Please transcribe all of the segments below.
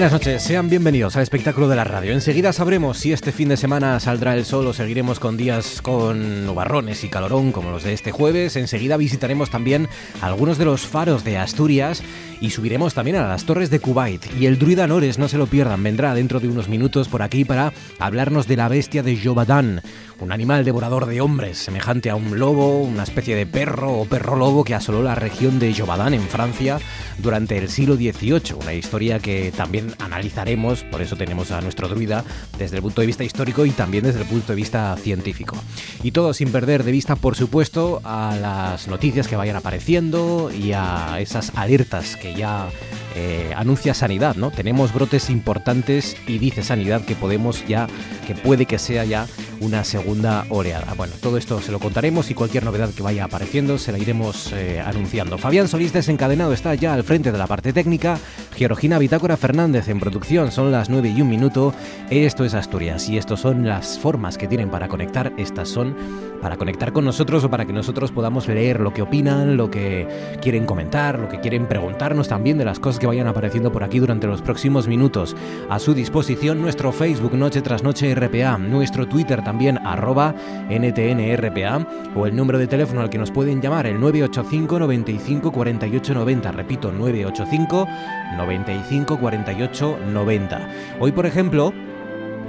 Buenas noches, sean bienvenidos al espectáculo de la radio. Enseguida sabremos si este fin de semana saldrá el sol o seguiremos con días con nubarrones y calorón como los de este jueves. Enseguida visitaremos también algunos de los faros de Asturias y subiremos también a las torres de Kuwait. Y el druida Nores, no se lo pierdan, vendrá dentro de unos minutos por aquí para hablarnos de la bestia de Jobadán, un animal devorador de hombres, semejante a un lobo, una especie de perro o perro lobo que asoló la región de Jobadán en Francia durante el siglo XVIII. Una historia que también analizaremos, por eso tenemos a nuestro druida, desde el punto de vista histórico y también desde el punto de vista científico. Y todo sin perder de vista, por supuesto, a las noticias que vayan apareciendo y a esas alertas que ya eh, anuncia sanidad, ¿no? Tenemos brotes importantes y dice sanidad que podemos ya, que puede que sea ya una segunda oleada. Bueno, todo esto se lo contaremos y cualquier novedad que vaya apareciendo se la iremos eh, anunciando. Fabián Solís desencadenado está ya al frente de la parte técnica. Georgina Bitácora Fernández en producción. Son las 9 y un minuto. Esto es Asturias y estas son las formas que tienen para conectar. Estas son para conectar con nosotros o para que nosotros podamos leer lo que opinan, lo que quieren comentar, lo que quieren preguntarnos también de las cosas que vayan apareciendo por aquí durante los próximos minutos. A su disposición nuestro Facebook Noche tras Noche RPA, nuestro Twitter también arroba NTNRPA o el número de teléfono al que nos pueden llamar el 985 95 48 90. Repito, 985 95 48 90. Hoy, por ejemplo,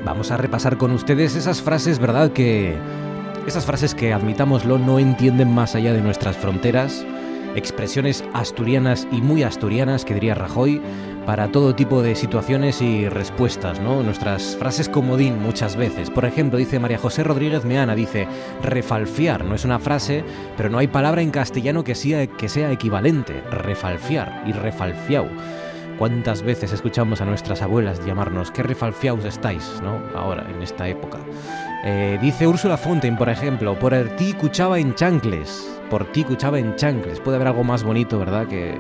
vamos a repasar con ustedes esas frases, ¿verdad? Que esas frases que, admitámoslo, no entienden más allá de nuestras fronteras, expresiones asturianas y muy asturianas, que diría Rajoy, para todo tipo de situaciones y respuestas, ¿no? Nuestras frases comodín muchas veces. Por ejemplo, dice María José Rodríguez Meana, dice, refalfiar, no es una frase, pero no hay palabra en castellano que sea, que sea equivalente, refalfiar y refalfiau. ¿Cuántas veces escuchamos a nuestras abuelas llamarnos qué refalfiaus estáis, ¿no? Ahora, en esta época. Eh, dice Úrsula Fontaine, por ejemplo, por ti cuchaba en chancles. Por ti cuchaba en chancles. Puede haber algo más bonito, ¿verdad? Que,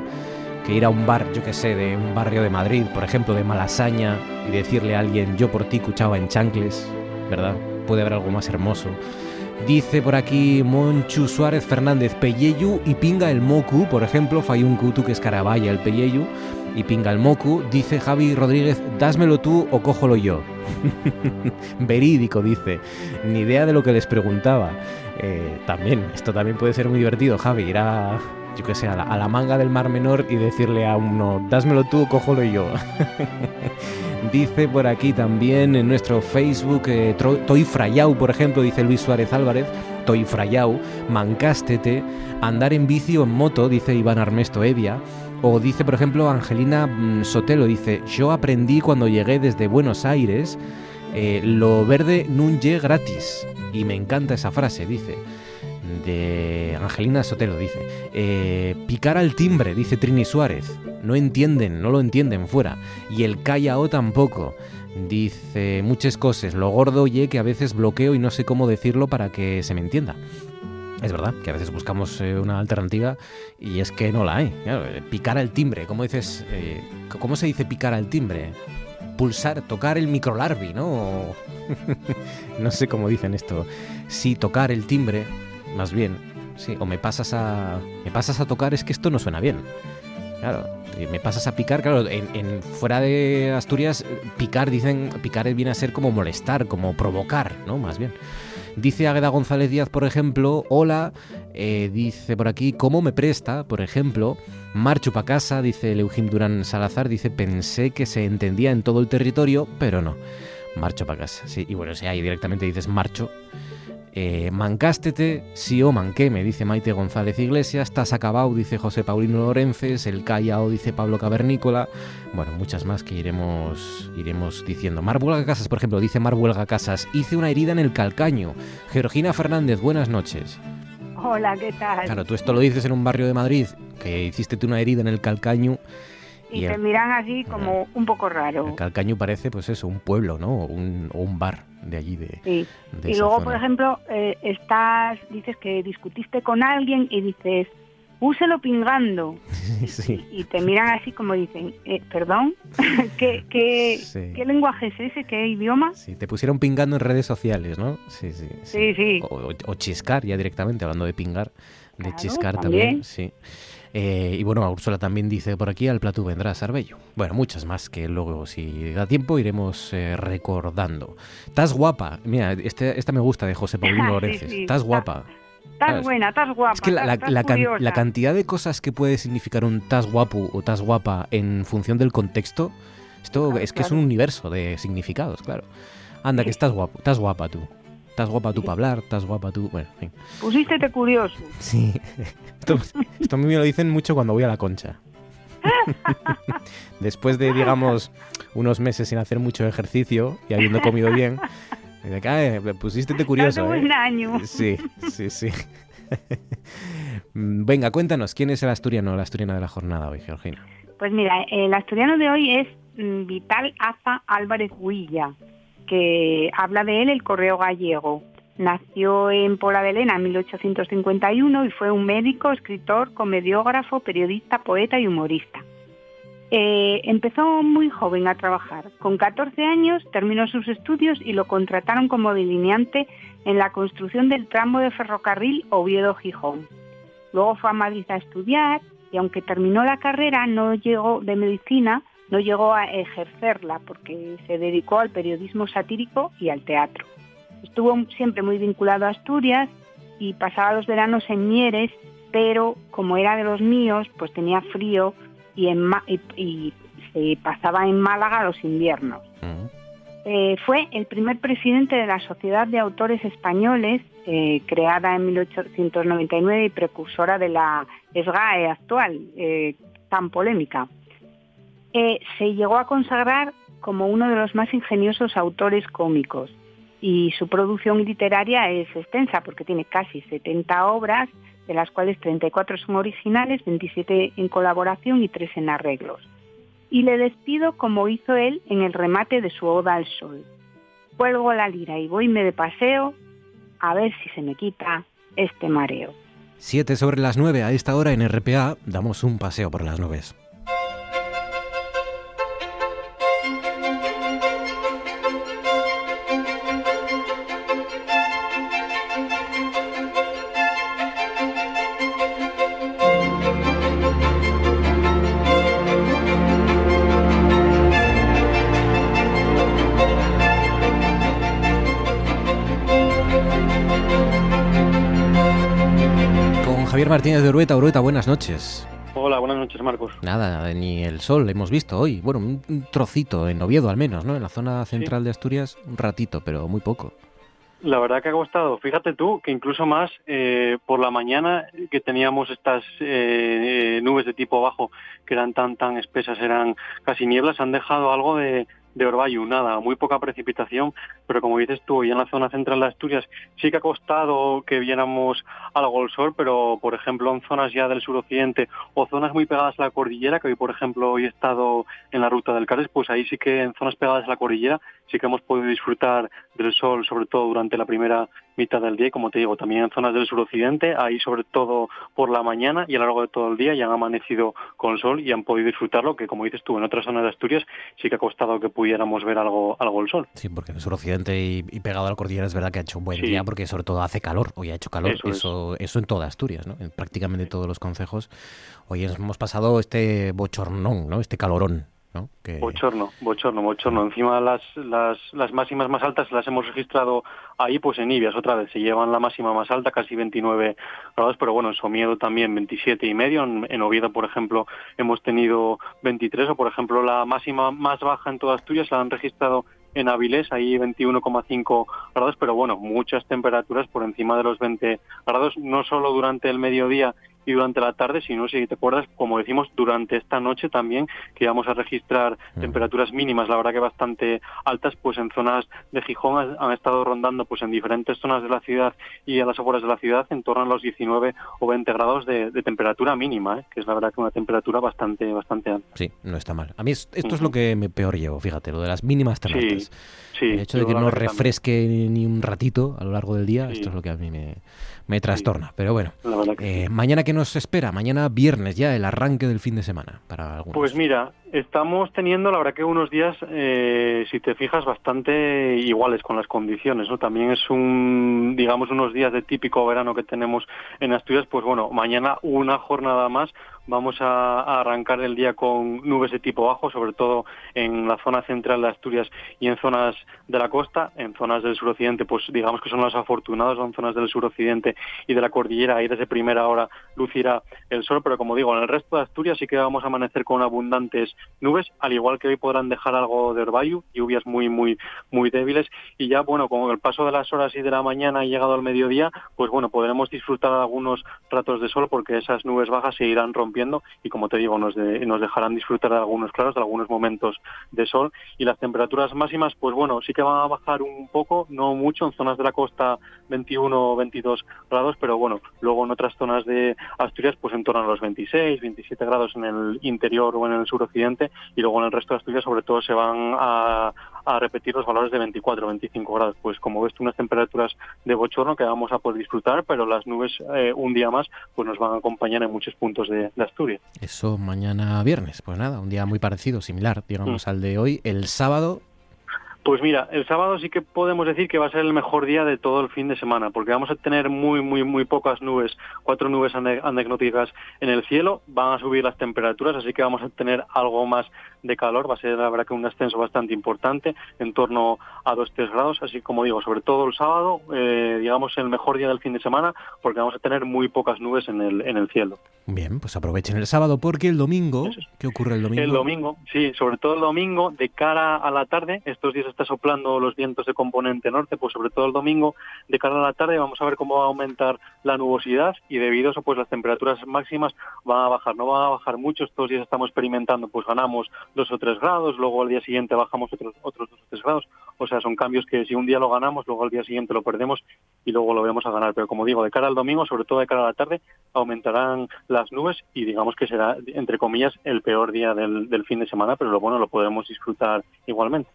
que ir a un bar, yo que sé, de un barrio de Madrid, por ejemplo, de Malasaña, y decirle a alguien, yo por ti cuchaba en chancles, ¿verdad? Puede haber algo más hermoso. Dice por aquí Monchu Suárez Fernández, Pelleyu y Pinga el Moku, por ejemplo, fai un kutu que es carabaya el Pelleyu y Pinga el Moku. Dice Javi Rodríguez, dásmelo tú o cójolo yo. Verídico, dice. Ni idea de lo que les preguntaba. Eh, también, esto también puede ser muy divertido, Javi, ir a, yo que sé, a la, manga del Mar Menor y decirle a uno, dásmelo tú o cójolo yo. dice por aquí también en nuestro Facebook, eh, Toy por ejemplo, dice Luis Suárez Álvarez, Toy Frayau, mancástete, andar en bici o en moto, dice Iván Armesto Evia. O dice, por ejemplo, Angelina mm, Sotelo, dice, yo aprendí cuando llegué desde Buenos Aires eh, lo verde nun gratis. Y me encanta esa frase, dice. De Angelina Sotelo, dice. Eh, picar al timbre, dice Trini Suárez. No entienden, no lo entienden fuera. Y el callao tampoco. Dice muchas cosas. Lo gordo, oye, que a veces bloqueo y no sé cómo decirlo para que se me entienda. Es verdad que a veces buscamos eh, una alternativa y es que no la hay. Eh, picar al timbre, ¿cómo dices? Eh, ¿Cómo se dice picar al timbre? Pulsar, tocar el microlarvi, ¿no? no sé cómo dicen esto. Sí, tocar el timbre, más bien. Sí, o me pasas a. Me pasas a tocar, es que esto no suena bien. Claro, me pasas a picar, claro, en, fuera de Asturias, picar, dicen, picar viene a ser como molestar, como provocar, ¿no? Más bien. Dice Águeda González Díaz, por ejemplo, hola, eh, dice por aquí, ¿cómo me presta? Por ejemplo, marcho pa' casa, dice Eugene Durán Salazar, dice, pensé que se entendía en todo el territorio, pero no, marcho pa' casa. Sí, y bueno, si ahí directamente dices marcho, eh, mancástete, sí o manqué, me dice Maite González Iglesias, estás acabado, dice José Paulino Lorences, el callao, dice Pablo Cavernícola, bueno, muchas más que iremos, iremos diciendo. Mar Casas, por ejemplo, dice Mar Casas, hice una herida en el calcaño. Georgina Fernández, buenas noches. Hola, ¿qué tal? Claro, tú esto lo dices en un barrio de Madrid, que hiciste tú una herida en el calcaño y, te miran así como un poco raro. Calcaño parece, pues eso, un pueblo, ¿no? O un, bar de allí. De, sí. y luego, por ejemplo, eh, estás, dices que discutiste con alguien y dices, úselo pingando. Sí. Y, te miran así como dicen, eh, perdón, ¿Qué, qué, ¿qué, lenguaje es ese? ¿Qué idioma? Sí, te pusieron pingando en redes sociales, ¿no? Sí, sí. Sí, sí. O, chiscar ya directamente, hablando de pingar, de chiscar también, sí. Eh, y bueno, Úrsula también dice por aquí, al platú vendrá Sarbello. Bueno, muchas más que luego, si da tiempo, iremos eh, recordando. Estás guapa. Mira, este, esta me gusta de José Paulino Oreces. Estás guapa. Estás buena, estás guapa. Es que la, la, cantidad de cosas que puede significar un tas guapo o tas guapa en función del contexto, esto es que es un universo de significados, claro. Anda, que estás guapo, estás guapa tú. Estás guapa tú para hablar, estás guapa tú. Bueno, en fin. curioso. Sí. Esto, esto a mí me lo dicen mucho cuando voy a la concha. Después de, digamos, unos meses sin hacer mucho ejercicio y habiendo comido bien, me pusiste curioso. Hace un ¿eh? año. Sí, sí, sí. Venga, cuéntanos, ¿quién es el asturiano o la asturiana de la jornada hoy, Georgina? Pues mira, el asturiano de hoy es mm, Vital Aza Álvarez Huilla, que habla de él el Correo Gallego. Nació en Pola de Lena en 1851 y fue un médico, escritor, comediógrafo, periodista, poeta y humorista. Eh, empezó muy joven a trabajar. Con 14 años terminó sus estudios y lo contrataron como delineante en la construcción del tramo de ferrocarril Oviedo-Gijón. Luego fue a Madrid a estudiar y aunque terminó la carrera no llegó de medicina, no llegó a ejercerla porque se dedicó al periodismo satírico y al teatro. Estuvo siempre muy vinculado a Asturias y pasaba los veranos en Mieres, pero como era de los míos, pues tenía frío y, en, y, se pasaba en Málaga los inviernos. Eh, fue el primer presidente de la Sociedad de Autores Españoles, eh, creada en 1899 y precursora de la SGAE actual, eh, tan polémica. Se llegó a consagrar como uno de los más ingeniosos autores cómicos y su producción literaria es extensa porque tiene casi 70 obras de las cuales 34 son originales, 27 en colaboración y 3 en arreglos. Y le despido como hizo él en el remate de su Oda al Sol. Cuelgo la lira y voyme de paseo a ver si se me quita este mareo. 7 sobre las 9 a esta hora en RPA damos un paseo por las nubes. Martínez de Urueta. Urueta, buenas noches. Hola, buenas noches, Marcos. Nada, ni el sol hemos visto hoy. Bueno, un trocito, en Oviedo al menos, ¿no? En la zona central de Asturias, un ratito, pero muy poco. La verdad que ha costado. Fíjate tú que incluso más eh, por la mañana que teníamos estas eh, nubes de tipo bajo que eran tan tan espesas, eran casi nieblas, han dejado algo de, de Orbayu, nada, muy poca precipitación, pero como dices tú, y en la zona central de Asturias sí que ha costado que viéramos algo el sol, pero por ejemplo en zonas ya del suroccidente o zonas muy pegadas a la cordillera, que hoy por ejemplo hoy he estado en la ruta del Cares, pues ahí sí que en zonas pegadas a la cordillera sí que hemos podido disfrutar del sol, sobre todo durante la primera mitad del día y como te digo, también en zonas del suroccidente, ahí sobre todo por la mañana y a lo largo de todo el día ya han amanecido con sol y han podido disfrutarlo, que como dices tú, en otras zonas de Asturias sí que ha costado que pudiéramos ver algo, algo el sol. Sí, porque en el suroccidente y, pegado a la cordillera es verdad que ha hecho un buen día porque sobre todo hace calor, hoy ha hecho calor, eso, eso, en toda Asturias, ¿no? en prácticamente todos los concejos. Hoy hemos pasado este bochornón, ¿no? este calorón. ¿No? Bochorno, bochorno, bochorno. Encima las, las, las máximas más altas las hemos registrado ahí, pues en Ibias otra vez. Se llevan la máxima más alta, casi 29 grados, pero bueno, en Somiedo también 27 y medio. En, Oviedo, por ejemplo, hemos tenido 23 o, por ejemplo, la máxima más baja en toda Asturias la han registrado en Avilés, ahí 21,5 grados, pero bueno, muchas temperaturas por encima de los 20 grados, no solo durante el mediodía y durante la tarde, si no si te acuerdas, como decimos, durante esta noche también, que vamos a registrar mm. temperaturas mínimas, la verdad que bastante altas, pues en zonas de Gijón han, estado rondando pues en diferentes zonas de la ciudad y a las afueras de la ciudad en torno a los 19 o 20 grados de, temperatura mínima, ¿eh? que es la verdad que una temperatura bastante bastante alta. Sí, no está mal. A mí esto es lo que me peor llevo, fíjate, lo de las mínimas tan altas. el hecho de que no refresque ni un ratito a lo largo del día, esto es lo que a mí me, me trastorna. Pero bueno, eh, mañana que nos espera, mañana viernes ya, el arranque del fin de semana para algunos. Pues mira, estamos teniendo, la verdad que unos días, eh, si te fijas, bastante iguales con las condiciones, ¿no? También es un, digamos, unos días de típico verano que tenemos en Asturias, pues bueno, mañana una jornada más Vamos a, arrancar el día con nubes de tipo bajo, sobre todo en la zona central de Asturias y en zonas de la costa. En zonas del suroccidente, pues digamos que son las afortunadas, son zonas del suroccidente y de la cordillera. Ahí desde primera hora lucirá el sol, pero como digo, en el resto de Asturias sí que vamos a amanecer con abundantes nubes, al igual que hoy podrán dejar algo de herbayu, lluvias muy, muy, muy débiles. Y ya, bueno, con el paso de las horas y de la mañana y llegado al mediodía, pues bueno, podremos disfrutar algunos ratos de sol porque esas nubes bajas se irán rompiendo y como te digo nos, nos dejarán disfrutar de algunos claros, de algunos momentos de sol y las temperaturas máximas pues bueno sí que van a bajar un poco, no mucho en zonas de la costa 21 o 22 grados, pero bueno luego en otras zonas de Asturias pues en torno a los 26, 27 grados en el interior o en el suroccidente y luego en el resto de Asturias sobre todo se van a, a repetir los valores de 24 25 grados. Pues como ves, unas temperaturas de bochorno que vamos a poder disfrutar, pero las nubes eh, un día más pues nos van a acompañar en muchos puntos de, Asturias. Eso mañana viernes, pues nada, un día muy parecido, similar, digamos, mm. al de hoy. El sábado pues mira, el sábado sí que podemos decir que va a ser el mejor día de todo el fin de semana, porque vamos a tener muy, muy, muy pocas nubes, cuatro nubes anecdóticas en el cielo, van a subir las temperaturas, así que vamos a tener algo más de calor, va a ser la verdad que un ascenso bastante importante, en torno a 2-3 grados, así como digo, sobre todo el sábado, eh, digamos el mejor día del fin de semana, porque vamos a tener muy pocas nubes en el, en el cielo. Bien, pues aprovechen el sábado, porque el domingo, ¿qué ocurre el domingo? El domingo, sí, sobre todo el domingo, de cara a la tarde, estos días está soplando los vientos de componente norte, pues sobre todo el domingo, de cara a la tarde, vamos a ver cómo va a aumentar la nubosidad y debido a eso, pues las temperaturas máximas van a bajar, no van a bajar mucho, estos días estamos experimentando, pues ganamos dos o tres grados, luego al día siguiente bajamos otros, otros dos o tres grados. O sea, son cambios que si un día lo ganamos, luego al día siguiente lo perdemos y luego lo vamos a ganar. Pero como digo, de cara al domingo, sobre todo de cara a la tarde, aumentarán las nubes y digamos que será, entre comillas, el peor día del, del fin de semana, pero lo bueno lo podremos disfrutar igualmente.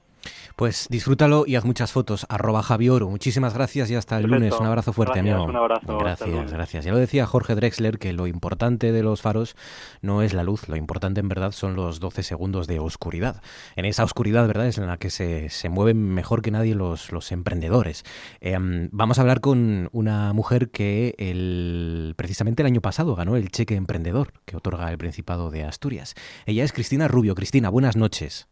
Pues disfrútalo y haz muchas fotos. Arroba Javioro. Muchísimas gracias y hasta el lunes. Un abrazo fuerte, amigo. Un abrazo. Gracias, gracias. Ya lo decía Jorge Drexler que lo importante de los faros no es la luz, lo importante en verdad son los 12 segundos de oscuridad. En esa oscuridad, ¿verdad? Es en la que se, se mueven mejor que nadie los, los emprendedores. Em, vamos a hablar con una mujer que el, precisamente el año pasado ganó el cheque emprendedor que otorga el Principado de Asturias. Ella es Cristina Rubio. Cristina, buenas noches.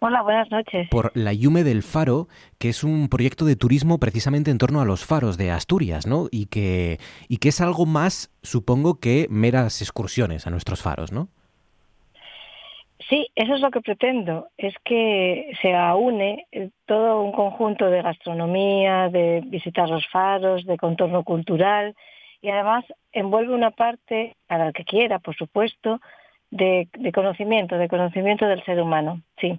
Hola, buenas noches. Por la Yume del Faro, que es un proyecto de turismo precisamente en torno a los faros de Asturias, ¿no? Y que, y que es algo más, supongo, que meras excursiones a nuestros faros, ¿no? Sí, eso es lo que pretendo, es que se aúne eh, todo un conjunto de gastronomía, de visitar los faros, de contorno cultural y además envuelve una parte, para el que quiera, por supuesto, de, de conocimiento, de conocimiento del ser humano, sí.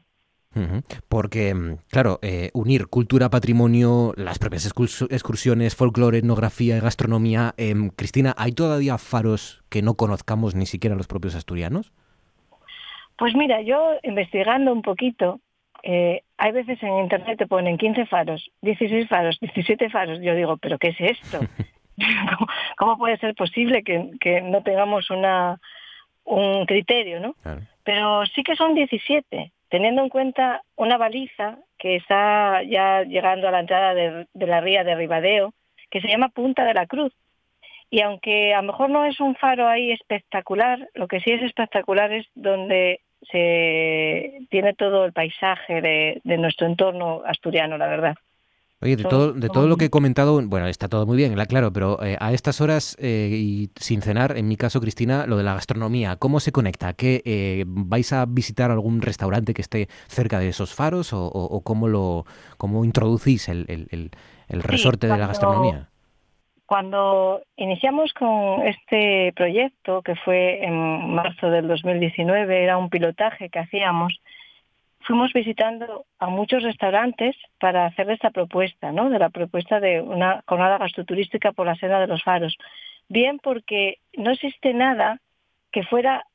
Porque, mm, claro, eh, unir cultura, patrimonio, las propias excursiones, folclore, etnografía y gastronomía. Em, Cristina, ¿hay todavía faros que no conozcamos ni siquiera los propios asturianos? Pues mira, yo investigando un poquito, eh, hay veces en internet te ponen 15 faros, 16 faros, 17 faros. Yo digo, ¿pero qué es esto? ¿Cómo, puede ser posible que, no tengamos una, un criterio, no? Pero sí que son 17 teniendo en cuenta una baliza que está ya llegando a la entrada de, la ría de Ribadeo, que se llama Punta de la Cruz. Y aunque a lo mejor no es un faro ahí espectacular, lo que sí es espectacular es donde se tiene todo el paisaje de nuestro entorno asturiano, la verdad. Oye, de todo, de todo lo que he comentado, bueno, está todo muy bien, claro, pero eh, a estas horas eh, y sin cenar, en mi caso, Cristina, lo de la gastronomía, ¿cómo se conecta? ¿Qué, eh, ¿Vais a visitar algún restaurante que esté cerca de esos faros o, cómo lo cómo introducís el, el, resorte de la gastronomía? cuando iniciamos con este proyecto, que fue en marzo del 2019, era un pilotaje que hacíamos, fuimos visitando a muchos restaurantes para hacer esta propuesta, ¿no? De la propuesta de una jornada gastroturística por la senda de los faros. Bien porque no existe nada que fuera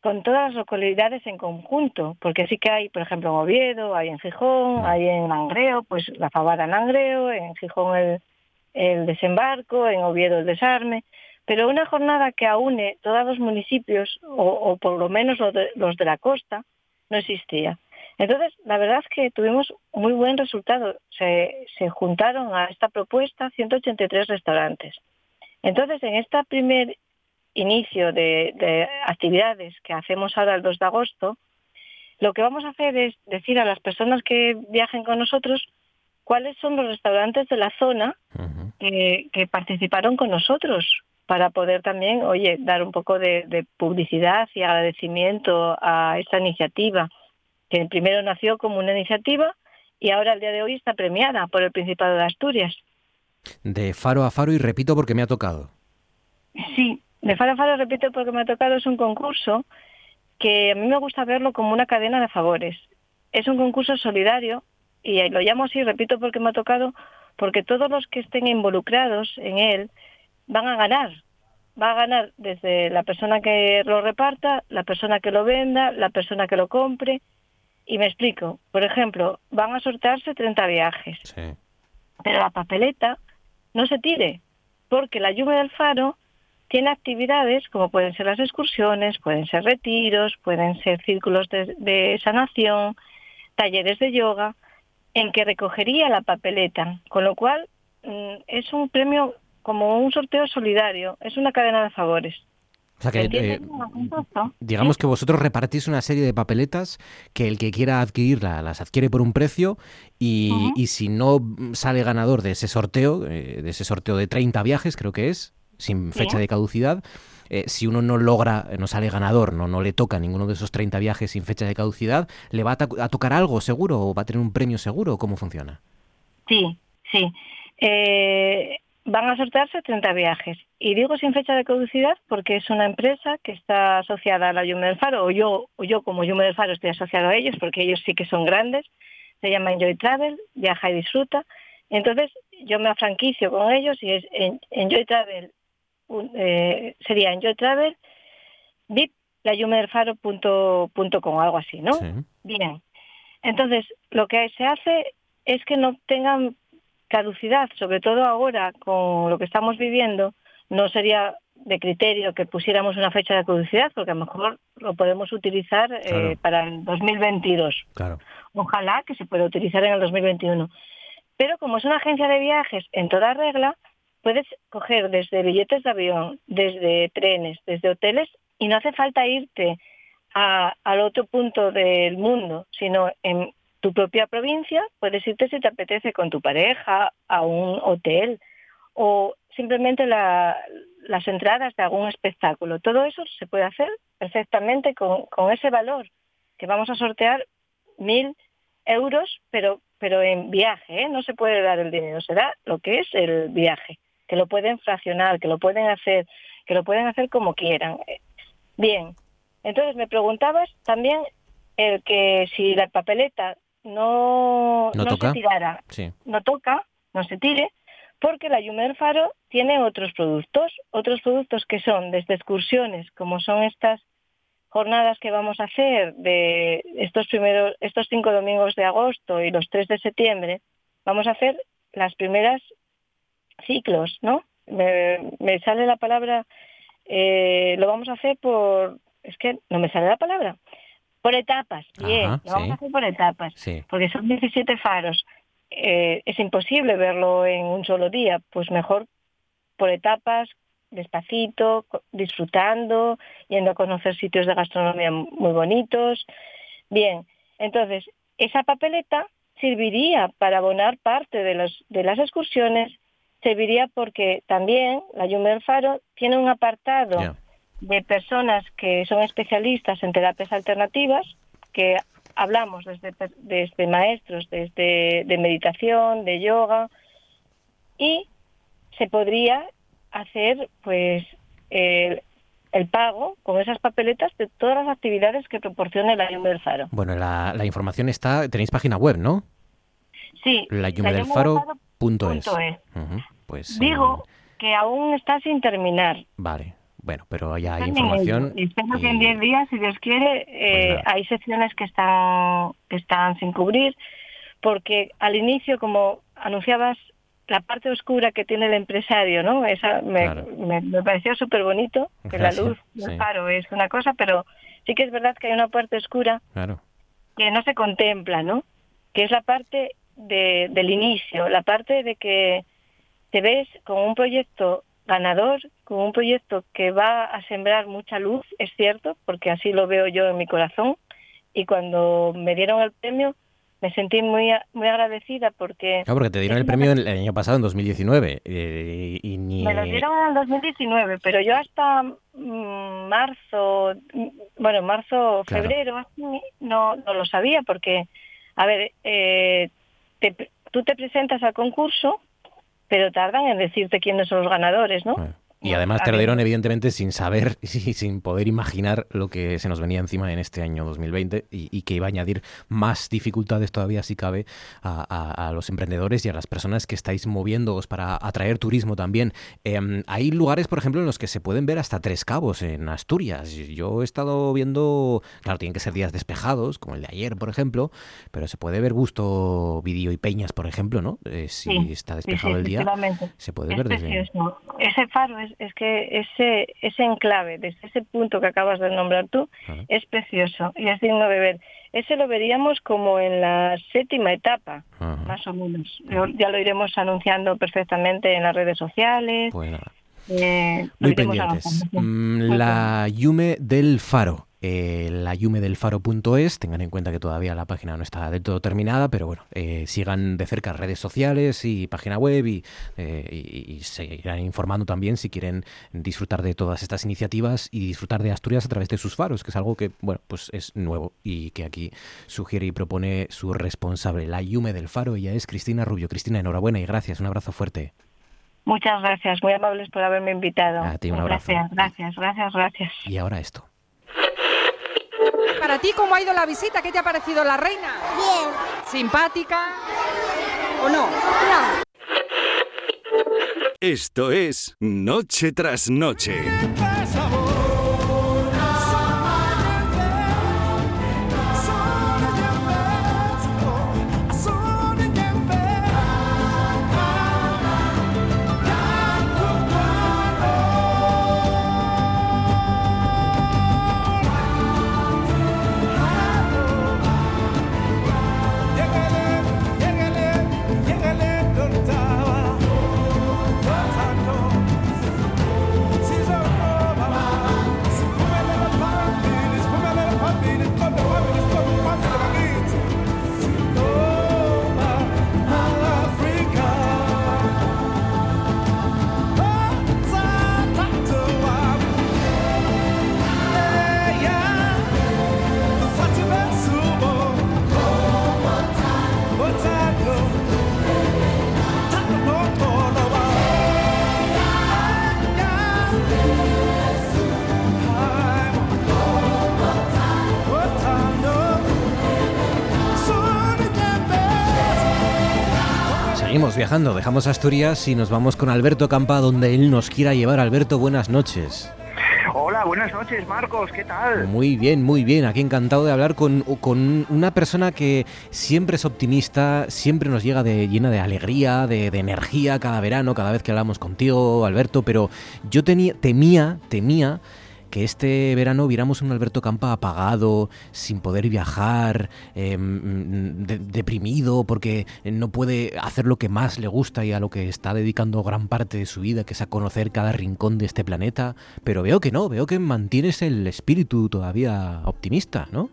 con todas las localidades en conjunto, porque sí que hay, por ejemplo, en Oviedo, hay en Gijón, hay en Langreo, pues la Fabada en Langreo, en Gijón el, el desembarco, en Oviedo el desarme, pero una jornada que aúne todos los municipios, o, por lo menos los de, los de la costa, no existía. Entonces, la verdad es que tuvimos muy buen resultado. Se, se juntaron a esta propuesta 183 restaurantes. Entonces, en este primer inicio de, de, actividades que hacemos ahora el 2 de agosto, lo que vamos a hacer es decir a las personas que viajen con nosotros cuáles son los restaurantes de la zona que, participaron con nosotros para poder también, oye, dar un poco de, publicidad y agradecimiento a esta iniciativa, que primero nació como una iniciativa y ahora al día de hoy está premiada por el Principado de Asturias. De faro a faro y repito porque me ha tocado. Sí, de faro a faro repito porque me ha tocado es un concurso que a mí me gusta verlo como una cadena de favores. Es un concurso solidario y lo llamo así, repito porque me ha tocado, porque todos los que estén involucrados en él van a ganar. Va a ganar desde la persona que lo reparta, la persona que lo venda, la persona que lo compre. Y me explico. Por ejemplo, van a sortearse 30 viajes. Pero la papeleta no se tire, porque la lluvia del faro tiene actividades como pueden ser las excursiones, pueden ser retiros, pueden ser círculos de sanación, talleres de yoga en que recogería la papeleta, con lo cual mm, es un premio como un sorteo solidario, es una cadena de favores. O sea que, eh, digamos que vosotros repartís una serie de papeletas que el que quiera adquirirla las adquiere por un precio y, si no sale ganador de ese sorteo, eh, de ese sorteo de 30 viajes creo que es, sin fecha de caducidad, eh, si uno no logra, no sale ganador, no, no le toca ninguno de esos 30 viajes sin fecha de caducidad, ¿le va a, tocar algo seguro o va a tener un premio seguro? ¿Cómo funciona? Sí, sí. Eh, van a sortearse 30 viajes. Y digo sin fecha de caducidad porque es una empresa que está asociada a la Yume del Faro, o yo, o yo como Yume del Faro estoy asociado a ellos porque ellos sí que son grandes. Se llama Enjoy Travel, viaja y disfruta. Entonces yo me afranquicio con ellos y es Enjoy Travel eh, sería Enjoy Travel, VIP, layumerfaro.com, algo así, ¿no? Bien. Entonces, lo que se hace es que no tengan caducidad, sobre todo ahora con lo que estamos viviendo, no sería de criterio que pusiéramos una fecha de caducidad, porque a lo mejor lo podemos utilizar eh, para el 2022. Claro. Ojalá que se pueda utilizar en el 2021. Pero como es una agencia de viajes en toda regla, puedes coger desde billetes de avión, desde trenes, desde hoteles y no hace falta irte al otro punto del mundo, sino en tu propia provincia puedes irte si te apetece con tu pareja a un hotel o simplemente las entradas de algún espectáculo. Todo eso se puede hacer perfectamente con, ese valor que vamos a sortear mil euros, pero pero en viaje, ¿eh? no se puede dar el dinero, se da lo que es el viaje que lo pueden fraccionar, que lo pueden hacer, que lo pueden hacer como quieran. Bien, entonces me preguntabas también el que si la papeleta no, no, se tirara, no toca, no se tire, porque la Yumer Faro tiene otros productos, otros productos que son desde excursiones, como son estas jornadas que vamos a hacer de estos primeros, estos cinco domingos de agosto y los tres de septiembre, vamos a hacer las primeras ciclos, ¿no? Me, sale la palabra, eh, lo vamos a hacer por, es que no me sale la palabra, por etapas, bien, lo vamos a hacer por etapas, porque son 17 faros. Eh, es imposible verlo en un solo día, pues mejor por etapas, despacito, disfrutando, yendo a conocer sitios de gastronomía muy bonitos. Bien, entonces, esa papeleta serviría para abonar parte de, los, de las excursiones serviría porque también la Yume del Faro tiene un apartado de personas que son especialistas en terapias alternativas, que hablamos desde, desde maestros, desde de meditación, de yoga, y se podría hacer pues el, el pago con esas papeletas de todas las actividades que proporcione la Yume del Faro. Bueno, la, la información está, tenéis página web, ¿no? Sí, layumedelfaro.es. Ujú, Pues Digo que aún está sin terminar. Vale, bueno, pero ya hay información. Y espero que en y- 10 días, si Dios quiere, eh, Pues nada. hay secciones que están, que están sin cubrir, porque al inicio, como anunciabas, la parte oscura que tiene el empresario, ¿no? Esa me, Claro. me, me pareció súper bonito, que Gracias, la luz del sí. faro es una cosa, pero sí que es verdad que hay una parte oscura Claro. que no se contempla, ¿no? Que es la parte de, del inicio, la parte de que te ves con un proyecto ganador, con un proyecto que va a sembrar mucha luz, es cierto, porque así lo veo yo en mi corazón. Y cuando me dieron el premio, me sentí muy muy agradecida porque Claro, porque te dieron el premio el año pasado, en 2019, eh, y, ni... Me lo dieron en el 2019, pero yo hasta mm, marzo, mm, bueno, marzo, Claro. febrero, así, no, no lo sabía porque, a ver, eh, te- tú te presentas al concurso, pero tardan en decirte quiénes son los ganadores, ¿no? Y además te lo ver. dieron evidentemente sin saber y sin poder imaginar lo que se nos venía encima en este año 2020 y, y que iba a añadir más dificultades todavía, si cabe, a, a- a los emprendedores y a las personas que estáis moviéndoos para atraer turismo también. Em, hay lugares, por ejemplo, en los que se pueden ver hasta Tres Cabos en Asturias. Yo he estado viendo, claro, tienen que ser días despejados, como el de ayer, por ejemplo, pero se puede ver Gusto, Vídeo y Peñas, por ejemplo, ¿no? Eh, si Sí, está Sí, sí, despejado el día, se puede Es ver desde... precioso. Ese faro es, es que ese, ese enclave, desde ese punto que acabas de nombrar tú, Ajá. es precioso y es digno de ver. Ese lo veríamos como en la séptima etapa, Ajá. más o menos. Ya lo iremos anunciando perfectamente en las redes sociales. Pues nada. eh, lo Muy iremos pendientes. Mm, La Yume del Faro. Eh, la yumedelfaro.es, tengan en cuenta que todavía la página no está del todo terminada, pero bueno, eh, sigan de cerca redes sociales y página web y, eh, y- y se irán informando también si quieren disfrutar de todas estas iniciativas y disfrutar de Asturias a través de sus faros, que es algo que, bueno, pues es nuevo y que aquí sugiere y propone su responsable, la Yume del Faro, ella es Cristina Rubio. Cristina, enhorabuena y gracias, un abrazo fuerte. Muchas gracias, muy amables por haberme invitado. A ti un abrazo. Gracias, gracias, gracias, gracias. Y ahora esto. Para ti, ¿cómo ha ido la visita? ¿Qué te ha parecido la reina? Bien. ¿Simpática o no? No. Esto es Noche tras Noche. Viajando, dejamos Asturias y nos vamos con Alberto Campa donde él nos quiera llevar. Alberto, buenas noches. Hola, buenas noches, Marcos, ¿qué tal? Muy bien, muy bien. Aquí encantado de hablar con, con una persona que siempre es optimista, siempre nos llega de, llena de alegría, de, de energía cada verano, cada vez que hablamos contigo, Alberto. Pero yo tenía, temía, temía que este verano viéramos un Alberto Campa apagado, sin poder viajar, de- deprimido, porque no puede hacer lo que más le gusta y a lo que está dedicando gran parte de su vida, que es a conocer cada rincón de este planeta. Pero veo que no, veo que mantienes el espíritu todavía optimista, ¿no?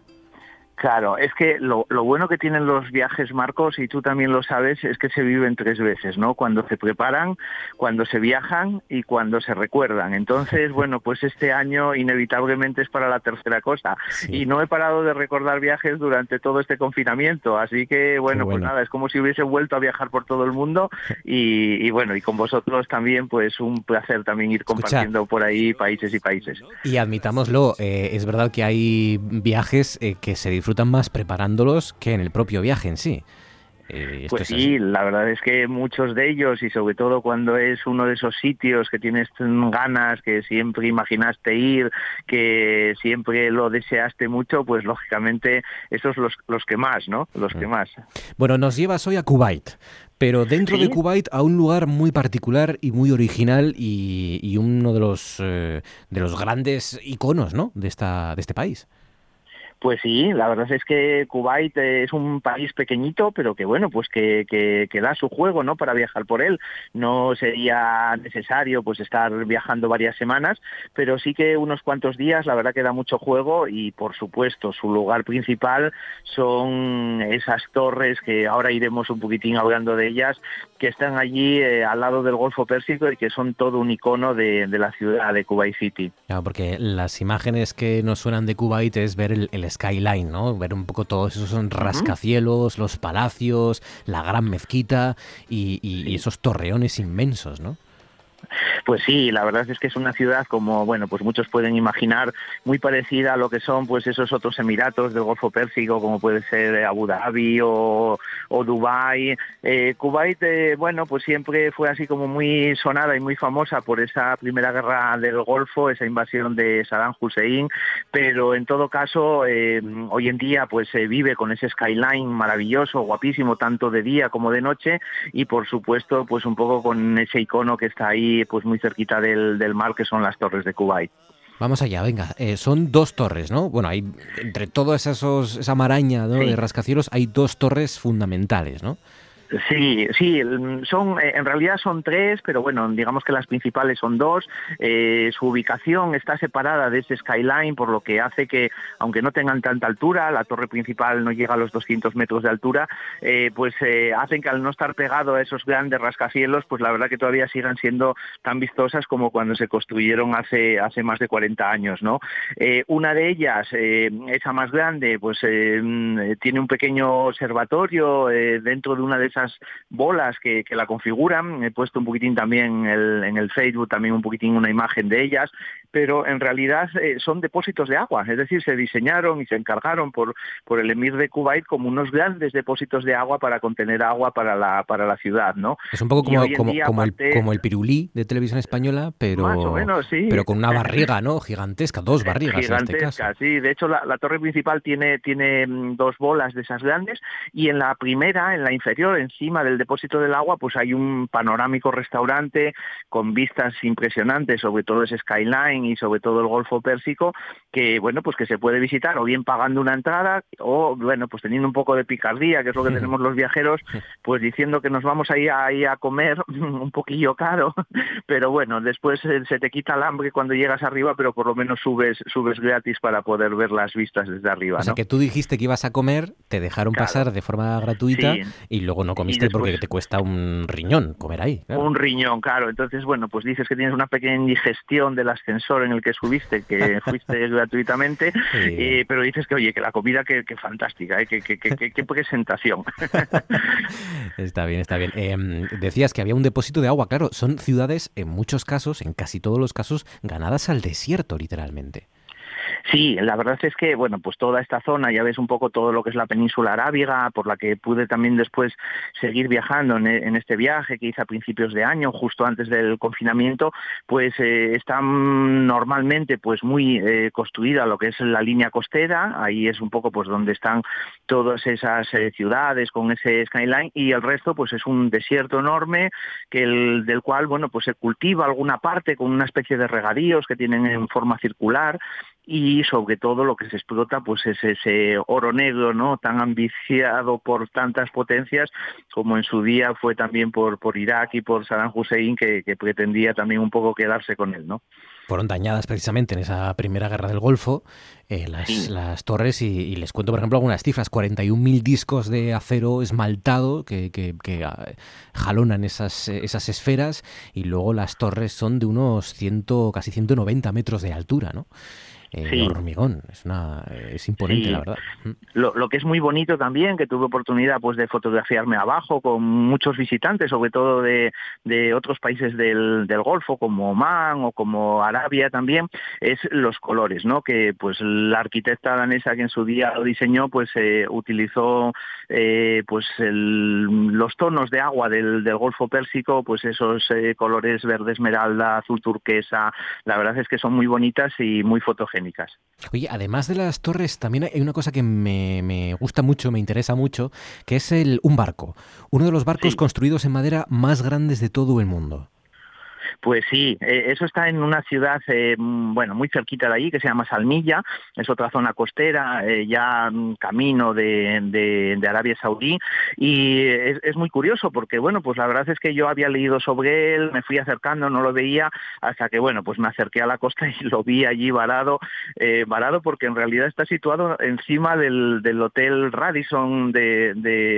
Claro, es que lo, lo, bueno que tienen los viajes, Marcos, y tú también lo sabes, es que se viven tres veces, ¿no? Cuando se preparan, cuando se viajan y cuando se recuerdan. Entonces, bueno, pues este año inevitablemente es para la tercera cosa. Y no he parado de recordar viajes durante todo este confinamiento, así que, bueno, pues nada, es como si hubiese vuelto a viajar por todo el mundo y, bueno, y con vosotros también, pues un placer también ir compartiendo por ahí países y países. Y admitámoslo, eh, es verdad que hay viajes eh, que se disfrutan más preparándolos que en el propio viaje en sí. Eh, pues sí, la verdad es que muchos de ellos y sobre todo cuando es uno de esos sitios que tienes ganas, que siempre imaginaste ir, que siempre lo deseaste mucho, pues lógicamente esos los, los que más, ¿no? Los que mm. más. Bueno, nos llevas hoy a Kuwait, pero dentro de Kuwait a un lugar muy particular y muy original y, uno de los eh, de los grandes iconos, ¿no? De esta de este país. Pues sí, la verdad es que Kuwait es un país pequeñito, pero que bueno, pues que, que, da su juego, ¿no? Para viajar por él. No sería necesario pues estar viajando varias semanas, pero sí que unos cuantos días, la verdad que da mucho juego y por supuesto su lugar principal son esas torres que ahora iremos un poquitín hablando de ellas, que están allí eh, al lado del Golfo Pérsico y que son todo un icono de, la ciudad de Kuwait City. Porque las imágenes que nos suenan de Kuwait es ver el, el skyline, ¿no? Ver un poco todos esos rascacielos, los palacios, la gran mezquita y esos torreones inmensos, ¿no? Pues sí, la verdad es que es una ciudad como, bueno, pues muchos pueden imaginar, muy parecida a lo que son pues esos otros emiratos del Golfo Pérsico, como puede ser Abu Dhabi o, o Dubái. Eh, Kuwait, eh, bueno, pues siempre fue así como muy sonada y muy famosa por esa primera guerra del Golfo, esa invasión de Saddam Hussein, pero en todo caso, eh, hoy en día pues se vive con ese skyline maravilloso, guapísimo, tanto de día como de noche, y por supuesto, pues un poco con ese icono que está ahí pues muy cerquita del, del mar, que son las torres de Kuwait. Vamos allá, venga. Eh, son dos torres, ¿no? Bueno, hay entre esos, esa maraña de rascacielos hay dos torres fundamentales, ¿no? Sí, sí, son eh, en realidad son tres, pero bueno, digamos que las principales son dos. Eh, su ubicación está separada de ese skyline, por lo que hace que, aunque no tengan tanta altura, la torre principal no llega a los 200 metros de altura, eh, pues hacen que al no estar pegado a esos grandes rascacielos, pues la verdad que todavía sigan siendo tan vistosas como cuando se construyeron hace hace más de 40 años, ¿no? una de ellas, esa más grande, pues tiene un pequeño observatorio dentro de una de esas bolas que, la configuran. He puesto un poquitín también en el Facebook, también un poquitín una imagen de ellas, pero en realidad eh, son depósitos de agua, es decir, se diseñaron y se encargaron por, por el emir de Kuwait como unos grandes depósitos de agua para contener agua para la, para la ciudad, ¿no? Es un poco como, como, el, como el pirulí de televisión española, pero, pero con una barriga, ¿no? Gigantesca, dos barrigas Gigantesca, en este caso. sí. De hecho, la, la torre principal tiene, tiene mm, dos bolas de esas grandes y en la primera, en la inferior, en encima del depósito del agua pues hay un panorámico restaurante con vistas impresionantes sobre todo ese skyline y sobre todo el Golfo Pérsico que bueno pues que se puede visitar o bien pagando una entrada o bueno pues teniendo un poco de picardía que es lo que tenemos los viajeros pues diciendo que nos vamos a ir ahí a comer un poquillo caro pero bueno después se te quita el hambre cuando llegas arriba pero por lo menos subes subes gratis para poder ver las vistas desde arriba o sea que tú dijiste que ibas a comer te dejaron pasar de forma gratuita y luego no comiste porque te cuesta un riñón comer ahí. Un riñón, claro. Entonces, bueno, pues dices que tienes una pequeña indigestión del ascensor en el que subiste, que fuiste gratuitamente, eh, pero dices que, oye, que la comida, que, fantástica, ¿eh? que, que, presentación. está bien, está bien. Em, decías que había un depósito de agua, claro, son ciudades, en muchos casos, en casi todos los casos, ganadas al desierto, literalmente. Sí, la verdad es que, bueno, pues toda esta zona, ya ves un poco todo lo que es la península arábiga, por la que pude también después seguir viajando en, este viaje que hice a principios de año, justo antes del confinamiento, pues eh, está normalmente pues muy eh, construida lo que es la línea costera, ahí es un poco pues donde están todas esas eh, ciudades con ese skyline y el resto pues es un desierto enorme que el, del cual, bueno, pues se cultiva alguna parte con una especie de regadíos que tienen en forma circular y sobre todo lo que se explota pues es ese oro negro no tan ambiciado por tantas potencias como en su día fue también por por Irak y por Saddam Hussein que, que pretendía también un poco quedarse con él no fueron dañadas precisamente en esa primera guerra del Golfo, eh, las, torres, y, les cuento, por ejemplo, algunas cifras, 41.000 discos de acero esmaltado que, que, que ah, jalonan esas, esas esferas, y luego las torres son de unos 100, casi 190 metros de altura, ¿no? Eh, hormigón. Es, una, es imponente, la verdad. Lo, lo, que es muy bonito también, que tuve oportunidad pues de fotografiarme abajo con muchos visitantes, sobre todo de, de otros países del, del, Golfo, como Oman o como Arabia también, es los colores, ¿no? Que pues la arquitecta danesa que en su día lo diseñó, pues eh, utilizó eh, pues el, los tonos de agua del, del Golfo Pérsico, pues esos colores verde esmeralda, azul turquesa, la verdad es que son muy bonitas y muy fotogénicas. Oye, además de las torres, también hay una cosa que me, gusta mucho, me interesa mucho, que es el, un barco. Uno de los barcos construidos en madera más grandes de todo el mundo. Pues sí, eh, eso está en una ciudad, eh, bueno, muy cerquita de allí, que se llama Salmilla, es otra zona costera, eh, ya mm, camino de, de, Arabia Saudí, y es, muy curioso porque, bueno, pues la verdad es que yo había leído sobre él, me fui acercando, no lo veía, hasta que, bueno, pues me acerqué a la costa y lo vi allí varado, varado porque en realidad está situado encima del, del Hotel Radisson de,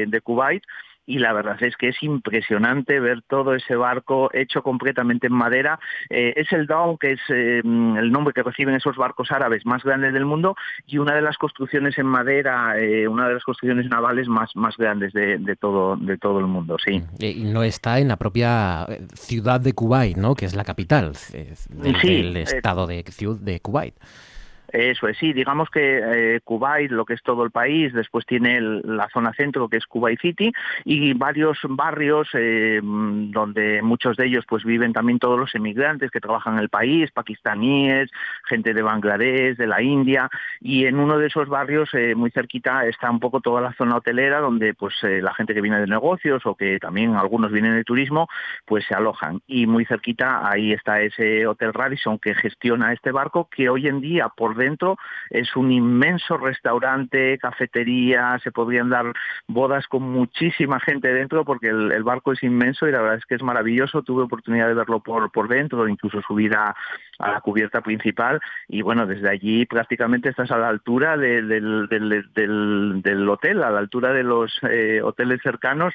de Kuwait, y la verdad es que es impresionante ver todo ese barco hecho completamente en madera. Eh, es el Dawn, que es eh, el nombre que reciben esos barcos árabes más grandes del mundo y una de las construcciones en madera, eh, una de las construcciones navales más, más grandes de, de, todo, de todo el mundo, sí. Y no está en la propia ciudad de Kuwait, ¿no? Que es la capital del, estado de, de Kuwait. Eso es, sí, digamos que eh, Kuwait, lo que es todo el país, después tiene la zona centro que es Kuwait City y varios barrios eh, donde muchos de ellos pues viven también todos los emigrantes que trabajan en el país, pakistaníes, gente de Bangladesh, de la India y en uno de esos barrios eh, muy cerquita está un poco toda la zona hotelera donde pues la gente que viene de negocios o que también algunos vienen de turismo pues se alojan. Y muy cerquita ahí está ese Hotel Radisson que gestiona este barco que hoy en día por dentro es un inmenso restaurante, cafetería, se podrían dar bodas con muchísima gente dentro porque el, barco es inmenso y la verdad es que es maravilloso. Tuve oportunidad de verlo por, por dentro, incluso subir a, la cubierta principal y bueno, desde allí prácticamente estás a la altura del, del, hotel, a la altura de los eh, hoteles cercanos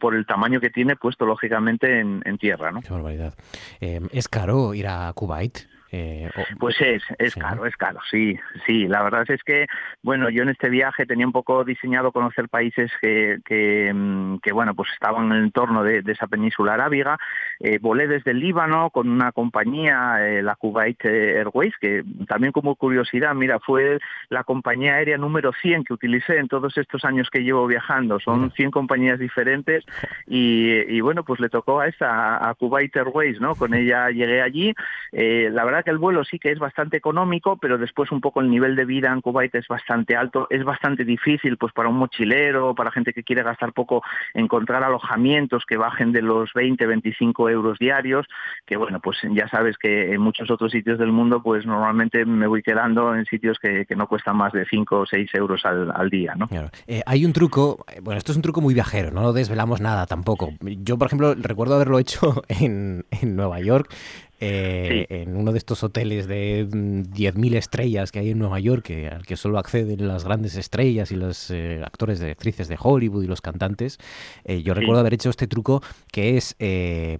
por el tamaño que tiene puesto lógicamente en, tierra. ¿no? Qué barbaridad. Eh, ¿Es caro ir a Kuwait? Eh, pues es, es caro, es caro, sí, sí. La verdad es que, bueno, yo en este viaje tenía un poco diseñado conocer países que, que, mm, bueno, pues estaban en el entorno de, esa península arábiga. Eh, volé desde el Líbano con una compañía, eh, la Kuwait Airways, que también como curiosidad, mira, fue la compañía aérea número 100 que utilicé en todos estos años que llevo viajando. Son 100 compañías diferentes y, bueno, pues le tocó a esta, a Kuwait Airways, ¿no? Con ella llegué allí. la verdad que el vuelo sí que es bastante económico, pero después un poco el nivel de vida en Kuwait es bastante alto, es bastante difícil pues para un mochilero, para gente que quiere gastar poco, encontrar alojamientos que bajen de los 20, 25 euros diarios, que bueno, pues ya sabes que en muchos otros sitios del mundo pues normalmente me voy quedando en sitios que, no cuestan más de 5 o 6 euros al, día, ¿no? Eh, hay un truco, bueno, esto es un truco muy viajero, no desvelamos nada tampoco. Yo, por ejemplo, recuerdo haberlo hecho en, en Nueva York, eh, en uno de estos hoteles de 10.000 mm, estrellas que hay en Nueva York, que, al que solo acceden las grandes estrellas y los eh, actores de actrices de Hollywood y los cantantes. Eh, yo recuerdo haber hecho este truco que es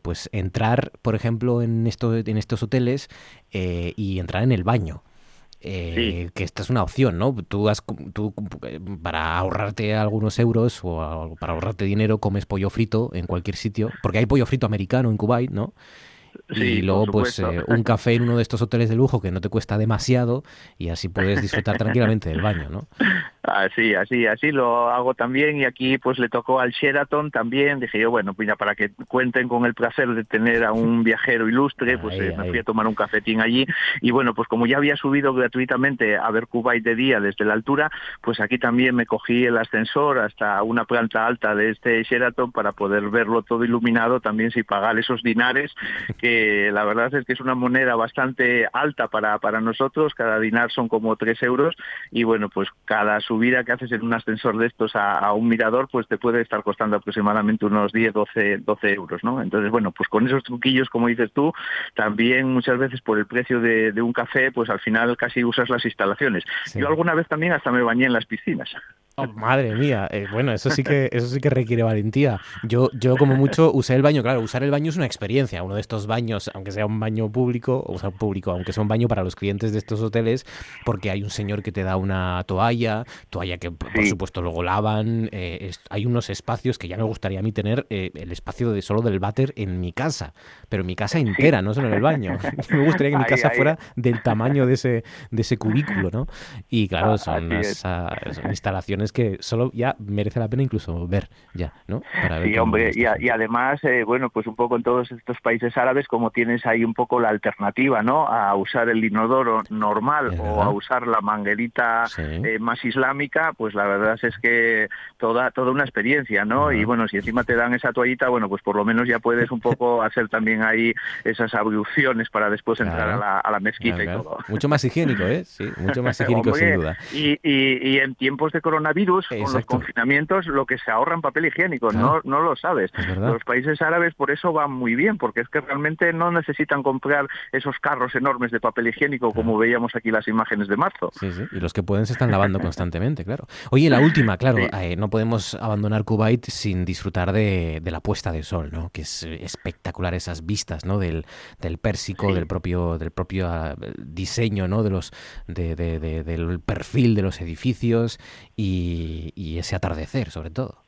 pues entrar, por ejemplo, en, esto, en estos hoteles y entrar en el baño. que esta es una opción, ¿no? Tú, has, tú para ahorrarte algunos euros o para ahorrarte dinero comes pollo frito en cualquier sitio, porque hay pollo frito americano en Kuwait, ¿no? Y luego pues eh, un café en uno de estos hoteles de lujo que no te cuesta demasiado y así puedes disfrutar tranquilamente del baño, ¿no? Así, así, así lo hago también y aquí pues le tocó al Sheraton también, dije yo, bueno, pues para que cuenten con el placer de tener a un viajero ilustre, pues eh, me fui a tomar un cafetín allí y bueno, pues como ya había subido gratuitamente a ver Kuwait de día desde la altura, pues aquí también me cogí el ascensor hasta una planta alta de este Sheraton para poder verlo todo iluminado también sin pagar esos dinares, que la verdad es que es una moneda bastante alta para, para nosotros, cada dinar son como tres euros y bueno, pues cada subida que haces en un ascensor de estos a, un mirador, pues te puede estar costando aproximadamente unos 10, 12, 12 euros, ¿no? Entonces, bueno, pues con esos truquillos, como dices tú, también muchas veces por el precio de, un café, pues al final casi usas las instalaciones. Yo alguna vez también hasta me bañé en las piscinas. Oh, madre mía, eh, bueno, eso sí que eso sí que requiere valentía. Yo yo como mucho usé el baño, claro, usar el baño es una experiencia, uno de estos baños, aunque sea un baño público, o sea, público, aunque sea un baño para los clientes de estos hoteles, porque hay un señor que te da una toalla, toalla que por supuesto luego lavan, eh, hay unos espacios que ya me gustaría a mí tener eh, el espacio de solo del váter en mi casa, pero en mi casa entera, no solo en el baño. me gustaría que mi casa fuera del tamaño de ese de ese cubículo, ¿no? Y claro, ah, son unas ah, instalaciones que solo ya merece la pena incluso ver ya, ¿no? sí, hombre, y, además, eh, bueno, pues un poco en todos estos países árabes, como tienes ahí un poco la alternativa, ¿no? A usar el inodoro normal o a usar la manguerita eh, más islámica, pues la verdad es que toda, toda una experiencia, ¿no? Y bueno, si encima te dan esa toallita, bueno, pues por lo menos ya puedes un poco hacer también ahí esas abluciones para después entrar a la, mezquita y todo. Mucho más higiénico, ¿eh? Sí, mucho más higiénico sin duda. Y, y en tiempos de coronavirus virus, con los confinamientos, lo que se ahorra en papel higiénico, no, no lo sabes. Los países árabes por eso van muy bien, porque es que realmente no necesitan comprar esos carros enormes de papel higiénico como veíamos aquí las imágenes de marzo. Sí, sí, y los que pueden se están lavando constantemente, claro. Oye, la última, claro, eh, no podemos abandonar Kuwait sin disfrutar de, la puesta de sol, ¿no? Que es espectacular esas vistas, ¿no? Del, del pérsico, del propio, del propio ah, diseño, ¿no? De los, de, del perfil de los edificios y y, ese atardecer sobre todo.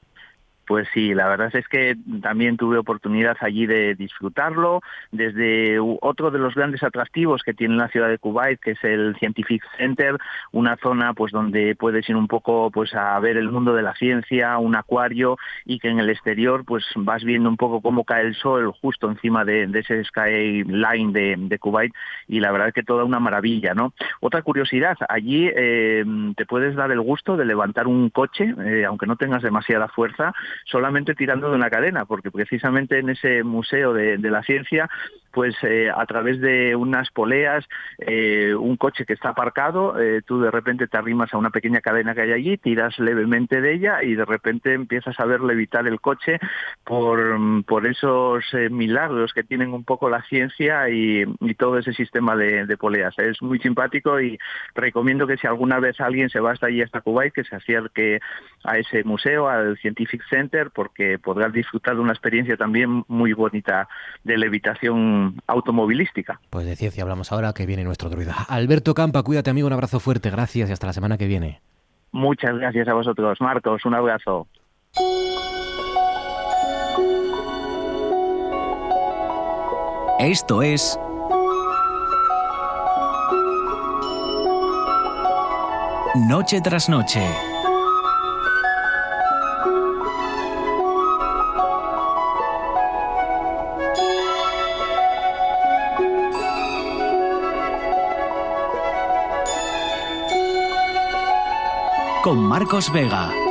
Pues sí, la verdad es que también tuve oportunidad allí de disfrutarlo desde otro de los grandes atractivos que tiene la ciudad de Kuwait, que es el Scientific Center, una zona pues donde puedes ir un poco pues a ver el mundo de la ciencia, un acuario y que en el exterior pues vas viendo un poco cómo cae el sol justo encima de, ese skyline de, de, Kuwait y la verdad es que toda una maravilla, ¿no? Otra curiosidad, allí eh, te puedes dar el gusto de levantar un coche, eh, aunque no tengas demasiada fuerza, solamente tirando de una cadena, porque precisamente en ese museo de, la ciencia pues eh, a través de unas poleas, eh, un coche que está aparcado, eh, tú de repente te arrimas a una pequeña cadena que hay allí, tiras levemente de ella y de repente empiezas a ver levitar el coche por, por esos milagros que tienen un poco la ciencia y, todo ese sistema de, poleas. Es muy simpático y recomiendo que si alguna vez alguien se va hasta allí, hasta Kuwait, que se acerque a ese museo, al Scientific Center, porque podrás disfrutar de una experiencia también muy bonita de levitación automovilística. Pues de ciencia hablamos ahora que viene nuestro druida. Alberto Campa, cuídate amigo, un abrazo fuerte, gracias y hasta la semana que viene. Muchas gracias a vosotros, Marcos, un abrazo. Esto es Noche tras Noche. Con Marcos Vega.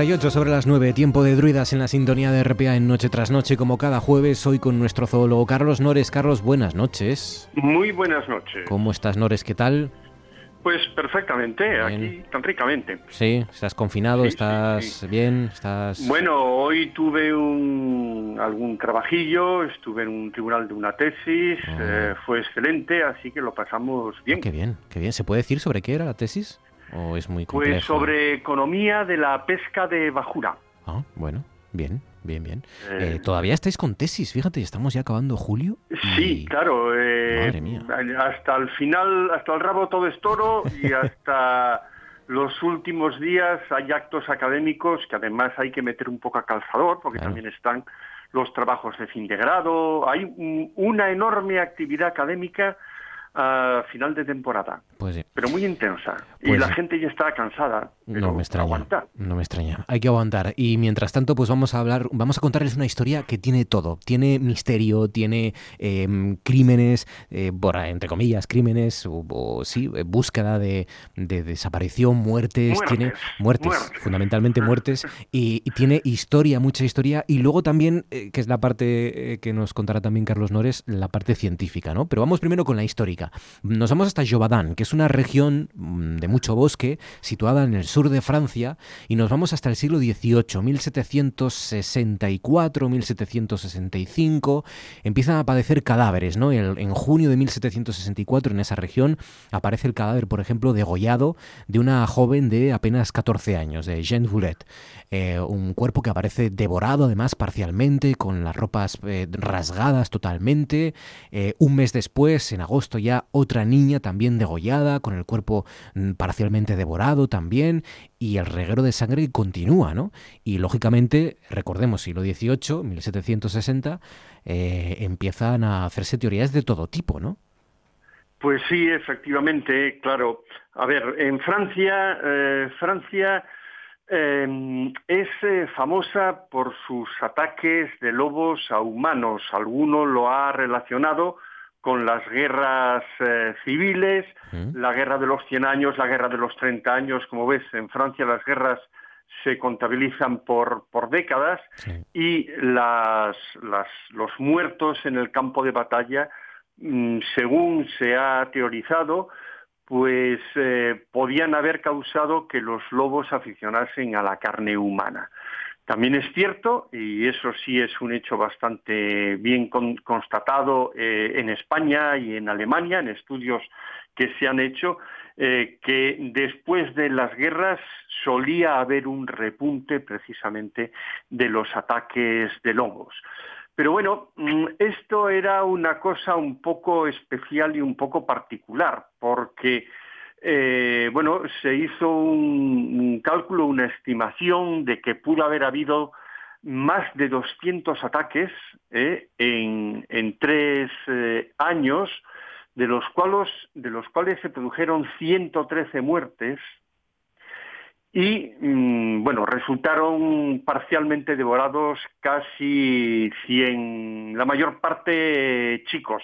Sobre las 9, tiempo de druidas en la sintonía de RPA en Noche tras Noche, como cada jueves, hoy con nuestro zoólogo Carlos Nores. Carlos, buenas noches. Muy buenas noches. ¿Cómo estás, Nores? ¿Qué tal? Pues perfectamente, aquí tan ricamente. Sí, ¿estás confinado? ¿Estás bien? ¿Estás...? Bueno, hoy tuve un, algún trabajillo, estuve en un tribunal de una tesis, ah. eh, fue excelente, así que lo pasamos bien. qué bien, qué bien. ¿Se puede decir sobre qué era la tesis? ¿O es muy complejo? Pues sobre economía de la pesca de bajura. Ah, bueno, bien, bien, bien. Eh, eh, Todavía estáis con tesis, fíjate, estamos ya acabando julio. Sí, claro. Eh, Madre mía. Hasta el final, hasta el rabo todo es toro y hasta los últimos días hay actos académicos que además hay que meter un poco a calzador porque también están los trabajos de fin de grado, hay una enorme actividad académica a final de temporada. Pues Pero muy intensa. y Pues la sí. gente ya está cansada. pero No me extraña. No me extraña. Hay que aguantar. Y mientras tanto, pues vamos a hablar, vamos a contarles una historia que tiene todo. Tiene misterio, tiene em, crímenes, eh, por, entre comillas, crímenes, o, o sí, eh, búsqueda de, de desaparición, muertes, Muertes, tiene muertes, muertes. fundamentalmente muertes, y, y tiene historia, mucha historia. Y luego también, eh, que es la parte que nos contará también Carlos Nores, la parte científica, ¿no? Pero vamos primero con la histórica. Nos vamos hasta Jovadán, que es una región mm, de mucho bosque, situada en el sur de Francia, y nos vamos hasta el siglo XVIII, 1764, 1765. Empiezan a aparecer cadáveres, ¿no? El- en junio de 1764, en esa región, aparece el cadáver, por ejemplo, degollado de una joven de apenas 14 años, de Jeanne Voulet. Eh, un cuerpo que aparece devorado, además, parcialmente, con las ropas eh, rasgadas totalmente. Eh, un mes después, en agosto ya, otra niña también degollada, con el cuerpo mm, parcialmente devorado también, y el reguero de sangre continúa, ¿no? Y lógicamente, recordemos, siglo XVIII, 1760, eh, empiezan a hacerse teorías de todo tipo, ¿no? Pues sí, efectivamente, claro. A ver, en Francia, eh, Francia eh, es eh, famosa por sus ataques de lobos a humanos. Alguno lo ha relacionado con las guerras eh, civiles, la guerra de los 100 años, la guerra de los 30 años. Como ves, en Francia las guerras se contabilizan por, por décadas y las, las, los muertos en el campo de batalla, mm, según se ha teorizado, pues eh, podían haber causado que los lobos aficionasen a la carne humana. También es cierto, y eso sí es un hecho bastante bien con- constatado eh, en España y en Alemania, en estudios que se han hecho, eh, que después de las guerras solía haber un repunte precisamente de los ataques de lobos. Pero bueno, mm, esto era una cosa un poco especial y un poco particular, porque eh, bueno, se hizo un, cálculo, una estimación de que pudo haber habido más de 200 ataques eh, en, en tres eh, años, de los, cuales, de los cuales se produjeron 113 muertes y, mm, bueno, resultaron parcialmente devorados casi 100, la mayor parte chicos,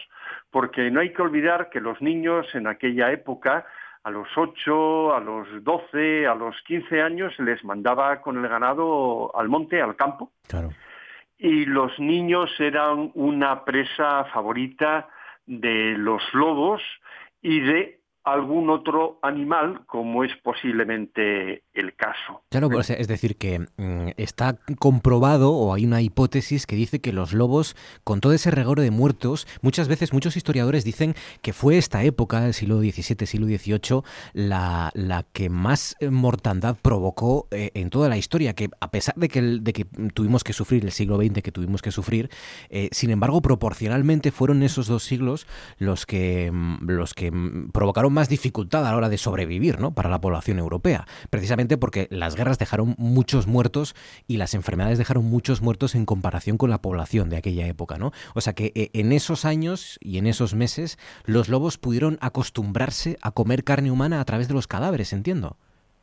porque no hay que olvidar que los niños en aquella época, a los 8, a los 12, a los 15 años, les mandaba con el ganado al monte, al campo, Claro. y los niños eran una presa favorita de los lobos y de algún otro animal, como es posiblemente el caso. Claro, sea, es decir, que mm, está comprobado o hay una hipótesis que dice que los lobos, con todo ese regoro de muertos, muchas veces muchos historiadores dicen que fue esta época, el siglo XVII, siglo XVIII, la, la que más eh, mortandad provocó eh, en toda la historia, que a pesar de que, el- de que tuvimos que sufrir el siglo XX, que tuvimos que sufrir, eh, sin embargo, proporcionalmente fueron esos dos siglos los que, mm, los que mm, provocaron más dificultad a la hora de sobrevivir ¿no? para la población europea, precisamente porque las guerras dejaron muchos muertos y las enfermedades dejaron muchos muertos en comparación con la población de aquella época. ¿no? O sea que eh, en esos años y en esos meses los lobos pudieron acostumbrarse a comer carne humana a través de los cadáveres, entiendo.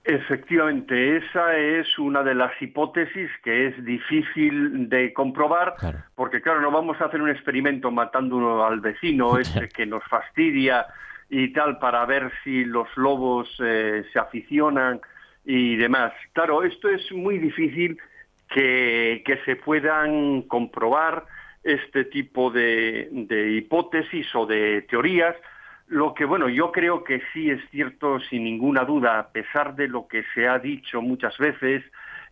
Efectivamente, esa es una de las hipótesis que es difícil de comprobar, porque claro, no vamos a hacer un experimento matando al vecino, ese que nos fastidia y tal, para ver si los lobos eh, se aficionan y demás. Claro, esto es muy difícil que, que se puedan comprobar este tipo de, de hipótesis o de teorías, lo que, bueno, yo creo que sí es cierto, sin ninguna duda, a pesar de lo que se ha dicho muchas veces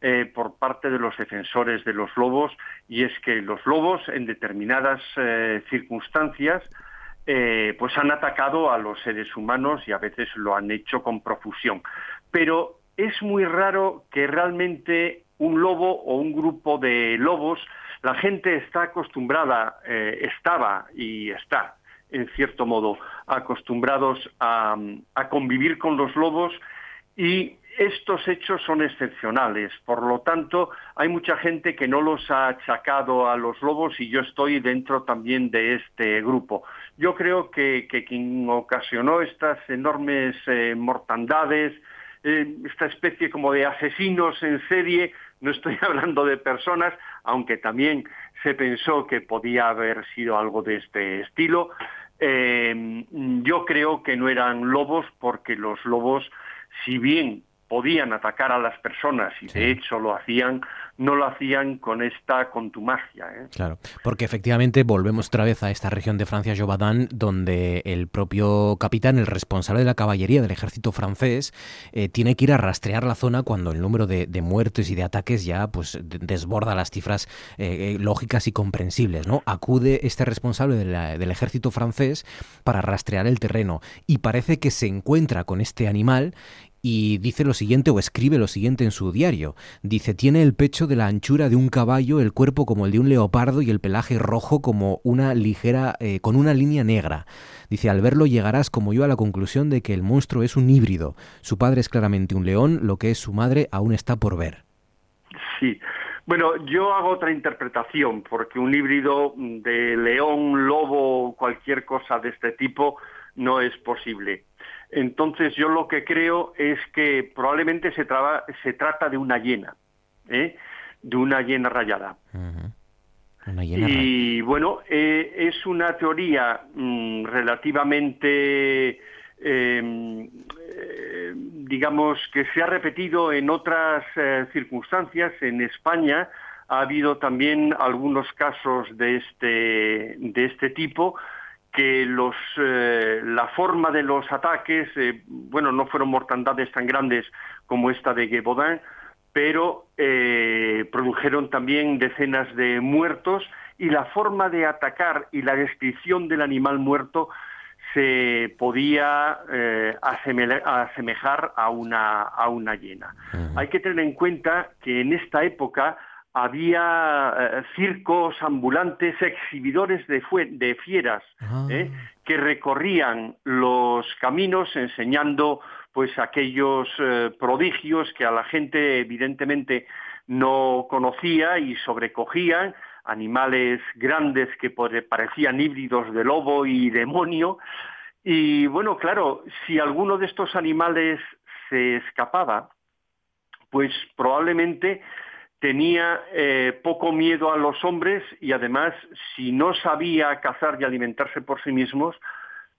eh, por parte de los defensores de los lobos, y es que los lobos en determinadas eh, circunstancias eh, pues han atacado a los seres humanos y a veces lo han hecho con profusión. Pero es muy raro que realmente un lobo o un grupo de lobos, la gente está acostumbrada, eh, estaba y está en cierto modo, acostumbrados a, a, convivir con los lobos y estos hechos son excepcionales, por lo tanto hay mucha gente que no los ha achacado a los lobos y yo estoy dentro también de este grupo. Yo creo que, quien ocasionó estas enormes eh, mortandades, eh, esta especie como de asesinos en serie, no estoy hablando de personas, aunque también se pensó que podía haber sido algo de este estilo, eh, yo creo que no eran lobos porque los lobos, si bien podían atacar a las personas y de hecho lo hacían, no lo hacían con esta contumacia. ¿eh? Claro, porque efectivamente volvemos otra vez a esta región de Francia, Jovadán, donde el propio capitán, el responsable de la caballería del ejército francés, eh, tiene que ir a rastrear la zona cuando el número de, muertes y de ataques ya pues desborda las cifras eh, lógicas y comprensibles. ¿no? Acude este responsable del ejército francés para rastrear el terreno y parece que se encuentra con este animal y dice lo siguiente o escribe lo siguiente en su diario. Dice, tiene el pecho de la anchura de un caballo, el cuerpo como el de un leopardo y el pelaje rojo como una ligera, eh, con una línea negra. Dice, al verlo llegarás como yo a la conclusión de que el monstruo es un híbrido. Su padre es claramente un león, lo que es su madre aún está por ver. Sí. Bueno, yo hago otra interpretación, porque un híbrido de león, lobo, cualquier cosa de este tipo no es posible entonces yo lo que creo es que probablemente se, trata de una hiena, ¿eh? De una hiena rayada. y bueno, eh, es una teoría mm, relativamente, em, eh, digamos, que se ha repetido en otras circunstancias. En España ha habido también algunos casos de este, de este tipo que los, eh, la forma de los ataques, eh, bueno, no fueron mortandades tan grandes como esta de Gévaudan, pero eh, produjeron también decenas de muertos y la forma de atacar y la descripción del animal muerto se podía asemejar a una, a una hiena. Hay que tener en cuenta que en esta época había eh, circos ambulantes, exhibidores de, de fieras, ah. ¿eh? que recorrían los caminos enseñando pues aquellos eh, prodigios que a la gente evidentemente no conocía y sobrecogían, animales grandes que parecían híbridos de lobo y demonio. Y bueno, claro, si alguno de estos animales se escapaba, pues probablemente tenía eh, poco miedo a los hombres y además si no sabía cazar y alimentarse por sí mismos,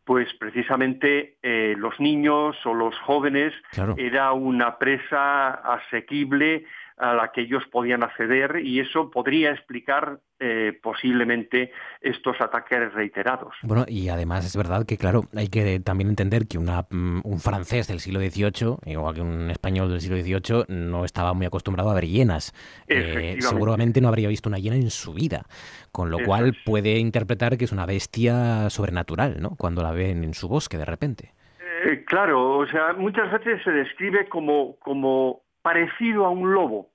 pues precisamente eh, los niños o los jóvenes era una presa asequible a la que ellos podían acceder y eso podría explicar eh, posiblemente estos ataques reiterados. Bueno, y además es verdad que, claro, hay que también entender que una, mm, un francés del siglo XVIII, igual que un español del siglo XVIII, no estaba muy acostumbrado a ver hienas. Eh, seguramente no habría visto una hiena en su vida, con lo cual puede interpretar que es una bestia sobrenatural, ¿no? Cuando la ven en su bosque de repente. Eh, claro, o sea, muchas veces se describe como, como parecido a un lobo.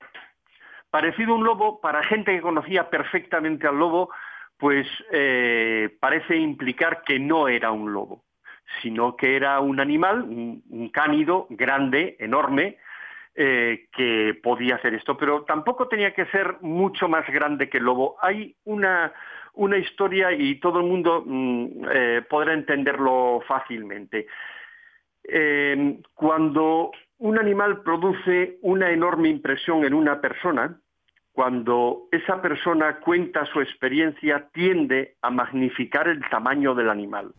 Parecido a un lobo, para gente que conocía perfectamente al lobo, pues eh, parece implicar que no era un lobo, sino que era un animal, un, cánido grande, enorme, eh, que podía hacer esto, pero tampoco tenía que ser mucho más grande que el lobo. Hay una, una historia y todo el mundo mm, eh, podrá entenderlo fácilmente. cuando un animal produce una enorme impresión en una persona, cuando esa persona cuenta su experiencia, tiende a magnificar el tamaño del animal.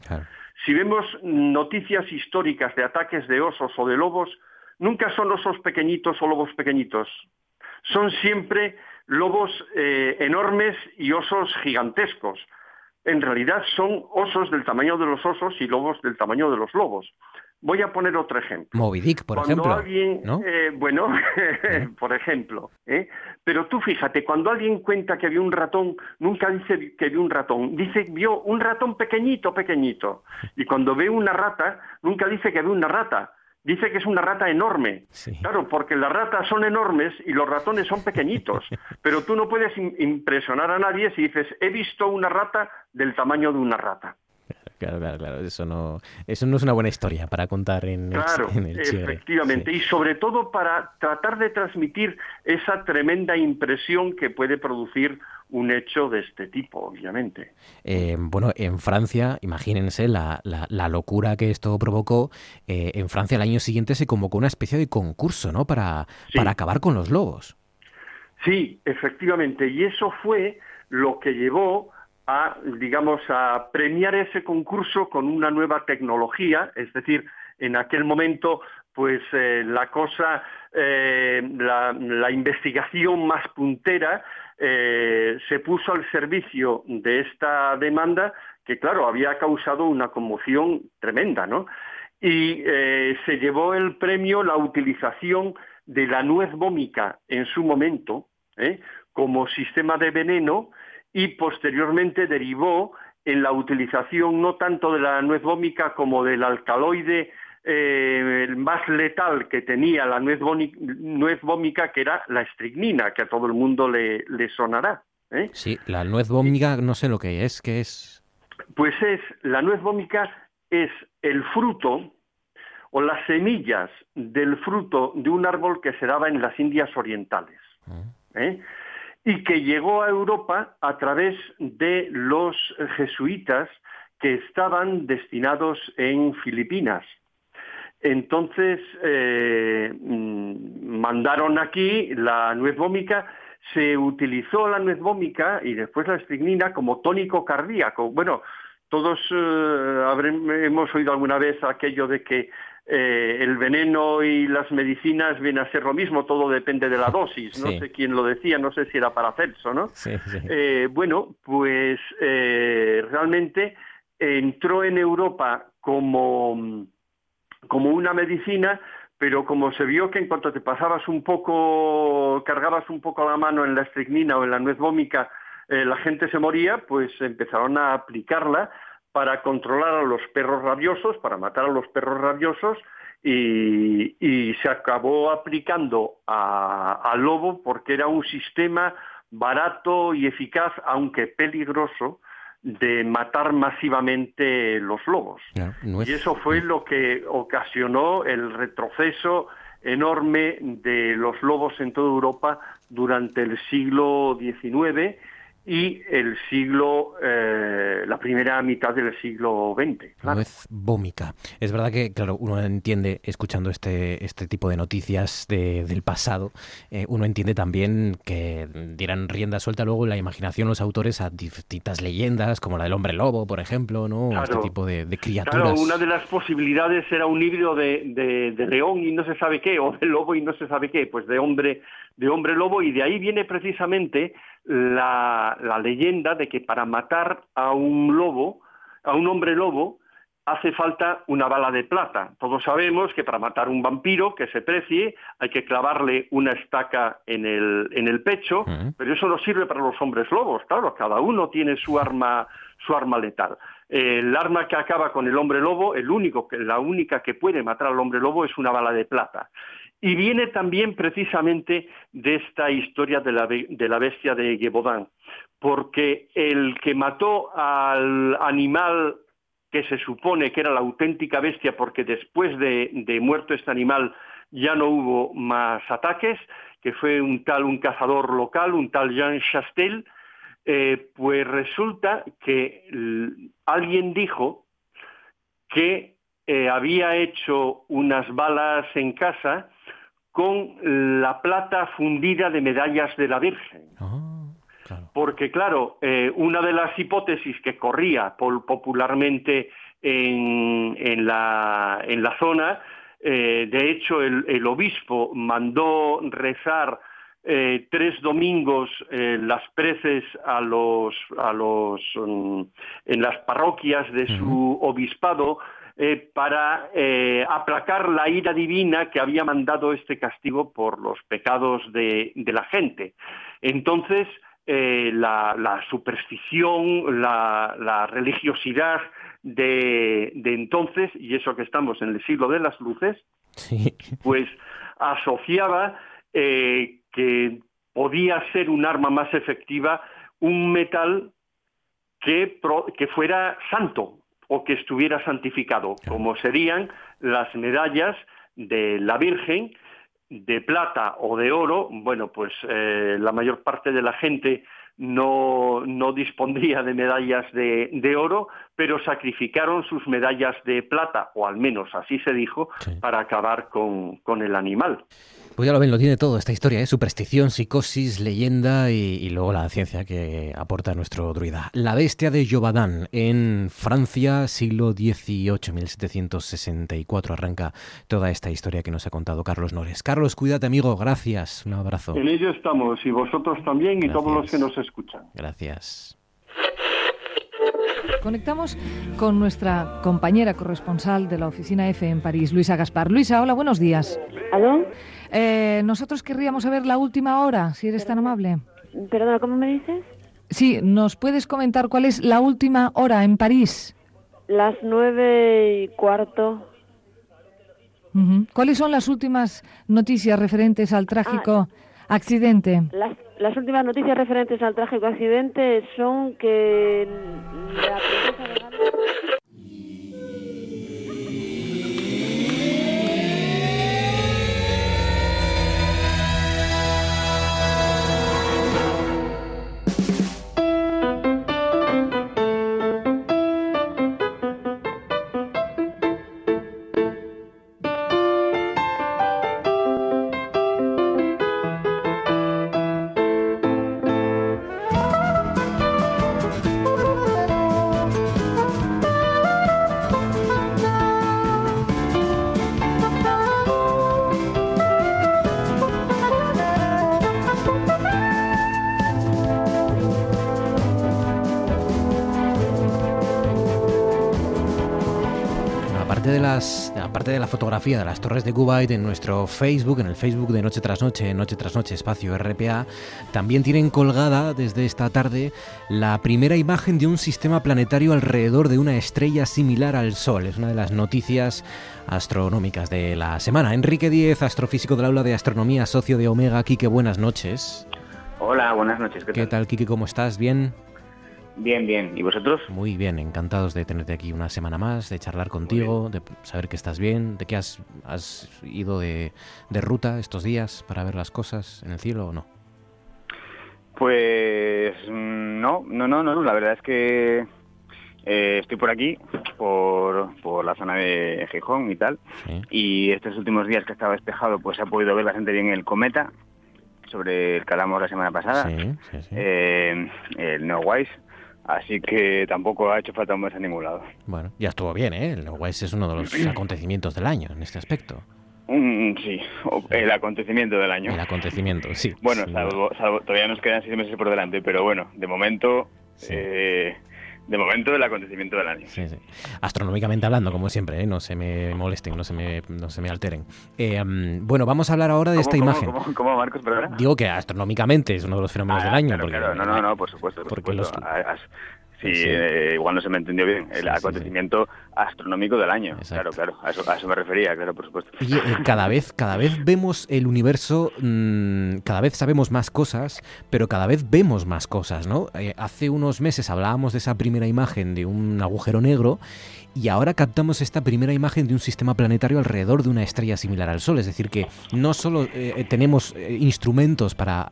Si vemos noticias históricas de ataques de osos o de lobos, nunca son osos pequeñitos o lobos pequeñitos. Son siempre lobos eh, enormes y osos gigantescos. En realidad son osos del tamaño de los osos y lobos del tamaño de los lobos. Voy a poner otro ejemplo. Moby Dick, por ejemplo. Alguien, eh, bueno, por ejemplo. ¿eh? Pero tú fíjate, cuando alguien cuenta que había un ratón, nunca dice que vio un ratón. Dice vio un ratón pequeñito, pequeñito. Y cuando ve una rata, nunca dice que ve una rata. Dice que es una rata enorme. Claro, porque las ratas son enormes y los ratones son pequeñitos. Pero tú no puedes impresionar a nadie si dices, he visto una rata del tamaño de una rata. Claro, claro, claro. Eso no, eso no es una buena historia para contar en claro, el, en efectivamente. Y sobre todo para tratar de transmitir esa tremenda impresión que puede producir un hecho de este tipo, obviamente. Eh, bueno, en Francia, imagínense la, la, locura que esto provocó. Eh, en Francia el año siguiente se convocó una especie de concurso, ¿no? Para, para acabar con los lobos. Sí, efectivamente. Y eso fue lo que llevó a, digamos, a premiar ese concurso con una nueva tecnología, es decir, en aquel momento, pues eh, la cosa, la, la, investigación más puntera eh, se puso al servicio de esta demanda que, claro, había causado una conmoción tremenda, ¿no? Y eh, se llevó el premio la utilización de la nuez vómica en su momento ¿eh? como sistema de veneno y posteriormente derivó en la utilización no tanto de la nuez vómica como del alcaloide eh, el más letal que tenía la nuez, vómica, que era la estricnina, que a todo el mundo le, sonará. ¿eh? Sí, la nuez vómica no sé lo que es, ¿qué es? Pues es, la nuez vómica es el fruto o las semillas del fruto de un árbol que se daba en las Indias Orientales. Ah. ¿eh? Y que llegó a Europa a través de los jesuitas que estaban destinados en Filipinas. Entonces eh, mm, mandaron aquí la nuez vómica, se utilizó la nuez vómica y después la estricnina como tónico cardíaco. Bueno, todos eh, hemos oído alguna vez aquello de que eh, el veneno y las medicinas vienen a ser lo mismo, todo depende de la dosis. No sé quién lo decía, no sé si era Paracelso, ¿no? bueno, pues realmente entró en Europa como como una medicina, pero como se vio que en cuanto te pasabas un poco, cargabas un poco la mano en la estricnina o en la nuez vómica, eh, la gente se moría, pues empezaron a aplicarla para controlar a los perros rabiosos, para matar a los perros rabiosos, y, se acabó aplicando al lobo porque era un sistema barato y eficaz, aunque peligroso, de matar masivamente los lobos. Y eso fue lo que ocasionó el retroceso enorme de los lobos en toda Europa durante el siglo XIX y el siglo, eh, la primera mitad del siglo XX. Claro. Nuez vómica. Es verdad que, claro, uno entiende, escuchando este, este tipo de noticias del pasado, eh, uno entiende también que dieran rienda suelta luego la imaginación los autores a distintas leyendas, como la del hombre lobo, por ejemplo, ¿no? este tipo de, criaturas. Claro, una de las posibilidades era un híbrido de, de, león y no se sabe qué, o de lobo y no se sabe qué, pues de hombre, de hombre lobo, y de ahí viene precisamente la, leyenda de que para matar a un lobo, a un hombre lobo, hace falta una bala de plata. Todos sabemos que para matar un vampiro que se precie hay que clavarle una estaca en el, en el pecho, pero eso no sirve para los hombres lobos, claro, cada uno tiene su arma, su arma letal. El arma que acaba con el hombre lobo, el único, la única que puede matar al hombre lobo es una bala de plata. Y viene también precisamente de esta historia de la, de la bestia de Gévaudan, porque el que mató al animal que se supone que era la auténtica bestia, porque después de, muerto este animal ya no hubo más ataques, que fue un tal, un cazador local, un tal Jean Chastel, eh, pues resulta que alguien dijo que eh, había hecho unas balas en casa con la plata fundida de medallas de la Virgen. Ah, Porque, claro, eh, una de las hipótesis que corría popularmente en, la, zona, eh, de hecho, el, obispo mandó rezar eh, tres domingos las preces a los, a los, mm, en las parroquias de su obispado eh, para eh, aplacar la ira divina que había mandado este castigo por los pecados de, la gente. Entonces, eh, la, superstición, la, religiosidad de, entonces, y eso que estamos en el siglo de las luces, pues asociaba que podía ser un arma más efectiva un metal que, que fuera santo, o que estuviera santificado, como serían las medallas de la Virgen de plata o de oro, bueno, pues eh, la mayor parte de la gente no, no dispondría de medallas de, de, oro, pero sacrificaron sus medallas de plata, o al menos así se dijo, para acabar con, con el animal. Pues ya lo ven, lo tiene todo esta historia, ¿eh? superstición, psicosis, leyenda y, luego la ciencia que aporta nuestro druida. La bestia de Jovadán en Francia, siglo XVIII, 1764, arranca toda esta historia que nos ha contado Carlos Nores. Carlos, cuídate amigo, gracias, un abrazo. En ello estamos, y vosotros también, y todos los que nos escuchan. Gracias. Conectamos con nuestra compañera corresponsal de la oficina F en París, Luisa Gaspar. Luisa, hola, buenos días. ¿Aló? Eh, nosotros querríamos saber la última hora, si eres tan amable. Perdona, ¿cómo me dices? Sí, ¿nos puedes comentar cuál es la última hora en París? Las nueve y cuarto. ¿Cuáles son las últimas noticias referentes al trágico ah, accidente? Las, últimas noticias referentes al trágico accidente son que la princesa aparte de la fotografía de las torres de Kuwait en nuestro Facebook, en el Facebook de Noche tras Noche, Noche tras Noche, espacio RPA, también tienen colgada desde esta tarde la primera imagen de un sistema planetario alrededor de una estrella similar al Sol. Es una de las noticias astronómicas de la semana. Enrique Díez, astrofísico del aula de astronomía, socio de Omega. Quique, buenas noches. Hola, buenas noches. ¿Qué, tal? Quique? ¿Cómo estás? ¿Bien? Bien, bien. ¿Y vosotros? Muy bien, encantados de tenerte aquí una semana más, de charlar contigo, de saber que estás bien, de que has, has ido de, ruta estos días para ver las cosas en el cielo o no. Pues mm, no, no, no, no. La verdad es que eh, estoy por aquí, por, por la zona de Gijón y tal. Y estos últimos días que estaba despejado, pues se ha podido ver bastante bien el cometa sobre el que hablamos la semana pasada. Eh, el Neowise Así que tampoco ha hecho falta un mes a ningún lado. Bueno, ya estuvo bien, ¿eh? El West es uno de los acontecimientos del año en este aspecto. Mm, sí, el acontecimiento del año. El acontecimiento, sí. Bueno, todavía nos quedan seis meses por delante, pero bueno, de momento eh, de momento el acontecimiento del año. Sí, sí. Astronómicamente hablando, como siempre, ¿eh? no se me molesten, no se me, no se me alteren. Eh, bueno, vamos a hablar ahora de esta imagen. ¿cómo, Marcos, perdona? Digo que astronómicamente es uno de los fenómenos ah, del año. porque, no, no, no, por supuesto. porque Los... Sí, eh, igual no se me entendió bien. El acontecimiento astronómico del año. Claro, claro. A eso, a eso, me refería, claro, por supuesto. Eh, cada vez, cada vez vemos el universo, mm, cada vez sabemos más cosas, pero cada vez vemos más cosas, ¿no? Eh, hace unos meses hablábamos de esa primera imagen de un agujero negro y ahora captamos esta primera imagen de un sistema planetario alrededor de una estrella similar al Sol. Es decir, que no solo tenemos instrumentos para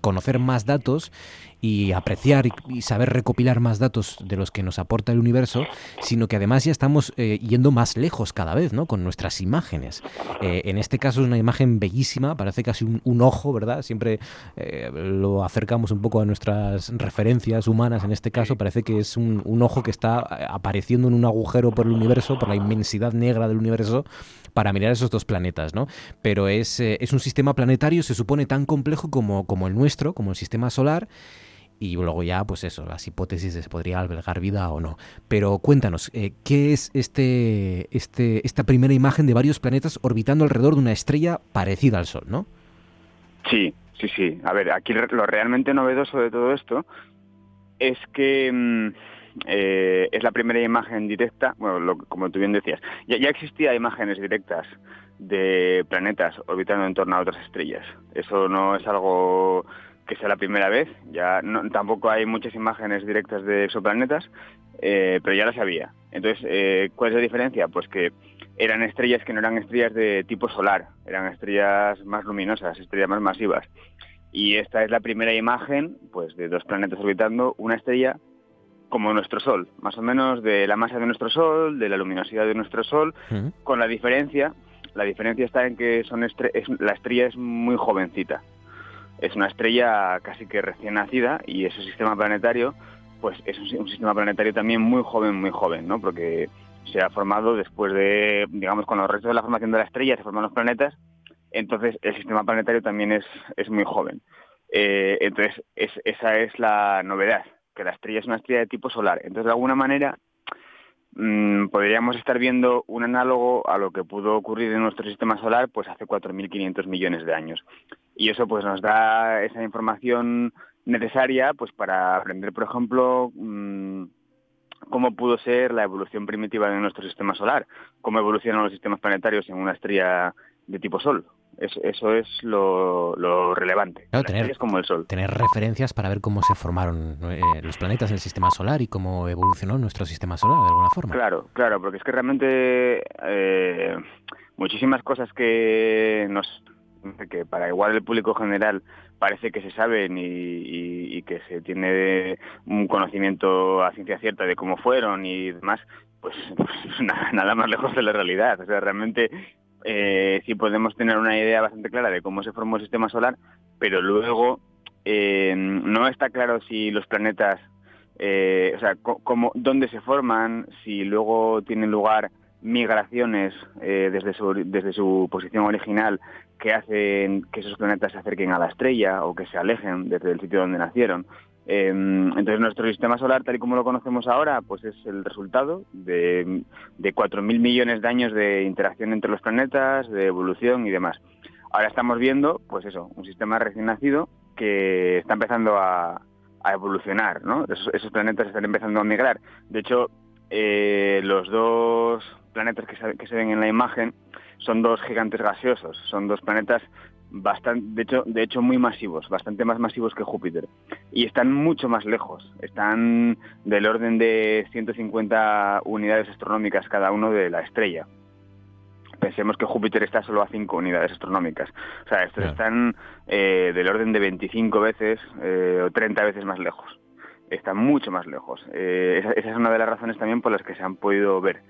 conocer más datos, y apreciar y, saber recopilar más datos de los que nos aporta el universo, sino que además ya estamos eh, yendo más lejos cada vez, ¿no? Con nuestras imágenes. Eh, en este caso es una imagen bellísima, parece casi un, ojo, ¿verdad? Siempre eh, lo acercamos un poco a nuestras referencias humanas, en este caso parece que es un, un ojo que está apareciendo en un agujero por el universo, por la inmensidad negra del universo, para mirar esos dos planetas, ¿no? Pero es, es un sistema planetario, se supone, tan complejo como, como el nuestro, como el sistema solar, y luego ya, pues eso, las hipótesis de podría albergar vida o no. Pero cuéntanos, eh, ¿qué es este, este, esta primera imagen de varios planetas orbitando alrededor de una estrella parecida al Sol, no? Sí, sí, sí. A ver, aquí lo realmente novedoso de todo esto es que mm, eh, es la primera imagen directa, bueno, como tú bien decías, ya, ya existía imágenes directas de planetas orbitando en torno a otras estrellas. Eso no es algo que sea la primera vez. Ya no, tampoco hay muchas imágenes directas de exoplanetas, eh, pero ya las había. Entonces, eh, ¿cuál es la diferencia? Pues que eran estrellas que no eran estrellas de tipo solar, eran estrellas más luminosas, estrellas más masivas. Y esta es la primera imagen pues, de dos planetas orbitando una estrella como nuestro Sol, más o menos de la masa de nuestro Sol, de la luminosidad de nuestro Sol, con la diferencia, la diferencia está en que son la estrella es muy jovencita, es una estrella casi que recién nacida y ese sistema planetario, pues es un, sistema planetario también muy joven, muy joven, ¿no? Porque se ha formado después de, digamos, con los restos de la formación de la estrella se forman los planetas, entonces el sistema planetario también es, es muy joven. Eh, entonces esa es la novedad que la estrella es una estrella de tipo solar. Entonces, de alguna manera, mm, podríamos estar viendo un análogo a lo que pudo ocurrir en nuestro sistema solar pues hace 4.500 millones de años. Y eso pues nos da esa información necesaria pues para aprender, por ejemplo, mm, cómo pudo ser la evolución primitiva de nuestro sistema solar, cómo evolucionan los sistemas planetarios en una estrella de tipo Sol eso es lo, relevante. tener, es como el Sol. Tener referencias para ver cómo se formaron eh, los planetas en el sistema solar y cómo evolucionó nuestro sistema solar de alguna forma. Claro, claro, porque es que realmente eh, muchísimas cosas que nos que para igual el público general parece que se saben y, que se tiene un conocimiento a ciencia cierta de cómo fueron y demás, pues, pues nada, nada, más lejos de la realidad. O sea, realmente eh, sí podemos tener una idea bastante clara de cómo se formó el sistema solar, pero luego eh, no está claro si los planetas, eh, o sea, cómo, dónde se forman, si luego tienen lugar migraciones eh, desde, su, desde su posición original que hacen que esos planetas se acerquen a la estrella o que se alejen desde el sitio donde nacieron. Em, entonces nuestro sistema solar, tal y como lo conocemos ahora, pues es el resultado de, de 4.000 millones de años de interacción entre los planetas, de evolución y demás. Ahora estamos viendo, pues eso, un sistema recién nacido que está empezando a, evolucionar, ¿no? Esos, planetas están empezando a migrar. De hecho, eh, los dos planetas que se, que se ven en la imagen son dos gigantes gaseosos, son dos planetas bastante, de hecho, de hecho muy masivos, bastante más masivos que Júpiter y están mucho más lejos, están del orden de 150 unidades astronómicas cada uno de la estrella. Pensemos que Júpiter está solo a 5 unidades astronómicas. O sea, estos están eh, del orden de 25 veces eh, o 30 veces más lejos. Están mucho más lejos. Eh, esa, esa, es una de las razones también por las que se han podido ver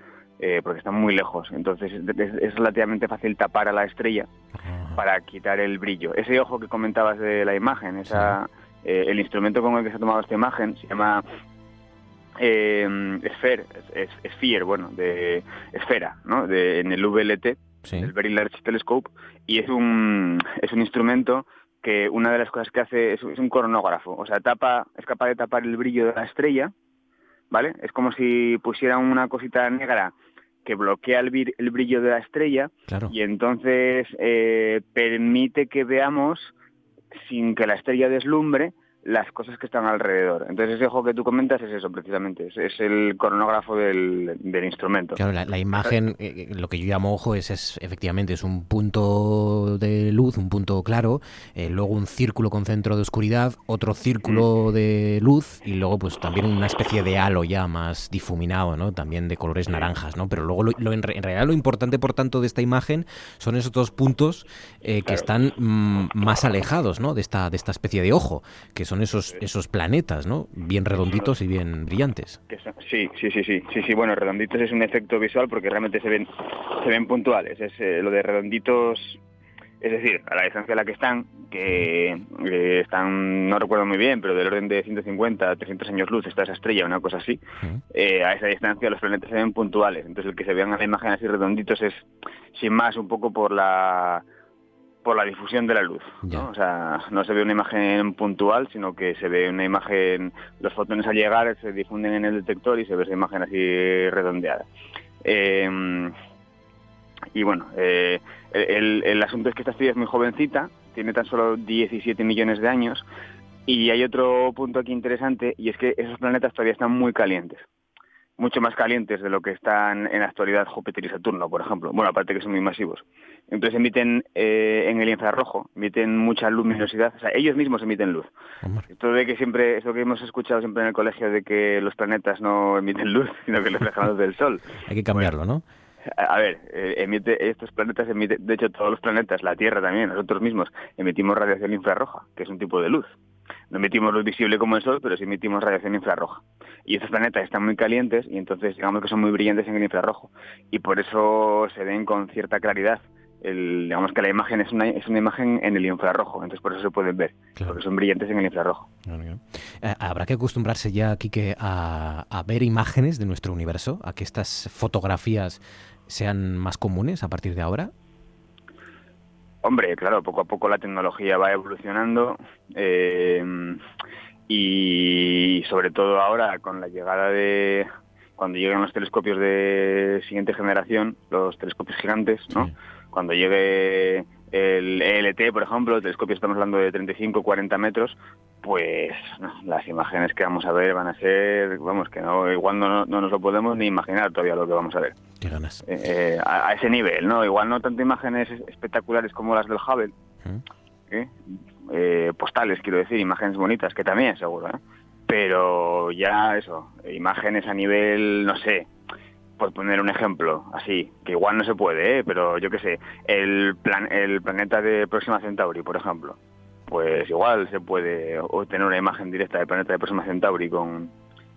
eh, porque están muy lejos. Entonces es, relativamente fácil tapar a la estrella para quitar el brillo. Ese ojo que comentabas de la imagen, esa, eh, el instrumento con el que se ha tomado esta imagen se llama eh, Sphere, es, bueno, de esfera, ¿no? De, en el VLT, el Very Large Telescope, y es un, es un instrumento que una de las cosas que hace es, es un coronógrafo, o sea, tapa, es capaz de tapar el brillo de la estrella, ¿vale? Es como si pusieran una cosita negra que bloquea el, el brillo de la estrella y entonces eh, permite que veamos sin que la estrella deslumbre las cosas que están alrededor. Entonces ese ojo que tú comentas es eso precisamente, es, el cronógrafo del, instrumento. Claro, la, imagen, eh, eh, lo que yo llamo ojo es, es, efectivamente es un punto de luz, un punto claro, eh, luego un círculo con centro de oscuridad, otro círculo de luz y luego pues también una especie de halo ya más difuminado, ¿no? También de colores naranjas, ¿no? Pero luego lo, en, realidad lo importante por tanto de esta imagen son esos dos puntos que están mm, más alejados, ¿no? De esta de esta especie de ojo, que son esos, esos planetas, ¿no? Bien redonditos y bien brillantes. Sí, sí, sí, sí, sí, sí. Bueno, redonditos es un efecto visual porque realmente se ven, se ven puntuales. Es eh, lo de redonditos, es decir, a la distancia a la que están, que están, no recuerdo muy bien, pero del orden de 150 300 años luz está esa estrella, una cosa así. Eh, a esa distancia los planetas se ven puntuales. Entonces el que se vean a la imagen así redonditos es, sin más, un poco por la por la difusión de la luz. ¿no? O sea, no se ve una imagen puntual, sino que se ve una imagen, los fotones al llegar se difunden en el detector y se ve esa imagen así redondeada. Em, y bueno, eh, el, el, asunto es que esta estrella es muy jovencita, tiene tan solo 17 millones de años, y hay otro punto aquí interesante, y es que esos planetas todavía están muy calientes mucho más calientes de lo que están en la actualidad Júpiter y Saturno, por ejemplo. Bueno, aparte que son muy masivos. Entonces emiten eh, en el infrarrojo, emiten mucha luminosidad, o sea, ellos mismos emiten luz. Esto de que siempre, eso que hemos escuchado siempre en el colegio de que los planetas no emiten luz, sino que reflejan luz del Sol. Hay que cambiarlo, ¿no? A ver, eh, emite, estos planetas emiten, de hecho todos los planetas, la Tierra también, nosotros mismos, emitimos radiación infrarroja, que es un tipo de luz. No emitimos luz visible como el Sol, pero sí emitimos radiación infrarroja. Y estos planetas están muy calientes y entonces digamos que son muy brillantes en el infrarrojo. Y por eso se ven con cierta claridad. El, digamos que la imagen es una, es una imagen en el infrarrojo, entonces por eso se pueden ver, porque son brillantes en el infrarrojo. Eh, habrá que acostumbrarse ya, Kike, a, a ver imágenes de nuestro universo, a que estas fotografías sean más comunes a partir de ahora. Hombre, claro, poco a poco la tecnología va evolucionando eh, y sobre todo ahora con la llegada de cuando lleguen los telescopios de siguiente generación, los telescopios gigantes, ¿no? Cuando llegue el ELT, por ejemplo, el telescopio estamos hablando de 35, 40 metros, pues las imágenes que vamos a ver van a ser, vamos, que no, igual no, no nos lo podemos ni imaginar todavía lo que vamos a ver. Qué ganas. Eh, eh, a, ese nivel, ¿no? Igual no tanto imágenes espectaculares como las del Hubble, ¿eh? postales, quiero decir, imágenes bonitas, que también seguro, ¿eh? Pero ya eso, imágenes a nivel, no sé, por poner un ejemplo, así, que igual no se puede, ¿eh? pero yo qué sé, el, plan, el planeta de Próxima Centauri, por ejemplo, pues igual se puede obtener una imagen directa del planeta de Próxima Centauri con,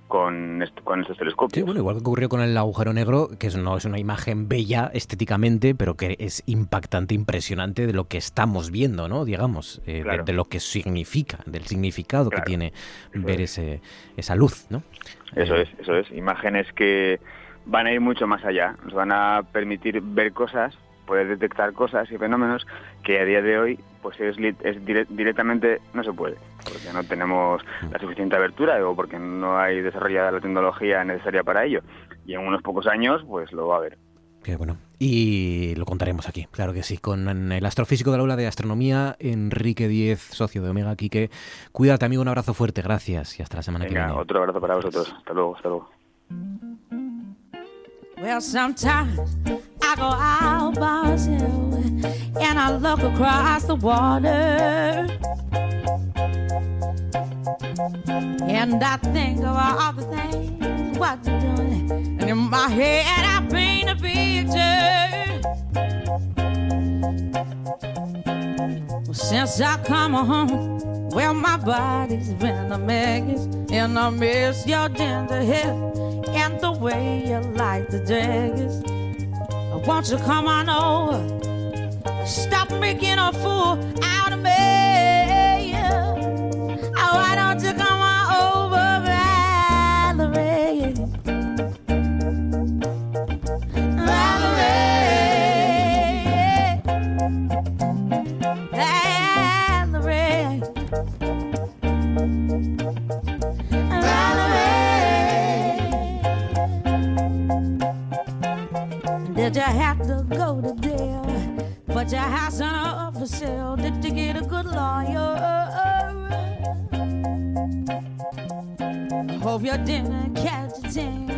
con, con estos telescopios. Sí, bueno, igual que ocurrió con el agujero negro, que no es una imagen bella estéticamente, pero que es impactante, impresionante de lo que estamos viendo, ¿no? Digamos, eh, de, lo que significa, del significado que tiene ver ese, esa luz, ¿no? Eso es, eso es. Imágenes que van a ir mucho más allá. Nos van a permitir ver cosas, poder detectar cosas y fenómenos que a día de hoy pues es, es directamente no se puede, porque no tenemos la suficiente abertura o porque no hay desarrollada la tecnología necesaria para ello. Y en unos pocos años pues lo va a haber. Qué bueno. Y lo contaremos aquí, claro que sí, con el astrofísico de la aula de astronomía, Enrique Diez, socio de Omega Quique. Cuídate, amigo, un abrazo fuerte, gracias y hasta la semana que viene. Otro abrazo para vosotros. Hasta luego, hasta luego. Well, sometimes I go out by and I look across the water. And I think of all the things what you're doing. And in my head, I paint a picture. Well, since I come home, well, my body's been a mess. And I miss your gentle hair and the way you like the dress. Won't you come on over? Stop making a fool out of me. Oh, why don't you come You have to go to jail? But your house on up for sale. Did you get a good lawyer? I hope you didn't catch a thing.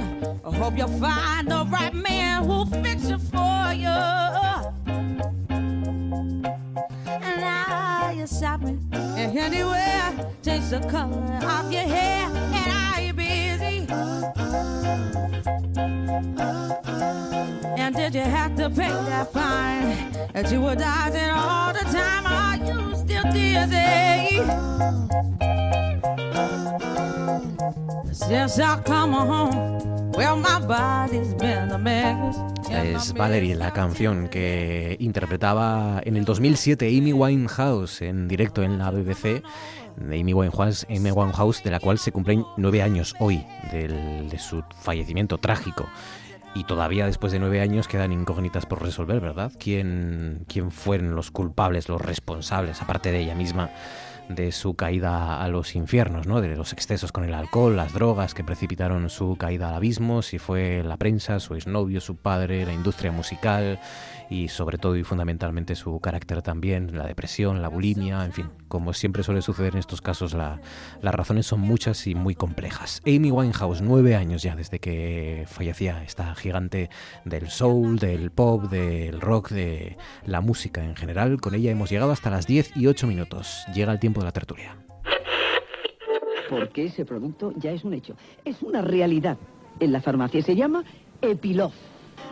I hope you find the right man who'll fix it for you. And now you're shopping anywhere. Change the color of your hair. Have to pay that fine that you were dodging all the time? Are you still dizzy? Since I come home, well, my body's been a mess. Es Valerie, la canción que interpretaba en el 2007 Amy Winehouse en directo en la BBC. Amy Winehouse, Amy Winehouse, de la cual se cumplen nueve años hoy del, de su fallecimiento trágico. Y todavía después de nueve años quedan incógnitas por resolver, ¿verdad? ¿Quién, quién fueron los culpables, los responsables, aparte de ella misma, de su caída a los infiernos, ¿no? de los excesos con el alcohol, las drogas que precipitaron su caída al abismo, si fue la prensa, su exnovio, su padre, la industria musical y sobre todo y fundamentalmente su carácter también, la depresión, la bulimia, en fin, como siempre suele suceder en estos casos, la- las razones son muchas y muy complejas. Amy Winehouse, nueve años ya desde que fallecía esta gigante del soul, del pop, del rock, de la música en general. Con ella hemos llegado hasta las 10 y 8 minutos. Llega el tiempo de la tertulia. Porque ese producto ya es un hecho. Es una realidad. En la farmacia se llama Epilof.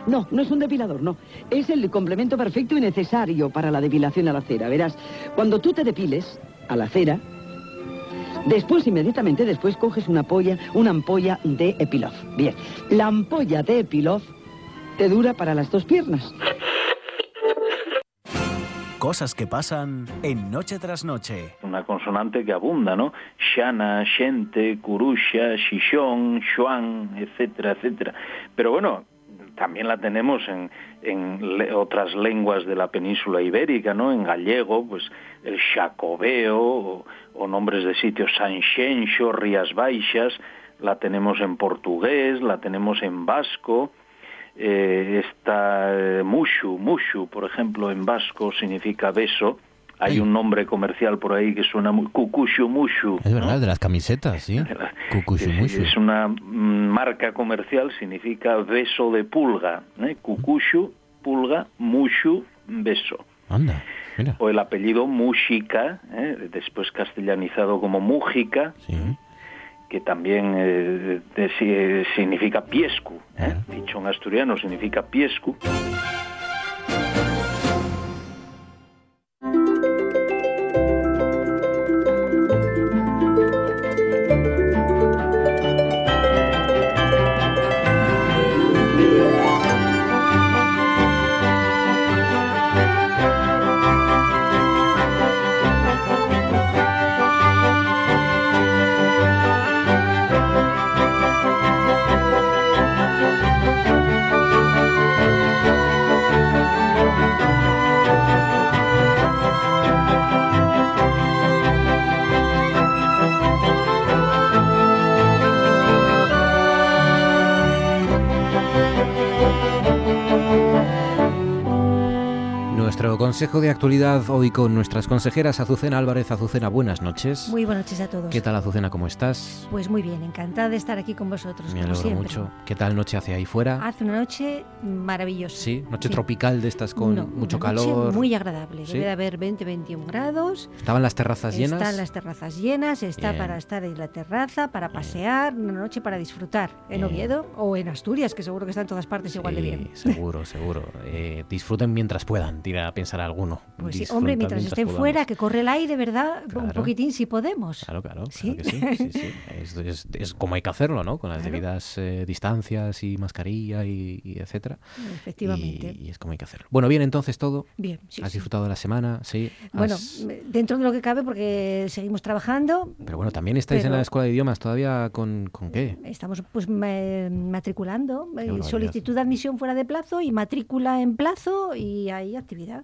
No, no es un depilador, no. Es el complemento perfecto y necesario para la depilación a la cera. Verás, cuando tú te depiles a la cera, después, inmediatamente después, coges una, polla, una ampolla de Epilof. Bien, la ampolla de Epilof te dura para las dos piernas. Cosas que pasan en Noche tras Noche. una consonante que abunda, ¿no? Shana, Shente, Kurusha, Shishon, Shuan, etcétera, etcétera. Pero bueno, también la tenemos en, otras lenguas de la península ibérica, ¿no? En gallego, pues el Xacobeo o, o nombres de sitios Sanxenxo, Rías Baixas, la tenemos en portugués, la tenemos en vasco, eh, está eh, Mushu, Mushu, por ejemplo, en vasco significa beso. Hay un nombre comercial por ahí que suena muy Kukushu Mushu. Es verdad, de las camisetas, sí. Kukushumushu. Es una mm, marca comercial, significa beso de pulga. ¿eh? Kukushu, pulga, Mushu, beso. Anda, mira. O el apellido Muxica, ¿eh? después castellanizado como Mújica, que también eh, de- si- eh, significa piescu. ¿eh? Dicho en asturiano significa piescu. Consejo de actualidad hoy con nuestras consejeras Azucena Álvarez. Azucena, buenas noches. Muy buenas noches a todos. ¿Qué tal, Azucena? ¿Cómo estás? Pues muy bien, encantada de estar aquí con vosotros. Me alegro siempre. mucho. ¿Qué tal noche hace ahí fuera? Hace una noche maravillosa. Sí, noche Sí. tropical de estas con No, mucho una noche calor. Muy agradable. Sí. Debe de haber 20-21 grados. ¿Estaban las terrazas llenas? Están las terrazas llenas, está Bien. para estar en la terraza, para pasear, una noche para disfrutar en Bien. Oviedo o en Asturias, que seguro que está en todas partes igual de bien. Sí, seguro, seguro. Eh, disfruten mientras puedan, tira a pensar alguno. Pues sí, hombre, mientras estén podamos. fuera, que corre el aire, ¿verdad? Un Claro. poquitín si podemos. Claro, claro, Sí. claro que sí, sí, sí. Es, es- es como hay que hacerlo, ¿no? Con las Claro. debidas eh, distancias y mascarilla y, y etcétera. Efectivamente. Y, y es como hay que hacerlo. Bueno, bien, entonces todo. Bien, sí, ¿Has disfrutado de la semana? Sí. Bueno, Has- dentro de lo que cabe, porque seguimos trabajando, Pero bueno, también estáis en la escuela de idiomas todavía con, con qué? Estamos pues ma- matriculando, eh, solicitud de admisión fuera de plazo y matrícula en plazo y hay actividad.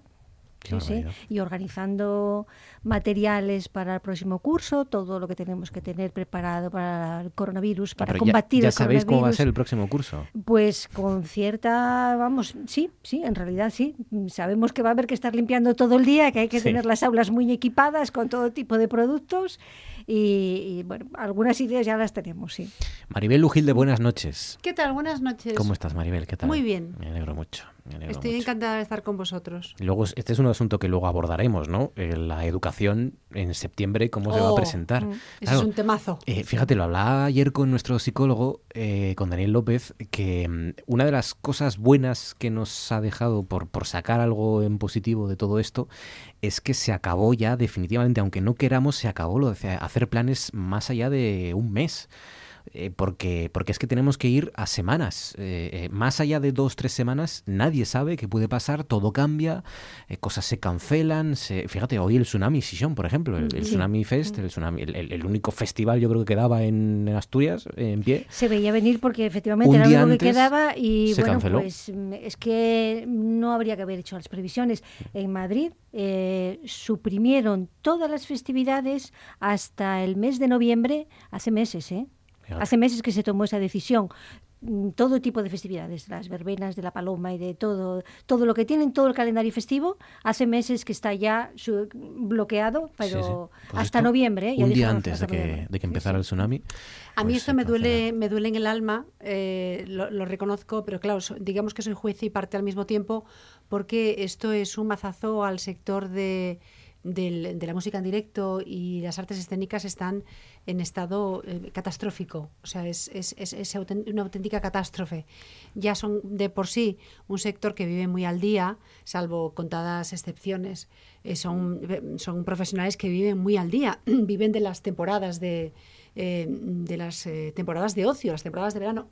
Sí, sí. Y organizando materiales para el próximo curso, todo lo que tenemos que tener preparado para el coronavirus, para ya- combatir ya, el sabéis cómo va a ser el próximo curso. Pues con cierta, vamos, sí, sí, en realidad sí. Sabemos que va a haber que estar limpiando todo el día, que hay que Sí. tener las aulas muy equipadas con todo tipo de productos y, y, bueno, algunas ideas ya las tenemos, sí. Maribel Lujilde, buenas noches. ¿Qué tal? Buenas noches. ¿Cómo estás, Maribel? ¿Qué tal? Muy bien. Me alegro mucho. me alegro Estoy mucho. encantada de estar con vosotros. Luego, este es un asunto que luego abordaremos, ¿no? Eh, la educación en septiembre, cómo se va a Oh, presentar. mm, Ese Claro, es un temazo. eh, fíjate, lo hablaba ayer con nuestro psicólogo, eh, con Daniel López, que mm, una de las cosas buenas que nos ha dejado por, por sacar algo en positivo de todo esto es que se acabó ya definitivamente, aunque no queramos, se acabó lo de hacer planes más allá de un mes. Eh, porque, porque es que tenemos que ir a semanas. Eh, eh, más allá de dos, tres semanas, nadie sabe qué puede pasar, todo cambia, eh, cosas se cancelan. Se, fíjate, hoy el Tsunami Sison, por ejemplo, el, el Sí. Tsunami Fest, el, tsunami, el, único festival yo creo que quedaba en, en Asturias en pie. Se veía venir porque efectivamente Un era lo único que quedaba y se bueno, canceló. pues mm, es que no habría que haber hecho las previsiones. En Madrid eh, suprimieron todas las festividades hasta el mes de noviembre, hace meses, ¿eh? Hace meses que se tomó esa decisión. Mm, Todo tipo de festividades, las verbenas de la paloma y de todo, todo lo que tienen, todo el calendario festivo, hace meses que está ya su- bloqueado, pero sí. Pues hasta esto, noviembre. ¿eh? Ya Un día antes de que, de que empezara el tsunami. A mí pues esto me duele, me duele en el alma, eh, lo, lo reconozco, pero claro, so- digamos que soy juez y parte al mismo tiempo, porque esto es un mazazo al sector de, del- de la música en directo y las artes escénicas están en estado eh, catastrófico. O sea, es, es- es- una auténtica catástrofe. Ya son de por sí un sector que vive muy al día, salvo contadas excepciones. Eh, son, son profesionales que viven muy al día, viven de las temporadas de, eh, de las temporadas de ocio, las temporadas de verano.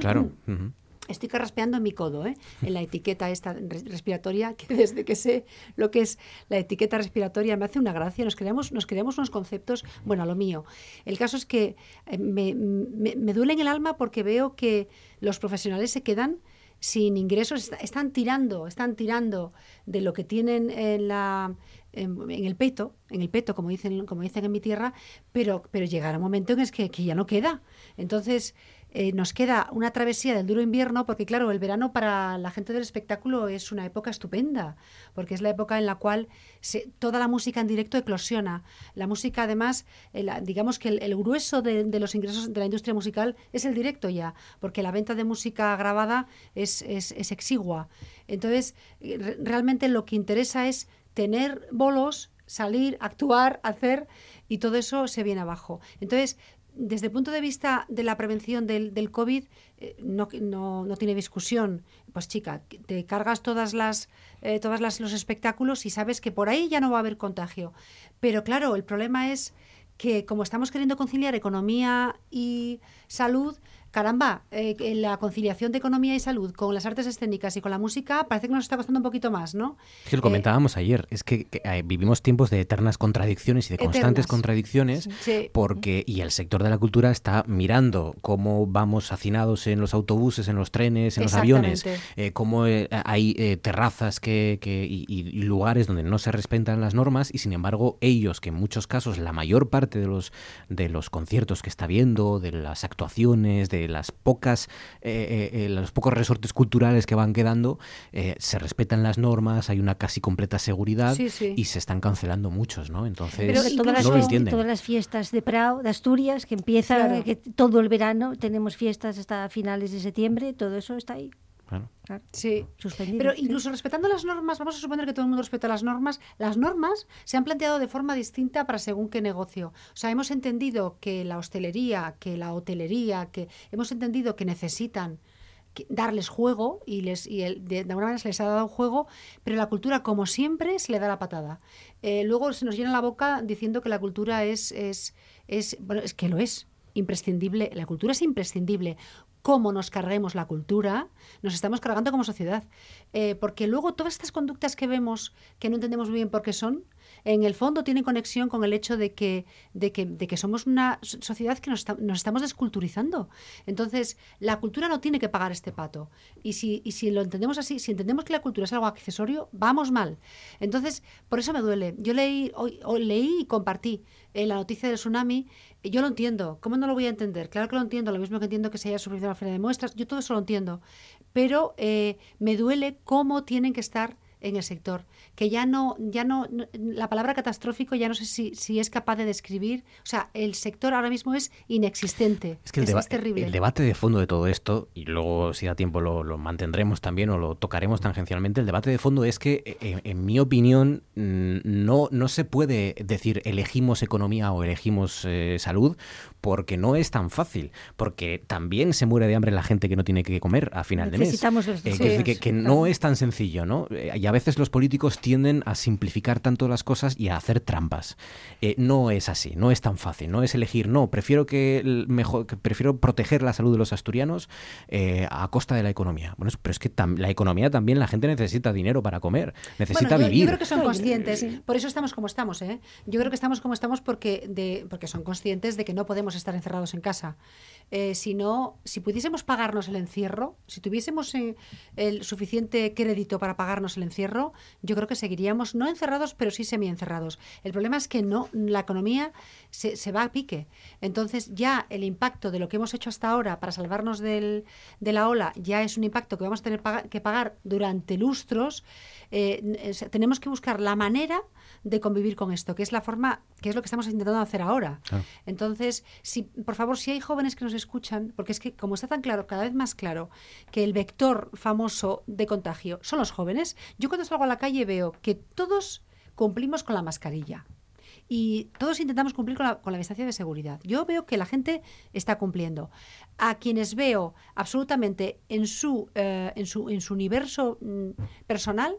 Claro. Estoy carraspeando mi codo, ¿eh? en la etiqueta esta res- respiratoria, que desde que sé lo que es la etiqueta respiratoria me hace una gracia. Nos creamos, nos creamos unos conceptos, bueno, a lo mío. El caso es que eh, me, me- me duele en el alma porque veo que los profesionales se quedan sin ingresos, est- están tirando, están tirando de lo que tienen en la en el peto, en el peto, como dicen, como dicen en mi tierra, pero, pero llegará un momento en es que, que ya no queda. Entonces, eh, nos queda una travesía del duro invierno, porque claro, el verano para la gente del espectáculo es una época estupenda, porque es la época en la cual se- toda la música en directo eclosiona. La música, además, eh, digamos que el, grueso de, los ingresos de la industria musical es el directo ya, porque la venta de música grabada es, es- es exigua. Entonces, eh, re- realmente lo que interesa es tener bolos, salir, actuar, hacer, y todo eso se viene abajo. Entonces, desde el punto de vista de la prevención del, del COVID, eh, no, no, no tiene discusión. Pues chica, te cargas todas las, eh, todas las los espectáculos y sabes que por ahí ya no va a haber contagio. Pero claro, el problema es que como estamos queriendo conciliar economía y salud, caramba, eh, la conciliación de economía y salud con las artes escénicas y con la música parece que nos está costando un poquito más, ¿no? Es que lo Eh, comentábamos ayer, es que, que, eh, vivimos tiempos de eternas contradicciones y de constantes Eternas. contradicciones, Sí. porque y el sector de la cultura está mirando cómo vamos hacinados en los autobuses, en los trenes, en los aviones, eh, cómo eh, hay eh, terrazas que, que- y, y- y lugares donde no se respetan las normas y sin embargo ellos, que en muchos casos la mayor parte de los de los conciertos que está viendo, de las actuaciones, de las pocas eh, eh, eh, los pocos resortes culturales que van quedando, eh, se respetan las normas, hay una casi completa seguridad Sí, sí. y se están cancelando muchos, ¿no? Entonces Pero todas, las no lo todas las fiestas de Prado, de Asturias, que empiezan Claro. que todo el verano, tenemos fiestas hasta finales de septiembre, todo eso está ahí. Claro. Claro, Sí. suspendido. Pero incluso respetando las normas, vamos a suponer que todo el mundo respeta las normas, las normas se han planteado de forma distinta para según qué negocio. O sea, hemos entendido que la hostelería, que la hotelería, que hemos entendido que necesitan darles juego y, les, y el- de, de alguna manera se les ha dado juego, pero la cultura, como siempre, se le da la patada. Eh, luego se nos llena la boca diciendo que la cultura es, es, es, bueno, es que lo es, imprescindible. La cultura es imprescindible. Cómo nos carguemos la cultura, nos estamos cargando como sociedad. Eh, porque luego todas estas conductas que vemos, que no entendemos muy bien por qué son, en el fondo tienen conexión con el hecho de que, de que, de que somos una so- sociedad que nos, esta- nos estamos desculturizando. Entonces, la cultura no tiene que pagar este pato. Y si, y si lo entendemos así, si entendemos que la cultura es algo accesorio, vamos mal. Entonces, por eso me duele. Yo leí, hoy, leí y compartí eh, la noticia del tsunami. Yo lo entiendo. ¿Cómo no lo voy a entender? Claro que lo entiendo. Lo mismo que entiendo que se haya subido a la feria de muestras. Yo todo eso lo entiendo. Pero eh, me duele cómo tienen que estar en el sector, que ya no, ya no, la palabra catastrófico ya no sé si, si es capaz de describir, o sea, el sector ahora mismo es inexistente, Es que el, es, deba- es terrible. el debate de fondo de todo esto, y luego si da tiempo lo, lo mantendremos también o lo tocaremos tangencialmente, el debate de fondo es que, eh, en, en mi opinión, mm, no, no se puede decir elegimos economía o elegimos eh, salud, porque no es tan fácil, porque también se muere de hambre la gente que no tiene que comer a final de mes. Necesitamos los dos Eh, que, que no es tan sencillo, ¿no? Eh, Y a veces los políticos tienden a simplificar tanto las cosas y a hacer trampas. Eh, no es así, no es tan fácil, no es elegir, no, prefiero que el mejor, que prefiero proteger la salud de los asturianos eh, a costa de la economía. Bueno, pero es que la economía también, la gente necesita dinero para comer, necesita Bueno, yo- vivir. Yo creo que son conscientes, por eso estamos como estamos, ¿eh? Yo creo que estamos como estamos porque, de, porque son conscientes de que no podemos estar encerrados en casa. Eh, si no, si pudiésemos pagarnos el encierro, si tuviésemos eh, el suficiente crédito para pagarnos el encierro, yo creo que seguiríamos no encerrados, pero sí semi-encerrados. El problema es que no, la economía se, se va a pique. Entonces ya el impacto de lo que hemos hecho hasta ahora para salvarnos del- de la ola ya es un impacto que vamos a tener que pagar durante lustros. Eh, tenemos que buscar la manera de convivir con esto, que es la forma, que es lo que estamos intentando hacer ahora. Entonces, si, por favor, si hay jóvenes que nos escuchan, porque es que como está tan claro, cada vez más claro, que el vector famoso de contagio son los jóvenes, yo cuando salgo a la calle veo que todos cumplimos con la mascarilla. Y todos intentamos cumplir con la, con la distancia de seguridad. Yo veo que la gente está cumpliendo. A quienes veo absolutamente en su, eh, en su, en su universo mm, personal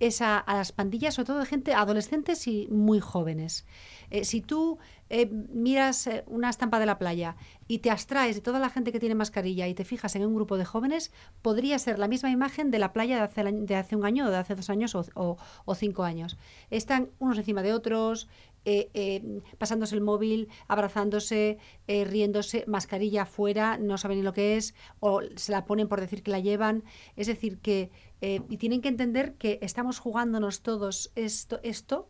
es a, las pandillas, sobre todo de gente, adolescentes y muy jóvenes. Eh, si tú eh, miras una estampa de la playa y te abstraes de toda la gente que tiene mascarilla y te fijas en un grupo de jóvenes, podría ser la misma imagen de la playa de hace, de hace un año, o de hace dos años o- o cinco años. Están unos encima de otros, eh, eh, pasándose el móvil, abrazándose, eh, riéndose, mascarilla afuera, no saben ni lo que es, o se la ponen por decir que la llevan. Es decir, que eh, y tienen que entender que estamos jugándonos todos esto, esto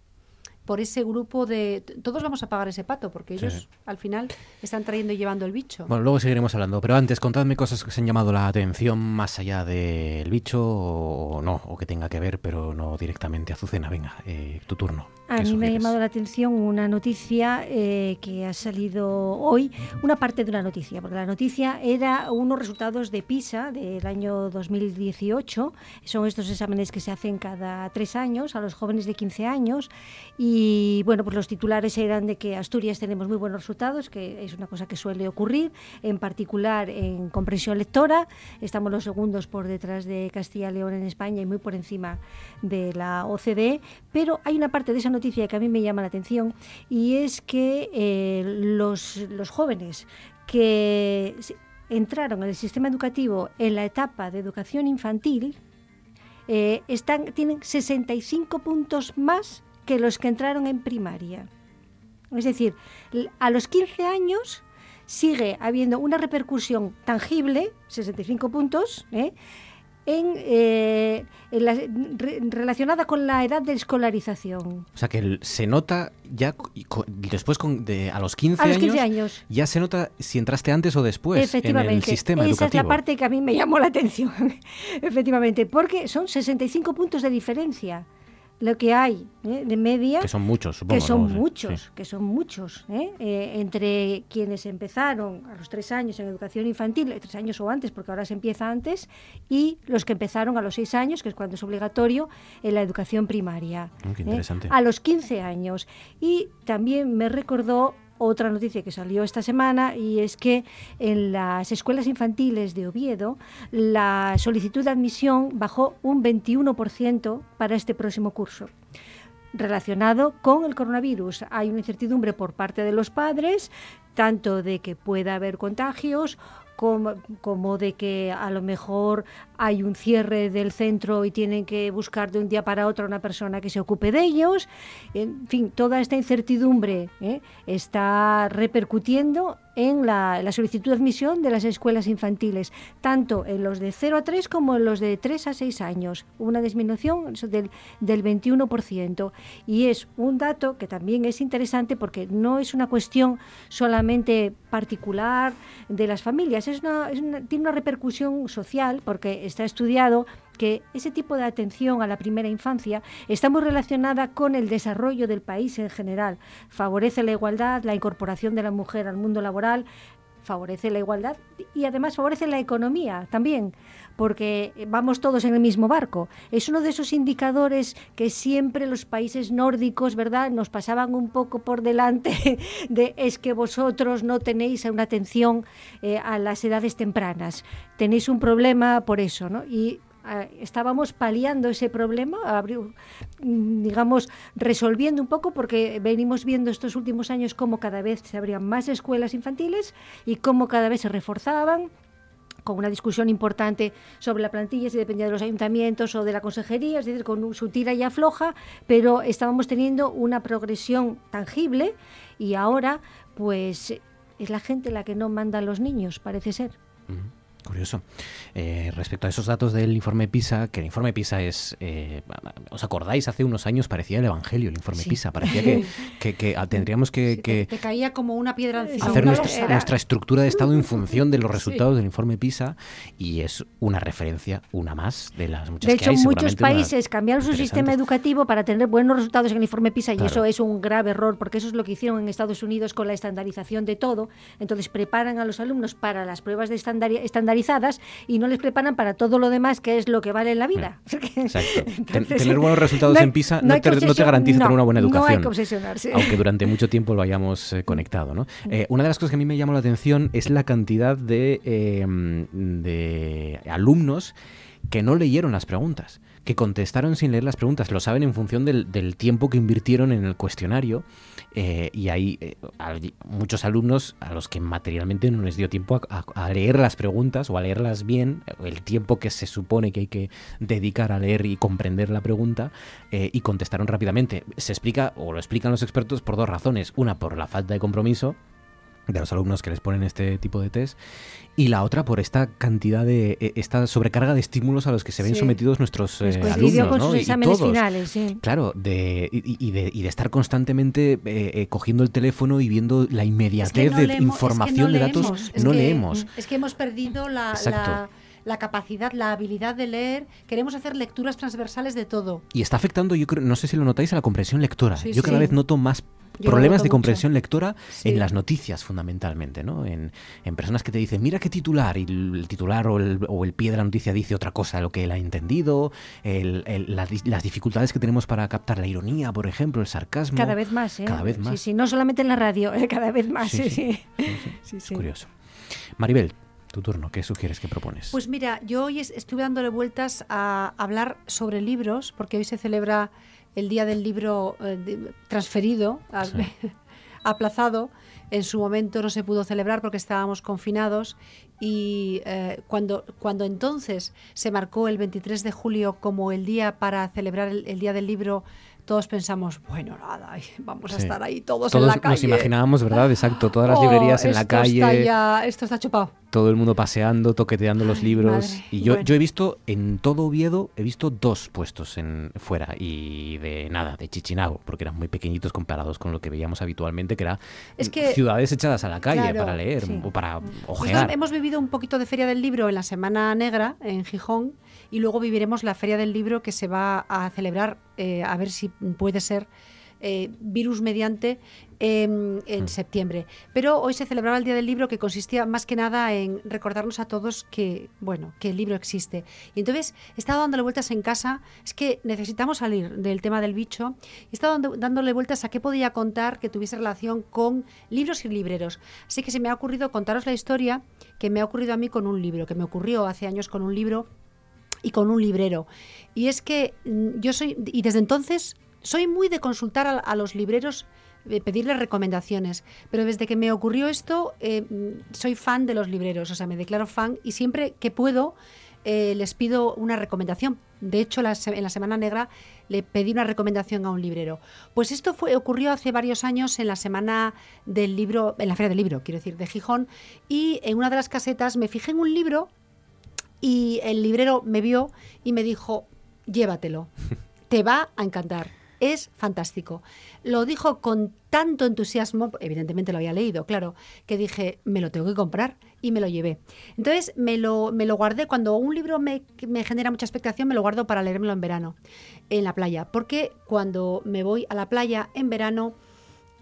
por ese grupo de... Todos vamos a pagar ese pato, porque Sí. ellos al final están trayendo y llevando el bicho. Bueno, luego seguiremos hablando, pero antes contadme cosas que os han llamado la atención más allá del bicho o no, o que tenga que ver, pero no directamente. Azucena, venga, eh, tu turno. A ¿Qué mí me ha llamado la atención una noticia eh, que ha salido hoy, una parte de una noticia, porque la noticia era unos resultados de PISA del año 2018. Son estos exámenes que se hacen cada tres años a los jóvenes de 15 años. Y bueno, pues los titulares eran de que Asturias tenemos muy buenos resultados, que es una cosa que suele ocurrir, en particular en comprensión lectora. Estamos los segundos por detrás de Castilla y León en España y muy por encima de la OCDE. Pero hay una parte de esa noticia que a mí me llama la atención y es que eh, los, los jóvenes que entraron en el sistema educativo en la etapa de educación infantil eh, están, tienen 65 puntos más que los que entraron en primaria. Es decir, a los 15 años sigue habiendo una repercusión tangible, 65 puntos, ¿eh? En, eh, en la- re- relacionada con la edad de escolarización. O sea que el- se nota ya co- después con, de, a los 15 A los años, 15 años. ya se nota si entraste antes o después en Efectivamente, el sistema esa educativo. es la parte que a mí me llamó la atención, efectivamente, porque son 65 puntos de diferencia lo que hay ¿eh? de media. Que son muchos, supongo. que son muchos, sí. que son muchos, ¿eh? Eh, entre quienes empezaron a los tres años en educación infantil, tres años o antes, porque ahora se empieza antes, y los que empezaron a los seis años, que es cuando es obligatorio, en la educación primaria. Mm, qué interesante. A los 15 años. Y también me recordó otra noticia que salió esta semana y es que en las escuelas infantiles de Oviedo la solicitud de admisión bajó un 21% para este próximo curso relacionado con el coronavirus. Hay una incertidumbre por parte de los padres, tanto de que pueda haber contagios como, como de que a lo mejor hay un cierre del centro y tienen que buscar de un día para otro una persona que se ocupe de ellos. En fin, toda esta incertidumbre ¿eh? está repercutiendo en la, solicitud de admisión de las escuelas infantiles, tanto en los de 0 a 3 como en los de 3 a 6 años. Una disminución del, del 21%. Y es un dato que también es interesante porque no es una cuestión solamente particular de las familias, es una- tiene una repercusión social porque está estudiado que ese tipo de atención a la primera infancia está muy relacionada con el desarrollo del país en general. Favorece la igualdad, la incorporación de la mujer al mundo laboral, favorece la igualdad y además favorece la economía también, porque vamos todos en el mismo barco. Es uno de esos indicadores que siempre los países nórdicos, ¿verdad?, nos pasaban un poco por delante de es que vosotros no tenéis una atención eh, a las edades tempranas. Tenéis un problema por eso, ¿no? Y estábamos paliando ese problema, mm, digamos, resolviendo un poco, porque venimos viendo estos últimos años cómo cada vez se abrían más escuelas infantiles y cómo cada vez se reforzaban con una discusión importante sobre la plantilla, si dependía de los ayuntamientos o de la consejería, es decir, con su tira y afloja, pero estábamos teniendo una progresión tangible y ahora, pues, es la gente la que no manda a los niños, parece ser. Curioso. Eh, respecto a esos datos del informe PISA, que el informe PISA es, eh, ¿os acordáis? Hace unos años parecía el Evangelio, el informe Sí. PISA. Parecía que, que- que, ah, tendríamos que, que Te caía como una piedra encima. hacer nuestra, nuestra estructura de Estado en función de los Sí. resultados del informe PISA y es una referencia, una más de las muchas De que hecho, hay. muchos países cambiaron su sistema educativo para tener buenos resultados en el informe PISA Claro. y eso es un grave error porque eso es lo que hicieron en Estados Unidos con la estandarización de todo. Entonces preparan a los alumnos para las pruebas de estandari- estandarizadas y no les preparan para todo lo demás que es lo que vale en la vida. Exacto. Entonces, tener buenos resultados no hay- en PISA no te, no te garantiza tener una buena no hay educación. que obsesionarse. Aunque durante mucho tiempo lo hayamos eh, conectado. ¿no? Eh, una de las cosas que a mí me llamó la atención es la cantidad de, eh, de alumnos que no leyeron las preguntas, que contestaron sin leer las preguntas. Lo saben en función del, tiempo que invirtieron en el cuestionario. eh, y hay eh, muchos alumnos a los que materialmente no les dio tiempo a leer las preguntas o a leerlas bien, el tiempo que se supone que hay que dedicar a leer y comprender la pregunta, eh, y contestaron rápidamente. Se explica, o lo explican los expertos, por dos razones. Una, por la falta de compromiso de los alumnos que les ponen este tipo de test y la otra por esta cantidad de eh, esta sobrecarga de estímulos a los que se ven Sí. sometidos nuestros eh, alumnos con ¿no? sus Y- y exámenes todos. finales, sí. claro de y, y de, y de estar constantemente eh, eh, cogiendo el teléfono y viendo la inmediatez no de leemos- es que información no de datos es no que- leemos Es que hemos perdido la, la, la capacidad, la habilidad de leer. Queremos hacer lecturas transversales de todo. y está afectando yo creo no sé si lo notáis a la comprensión lectora Sí, yo cada sí. vez noto más Yo problemas de mucho. comprensión lectora Sí. en las noticias fundamentalmente no en, en personas que te dicen mira qué titular y el titular o el, o el pie de la noticia dice otra cosa de lo que él ha entendido el- el- la di- las dificultades que tenemos para captar la ironía por ejemplo el sarcasmo Cada vez más, ¿eh? cada vez más Sí, sí, no solamente en la radio, ¿eh? cada vez más, Sí, sí, sí. sí. Sí, es curioso Maribel tu turno qué sugieres que propones Pues mira, yo hoy es- estuve dándole vueltas a hablar sobre libros, porque hoy se celebra el Día del Libro eh, transferido, aplazado. En su momento no se pudo celebrar porque estábamos confinados y eh, cuando, cuando entonces se marcó el 23 de julio como el día para celebrar el, el Día del Libro, todos pensamos, bueno, nada, vamos a estar ahí todos, Todos en la calle. nos imaginábamos, ¿verdad? Exacto, todas las Oh, librerías en la calle. Está ya, esto está chupado. todo el mundo paseando, toqueteando los libros. madre. Y yo, Bueno. yo he visto en todo Oviedo, he visto dos puestos en fuera y de nada, de Chichinago, porque eran muy pequeñitos comparados con lo que veíamos habitualmente, que era Es que- ciudades echadas a la calle Claro, para leer sí. o para Nosotros ojear. hemos vivido un poquito de Feria del Libro en la Semana Negra, en Gijón, y luego viviremos la Feria del Libro que se va a celebrar, eh, a ver si puede ser eh, virus mediante, em, en septiembre. Pero hoy se celebraba el Día del Libro que consistía más que nada en recordarnos a todos que, bueno, que el libro existe. Y entonces he estado dándole vueltas en casa, es que necesitamos salir del tema del bicho, he estado dando- dándole vueltas a qué podía contar que tuviese relación con libros y libreros. Así que se me ha ocurrido contaros la historia que me ha ocurrido a mí con un libro, que me ocurrió hace años con un libro y con un librero. Y es que mm, yo soy, y desde entonces soy muy de consultar a, los libreros, de pedirles recomendaciones, pero desde que me ocurrió esto, eh, mm, soy fan de los libreros, o sea, me declaro fan y siempre que puedo eh, les pido una recomendación. De hecho, la en la Semana Negra le pedí una recomendación a un librero. Pues esto fue, ocurrió hace varios años en la Semana del Libro, en la Feria del Libro, quiero decir, de Gijón, y en una de las casetas me fijé en un libro y el librero me vio y me dijo, llévatelo, te va a encantar, es fantástico. Lo dijo con tanto entusiasmo, evidentemente lo había leído, claro, que dije, me lo tengo que comprar y me lo llevé. Entonces me lo, me lo guardé, cuando un libro me, me genera mucha expectación, me lo guardo para leérmelo en verano, en la playa, porque cuando me voy a la playa en verano,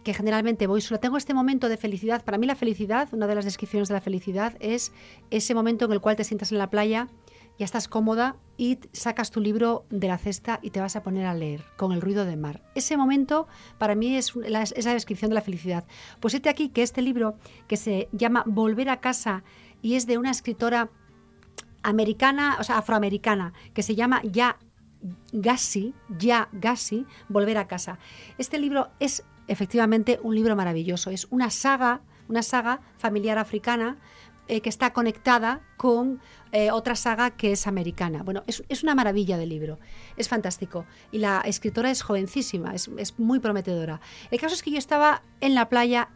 que generalmente voy solo tengo este momento de felicidad. Para mí la felicidad, una de las descripciones de la felicidad es ese momento en el cual te sientas en la playa, ya estás cómoda y sacas tu libro de la cesta y te vas a poner a leer con el ruido del mar. Ese momento para mí es la, es la descripción de la felicidad. Pues este aquí que este libro que se llama Volver a casa y es de una escritora americana, o sea, afroamericana, que se llama Ya Gassi, Ya Gassi, Volver a casa. Este libro es efectivamente un libro maravilloso, es una saga, una saga familiar africana eh, que está conectada con eh, otra saga que es americana. Bueno, es, es, una maravilla de libro, es fantástico. Y la escritora es jovencísima, es, es muy prometedora. El caso es que yo estaba en la playa,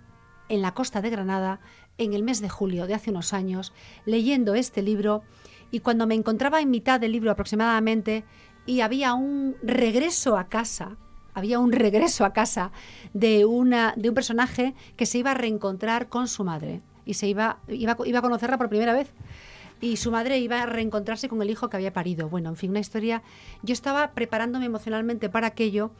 en la costa de Granada, en el mes de julio de hace unos años, leyendo este libro, y cuando me encontraba en mitad del libro aproximadamente, y había un regreso a casa, había un regreso a casa de, una, de un personaje que se iba a reencontrar con su madre y se iba, iba, iba a conocerla por primera vez y su madre iba a reencontrarse con el hijo que había parido. Bueno, en fin, una historia. Yo estaba preparándome emocionalmente para aquello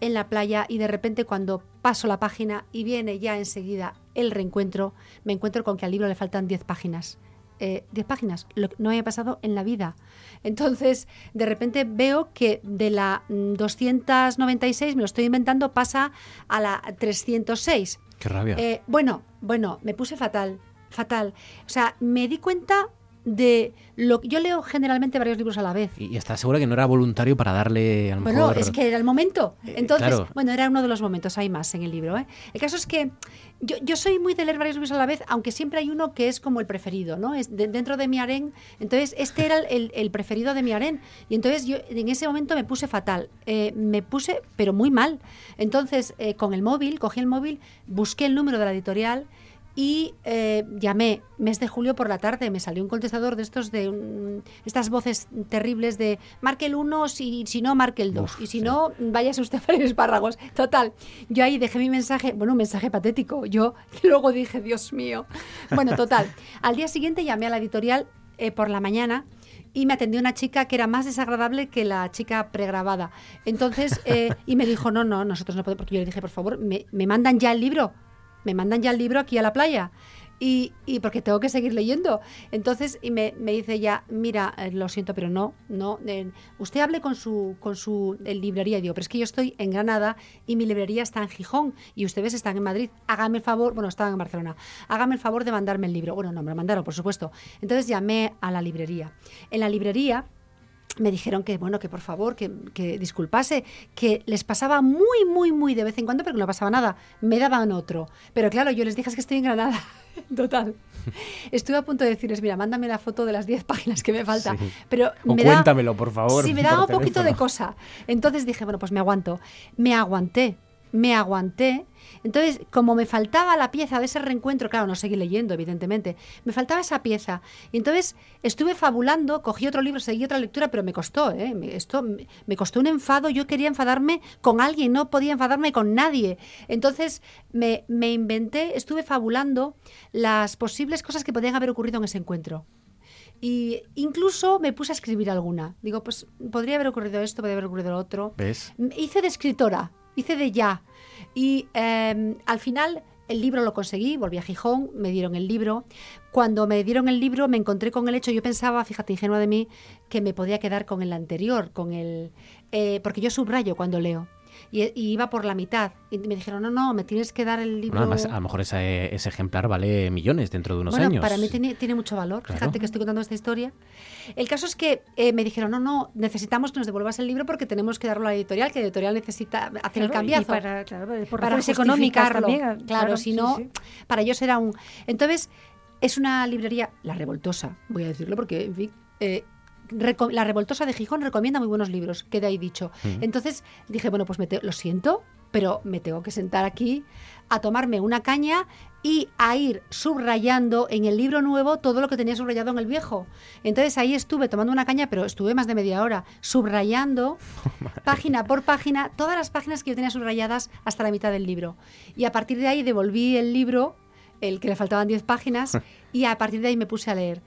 en la playa y de repente cuando paso la página y viene ya enseguida el reencuentro, me encuentro con que al libro le faltan 10 páginas. 10 eh, páginas, lo que no había pasado en la vida. Entonces, de repente veo que de la 296, me lo estoy inventando, pasa a la 306. Qué rabia. Eh, bueno, bueno, me puse fatal, fatal. O sea, me di cuenta de lo yo leo generalmente varios libros a la vez. Y, estás segura que no era voluntario para darle a lo bueno, mejor... es que era el momento. Eh, Entonces, claro. bueno, era uno de los momentos, hay más en el libro. ¿eh? El caso es que yo, yo soy muy de leer varios libros a la vez, aunque siempre hay uno que es como el preferido, ¿no? Es de- dentro de mi harén. Entonces, este era el, el preferido de mi harén. Y entonces yo en ese momento me puse fatal. Eh, me puse, pero muy mal. Entonces, eh, con el móvil, cogí el móvil, busqué el número de la editorial y eh, llamé mes de julio por la tarde. Me salió un contestador de estos de estas voces terribles de marque el 1 si, si no, marque el 2. Y si no, váyase usted a freír espárragos. Total, yo ahí dejé mi mensaje, bueno, un mensaje patético. Yo luego dije, Dios mío. Bueno, total. Al día siguiente llamé a la editorial eh, por la mañana y me atendió una chica que era más desagradable que la chica pregrabada. Entonces, eh, y me dijo, no, no, nosotros no podemos, porque yo le dije, por favor, me, me mandan ya el libro, me mandan ya el libro aquí a la playa. Y, y porque tengo que seguir leyendo. Entonces, y me, me dice ya, mira, eh, lo siento, pero no, no. usted hable con su, con su librería. Y digo, pero es que yo estoy en Granada y mi librería está en Gijón y ustedes están en Madrid. Hágame el favor, bueno, estaban en Barcelona. Hágame el favor de mandarme el libro. Bueno, no, me lo mandaron, por supuesto. Entonces llamé a la librería. En la librería me dijeron que, bueno, que por favor, que, que disculpase, que les pasaba muy, muy, muy de vez en cuando, pero que no pasaba nada. Me daban otro. Pero claro, yo les dije "Es que estoy en Granada. Total. Estuve a punto de decirles, mira, mándame la foto de las 10 páginas que me falta. Sí. Pero O me da- cuéntamelo, por favor, Sí, me daba un poquito de cosa. Entonces dije, bueno, pues me aguanto. Me aguanté, me aguanté. Entonces, como me faltaba la pieza de ese reencuentro, claro, no seguí leyendo, evidentemente, me faltaba esa pieza. Y entonces estuve fabulando, cogí otro libro, seguí otra lectura, pero me costó, ¿eh? Esto me- me costó un enfado. Yo quería enfadarme con alguien, no podía enfadarme con nadie. Entonces me, me inventé, estuve fabulando las posibles cosas que podían haber ocurrido en ese encuentro. Y incluso me puse a escribir alguna. Digo, pues podría haber ocurrido esto, podría haber ocurrido lo otro. ¿Ves? Hice de escritora, hice de ya. Y eh, al final el libro lo conseguí, volví a Gijón, me dieron el libro. Cuando me dieron el libro me encontré con el hecho, yo pensaba, fíjate, ingenua de mí, que me podía quedar con el anterior, con el... eh, porque yo subrayo cuando leo. Y, y iba por la mitad. Y me dijeron, no, no, me tienes que dar el libro... Bueno, además, a lo mejor ese, ese ejemplar vale millones dentro de unos bueno, años. para mí tiene, tiene mucho valor. Claro. Fíjate que estoy contando esta historia. El caso es que eh, me dijeron, no, no, necesitamos que nos devuelvas el libro porque tenemos que darlo a la editorial, que la editorial necesita hacer el Claro, cambiazo. para- claro, por para justificarlo. también, Claro, claro, si sí, no, sí. para ellos era un... Entonces, es una librería, la revoltosa, voy a decirlo porque, en fin... eh, la Revoltosa de Gijón recomienda muy buenos libros, queda ahí dicho. Mm. Entonces dije, bueno, pues me te- lo siento, pero me tengo que sentar aquí a tomarme una caña y a ir subrayando en el libro nuevo todo lo que tenía subrayado en el viejo. Entonces ahí estuve tomando una caña, pero estuve más de media hora subrayando página por página todas las páginas que yo tenía subrayadas hasta la mitad del libro. Y a partir de ahí devolví el libro, el que le faltaban 10 páginas, y a partir de ahí me puse a leer.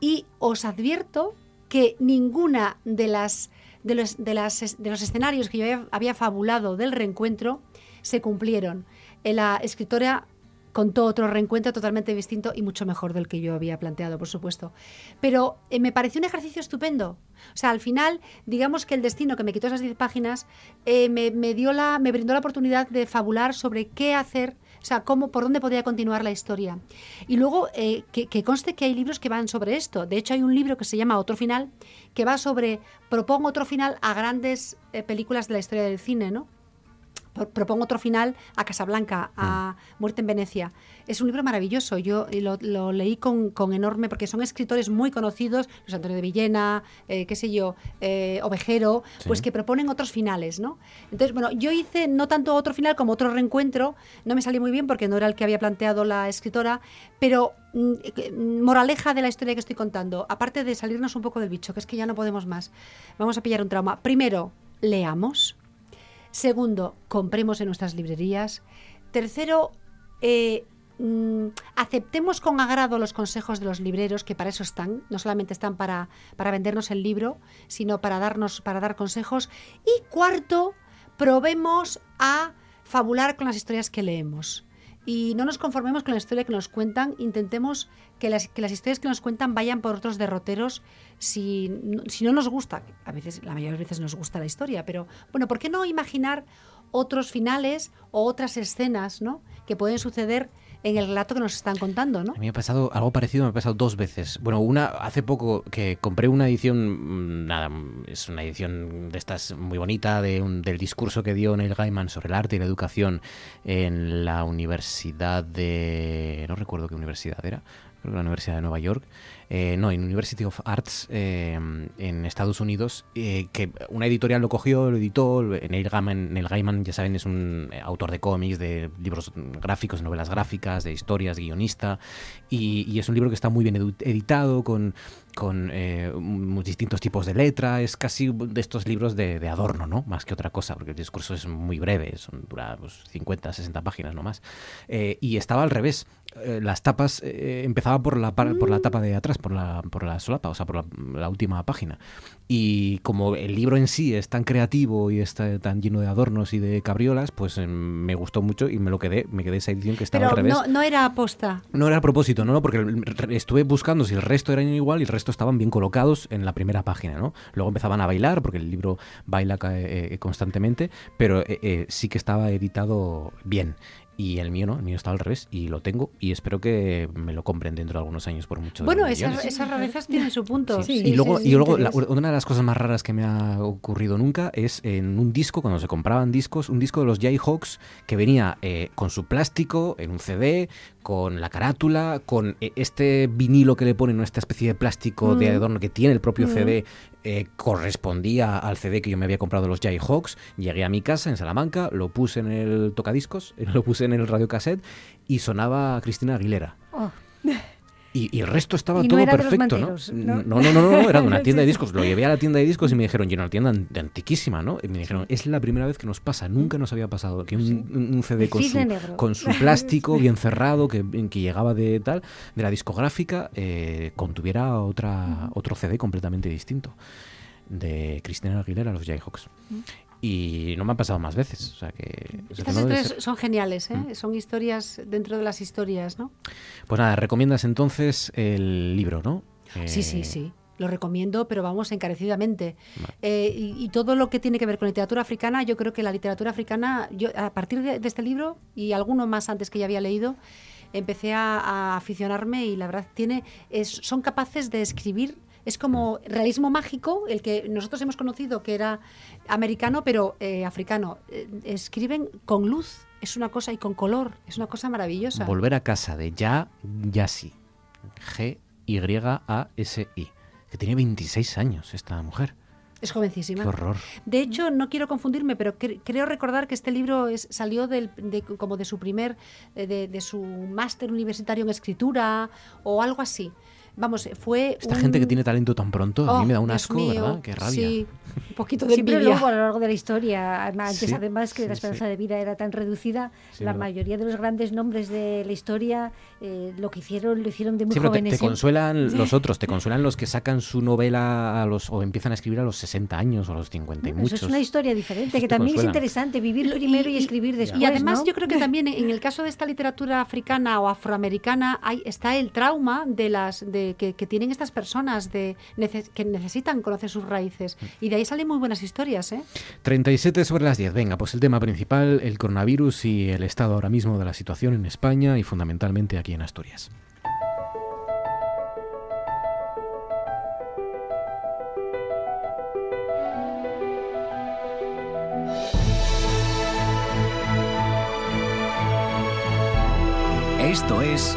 Y os advierto que ninguna de las de los, de los escenarios que yo había, había fabulado del reencuentro se cumplieron. Eh, La escritora contó otro reencuentro totalmente distinto y mucho mejor del que yo había planteado, por supuesto. Pero eh, me pareció un ejercicio estupendo. O sea, al final, digamos que el destino que me quitó esas 10 páginas eh, me, me dio la, me brindó la oportunidad de fabular sobre qué hacer O sea, cómo, por dónde podría continuar la historia. Y luego, eh, que, que conste que hay libros que van sobre esto. De hecho, hay un libro que se llama Otro Final, que va sobre, propongo otro final a grandes eh, películas de la historia del cine, ¿no? Pro- Propongo otro final a Casablanca, a Muerte en Venecia. Es un libro maravilloso. Yo eh, lo, lo leí con, con enorme, porque son escritores muy conocidos, Luis Antonio de Villena, eh, qué sé yo, eh, Ovejero, Sí. pues que proponen otros finales, ¿no? Entonces, bueno, yo hice no tanto otro final como otro reencuentro. No me salió muy bien porque no era el que había planteado la escritora, pero mm, eh, moraleja de la historia que estoy contando, aparte de salirnos un poco del bicho, que es que ya no podemos más. Vamos a pillar un trauma. Primero, leamos. Segundo, compremos en nuestras librerías. Tercero, eh, mm, aceptemos con agrado los consejos de los libreros, que para eso están. No solamente están para, para vendernos el libro, sino para darnos, para dar consejos. Y cuarto, probemos a fabular con las historias que leemos. Y no nos conformemos con la historia que nos cuentan, intentemos que las, que las historias que nos cuentan vayan por otros derroteros si, si no nos gusta. A veces, la mayoría de veces nos gusta la historia, pero bueno, ¿por qué no imaginar otros finales o otras escenas ¿no? que pueden suceder en el relato que nos están contando? ¿no? A mí me ha pasado algo parecido, me ha pasado dos veces. Bueno, una hace poco que compré una edición, mm, nada, mm, es una edición de estas muy bonita de un- del discurso que dio Neil Gaiman sobre el arte y la educación en la universidad de, no recuerdo qué universidad era, creo que la Universidad de Nueva York, eh, no, en University of Arts eh, en Estados Unidos, eh, que una editorial lo cogió, lo editó, Neil Gaiman, Neil Gaiman, ya saben, es un eh, autor de cómics, de libros gráficos, novelas gráficas, de historias, guionista, y, y es un libro que está muy bien editado, con, con eh, distintos tipos de letra, es casi de estos libros de, de adorno, ¿no? Más que otra cosa, porque el discurso es muy breve, son, dura pues, 50, 60 páginas no más. Eh, y estaba al revés. Eh, las tapas eh, empezaba por la por la tapa de atrás, por la por la solapa, o sea, por la, la última página. Y como el libro en sí es tan creativo y está tan lleno de adornos y de cabriolas, pues eh, me gustó mucho y me lo quedé, me quedé esa edición que estaba Pero al revés. no, no era aposta. No era a propósito, no, no, porque estuve buscando si el resto eran igual y el resto estaban bien colocados en la primera página, ¿no? Luego empezaban a bailar, porque el libro baila eh, eh, constantemente, pero eh, eh, sí que estaba editado bien. Y el mío no, el mío está al revés y lo tengo y espero que me lo compren dentro de algunos años por mucho. Bueno, esas, esas rarezas tienen su punto. y luego, y luego la- una de las cosas más raras que me ha ocurrido nunca es en un disco, cuando se compraban discos, un disco de los Jayhawks que venía eh, con su plástico en un CD, con la carátula, con eh, este vinilo que le ponen, ¿no? esta especie de plástico de Mm. adorno que tiene el propio Mm. CD, eh, correspondía al CD que yo me había comprado los Jayhawks. Llegué a mi casa en Salamanca, lo puse en el tocadiscos, lo puse en el radiocassette y sonaba Cristina Aguilera. Oh. Y, y el resto estaba Y no todo era de los perfecto, ¿no? ¿no? No, no, no, no, era de una tienda de discos. Lo llevé a la tienda de discos y me dijeron, y era una tienda an- antiquísima, ¿no? Y me dijeron, es la primera vez que nos pasa, nunca nos había pasado que un, CD con su, con su plástico bien cerrado, que, que llegaba de tal, de la discográfica, eh, contuviera otra, otro CD completamente distinto de Cristina Aguilera, los Jayhawks. Y no me han pasado más veces. O sea que. Estas no historias ser- son geniales, ¿eh? Mm. Son historias dentro de las historias, ¿no? Pues nada, recomiendas entonces el libro, ¿no? Sí, Eh, sí, sí. Lo recomiendo, pero vamos encarecidamente. Eh, y, y todo lo que tiene que ver con literatura africana, yo creo que la literatura africana, yo a partir de, de este libro y alguno más antes que ya había leído, empecé a, a aficionarme y la verdad tiene, es- son capaces de escribir. Es como realismo mágico, el que nosotros hemos conocido que era americano, pero eh, africano. Eh, escriben con luz, es una cosa, y con color, es una cosa maravillosa. Volver a casa de Ya Yasi. G-Y-A-S-I. Que tiene 26 años esta mujer. Es jovencísima. Qué horror. De hecho, no quiero confundirme, pero cre- creo recordar que este libro es, salió del, de, como de su primer, eh, de, de su máster universitario en escritura o algo así. Vamos, fue Esta un- gente que tiene talento tan pronto, a Oh, mí me da un Dios asco, mío, ¿verdad? Qué rabia. Sí, un poquito de Siempre envidia. luego a lo largo de la historia, antes Sí, además que la sí, esperanza sí. de vida era tan reducida, Sí, la verdad. mayoría de los grandes nombres de la historia eh, lo que hicieron lo hicieron de muy Sí, pero te, jóvenes. te ¿eh? consuelan los otros, te consuelan los que sacan su novela a los o empiezan a escribir a los 60 años o a los 50 y Eso muchos. es una historia diferente, Esos que también es consuelan. interesante, vivir primero y, escribir después. Y además ¿no? yo creo que también en el caso de esta literatura africana o afroamericana hay, está el trauma de las de que, que- que tienen estas personas de que necesitan conocer sus raíces. Y de ahí salen muy buenas historias, ¿eh? 37 sobre las 10. Venga, pues el tema principal, el coronavirus y el estado ahora mismo de la situación en España y fundamentalmente aquí en Asturias. Esto es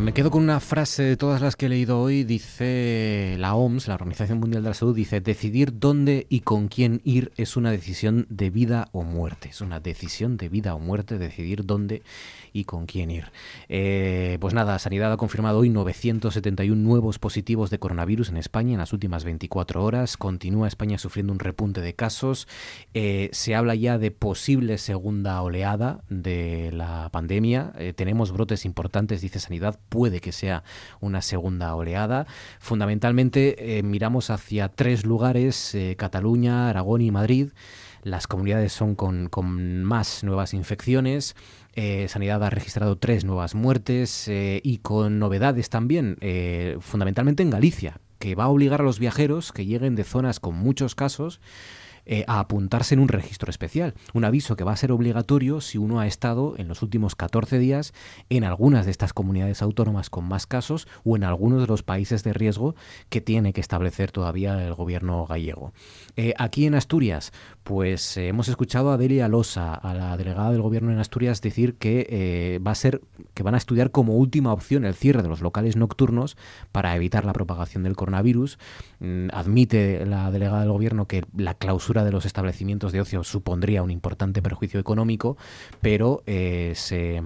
Me quedo con una frase de todas las que he leído hoy. Dice la OMS, la Organización Mundial de la Salud, dice, decidir dónde y con quién ir es una decisión de vida o muerte. Es una decisión de vida o muerte decidir dónde y con quién ir. Eh, pues nada, Sanidad ha confirmado hoy 971 nuevos positivos de coronavirus en España en las últimas 24 horas. Continúa España sufriendo un repunte de casos. Eh, se habla ya de posible segunda oleada de la pandemia. Eh, tenemos brotes importantes, dice Sanidad. Puede que sea una segunda oleada. Fundamentalmente eh, miramos hacia tres lugares, eh, Cataluña, Aragón y Madrid. Las comunidades son con, con más nuevas infecciones. Eh, Sanidad ha registrado tres nuevas muertes y con novedades también, fundamentalmente en Galicia, que va a obligar a los viajeros que lleguen de zonas con muchos casos eh, a apuntarse en un registro especial. Un aviso que va a ser obligatorio si uno ha estado en los últimos 14 días en algunas de estas comunidades autónomas con más casos o en algunos de los países de riesgo que tiene que establecer todavía el gobierno gallego. Eh, aquí en Asturias, pues eh, hemos escuchado a Delia Losa, a la delegada del gobierno en Asturias, decir que va a ser que van a estudiar como última opción el cierre de los locales nocturnos para evitar la propagación del coronavirus. Mm, admite la delegada del gobierno que la clausura de los establecimientos de ocio supondría un importante perjuicio económico, pero eh, se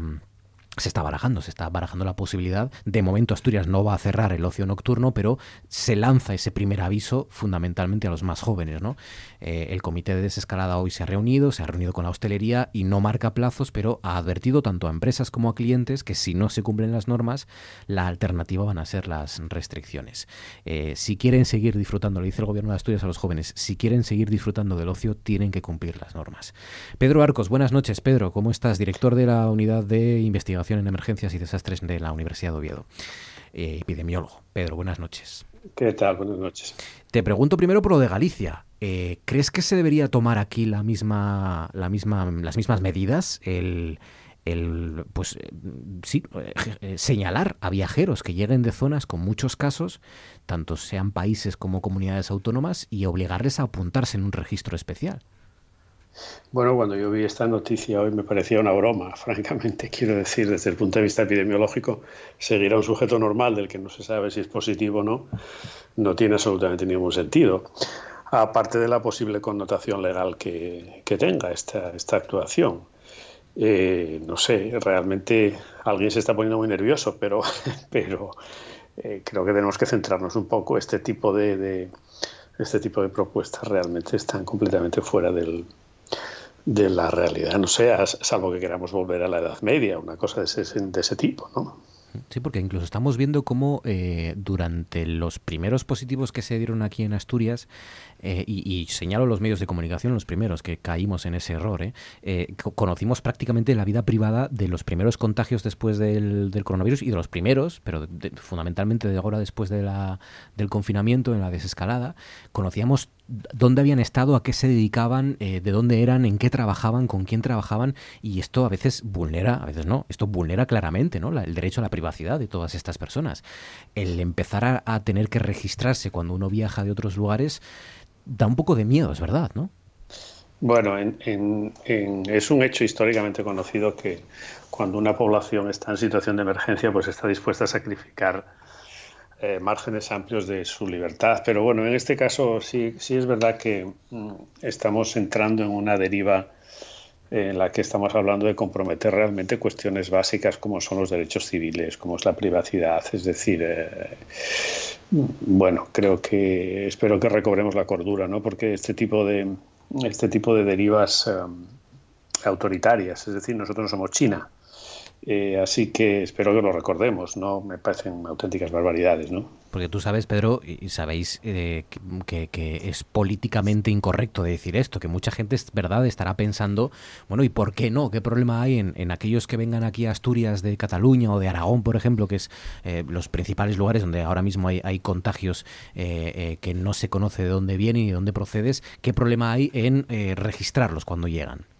se está barajando, se está barajando la posibilidad. De momento Asturias no va a cerrar el ocio nocturno, pero se lanza ese primer aviso fundamentalmente a los más jóvenes. ¿no? Eh, el comité de desescalada hoy se ha reunido, se ha reunido con la hostelería y no marca plazos, pero ha advertido tanto a empresas como a clientes que si no se cumplen las normas, la alternativa van a ser las restricciones. Eh, si quieren seguir disfrutando, le dice el gobierno de Asturias a los jóvenes, si quieren seguir disfrutando del ocio, tienen que cumplir las normas. Pedro Arcos, buenas noches. Pedro, ¿cómo estás? Director de la Unidad de Investigación en Emergencias y Desastres de la Universidad de Oviedo. Eh, epidemiólogo. Pedro, buenas noches. ¿Qué tal? Buenas noches. Te pregunto primero por lo de Galicia. Eh, ¿Crees que se debería tomar aquí la misma, la misma, las mismas medidas? El, el pues eh, sí, eh, señalar a viajeros que lleguen de zonas con muchos casos, tanto sean países como comunidades autónomas, y obligarles a apuntarse en un registro especial. Bueno, cuando yo vi esta noticia hoy me parecía una broma, francamente. Quiero decir, desde el punto de vista epidemiológico, seguir a un sujeto normal del que no se sabe si es positivo o no, no tiene absolutamente ningún sentido. Aparte de la posible connotación legal que, que tenga esta, esta actuación. Eh, no sé, realmente alguien se está poniendo muy nervioso, pero, pero eh, creo que tenemos que centrarnos un poco. Este tipo de, de, este tipo de propuestas realmente están completamente fuera del, de la realidad, no sé, salvo que queramos volver a la Edad Media, una cosa de ese, de ese tipo, ¿no? Sí, porque incluso estamos viendo cómo eh, durante los primeros positivos que se dieron aquí en Asturias, eh, y, y, señalo los medios de comunicación, los primeros que caímos en ese error, eh, eh conocimos prácticamente la vida privada de los primeros contagios después del, coronavirus y de los primeros, pero fundamentalmente de ahora después de la, del confinamiento, en la desescalada, conocíamos dónde habían estado, a qué se dedicaban, eh, de dónde eran, en qué trabajaban, con quién trabajaban, y esto a veces vulnera, a veces no, esto vulnera claramente ¿no? La, el derecho a la privacidad de todas estas personas. El empezar a, tener que registrarse cuando uno viaja de otros lugares da un poco de miedo, es verdad, ¿no? Bueno, en, en, en, es un hecho históricamente conocido que cuando una población está en situación de emergencia, pues está dispuesta a sacrificar eh, márgenes amplios de su libertad. Pero bueno, en este caso sí, sí es verdad que mm, estamos entrando en una deriva en la que estamos hablando de comprometer realmente cuestiones básicas como son los derechos civiles, como es la privacidad. Es decir, eh, bueno, creo que espero que recobremos la cordura, ¿no? Porque este tipo de este tipo de derivas eh, autoritarias, es decir, nosotros no somos China. Eh, así que espero que lo recordemos, no me parecen auténticas barbaridades, ¿no? Porque tú sabes, Pedro, y sabéis eh, que, es políticamente incorrecto decir esto, que mucha gente, es verdad, estará pensando, bueno, ¿y por qué no? ¿Qué problema hay en, aquellos que vengan aquí a Asturias de Cataluña o de Aragón, por ejemplo, que es eh, los principales lugares donde ahora mismo hay, hay contagios que no se conoce de dónde vienen y de dónde procedes? ¿Qué problema hay en registrarlos cuando llegan?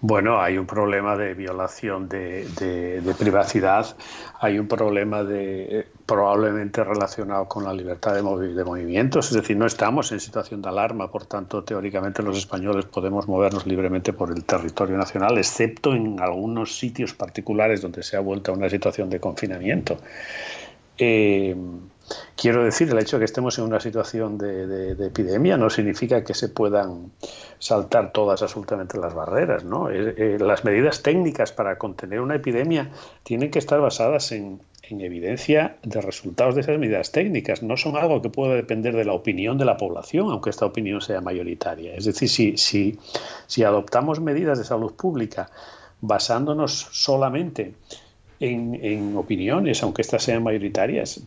Bueno, hay un problema de violación de, privacidad, hay un problema de probablemente relacionado con la libertad de, de, movimientos, es decir, no estamos en situación de alarma, por tanto, teóricamente los españoles podemos movernos libremente por el territorio nacional, excepto en algunos sitios particulares donde se ha vuelto a una situación de confinamiento. Eh, Quiero decir, el hecho de que estemos en una situación de, epidemia no significa que se puedan saltar todas absolutamente las barreras. ¿no? Eh, eh, las medidas técnicas para contener una epidemia tienen que estar basadas en, evidencia de resultados de esas medidas técnicas. No son algo que pueda depender de la opinión de la población, aunque esta opinión sea mayoritaria. Es decir, si, adoptamos medidas de salud pública basándonos solamente en, en opiniones, aunque estas sean mayoritarias,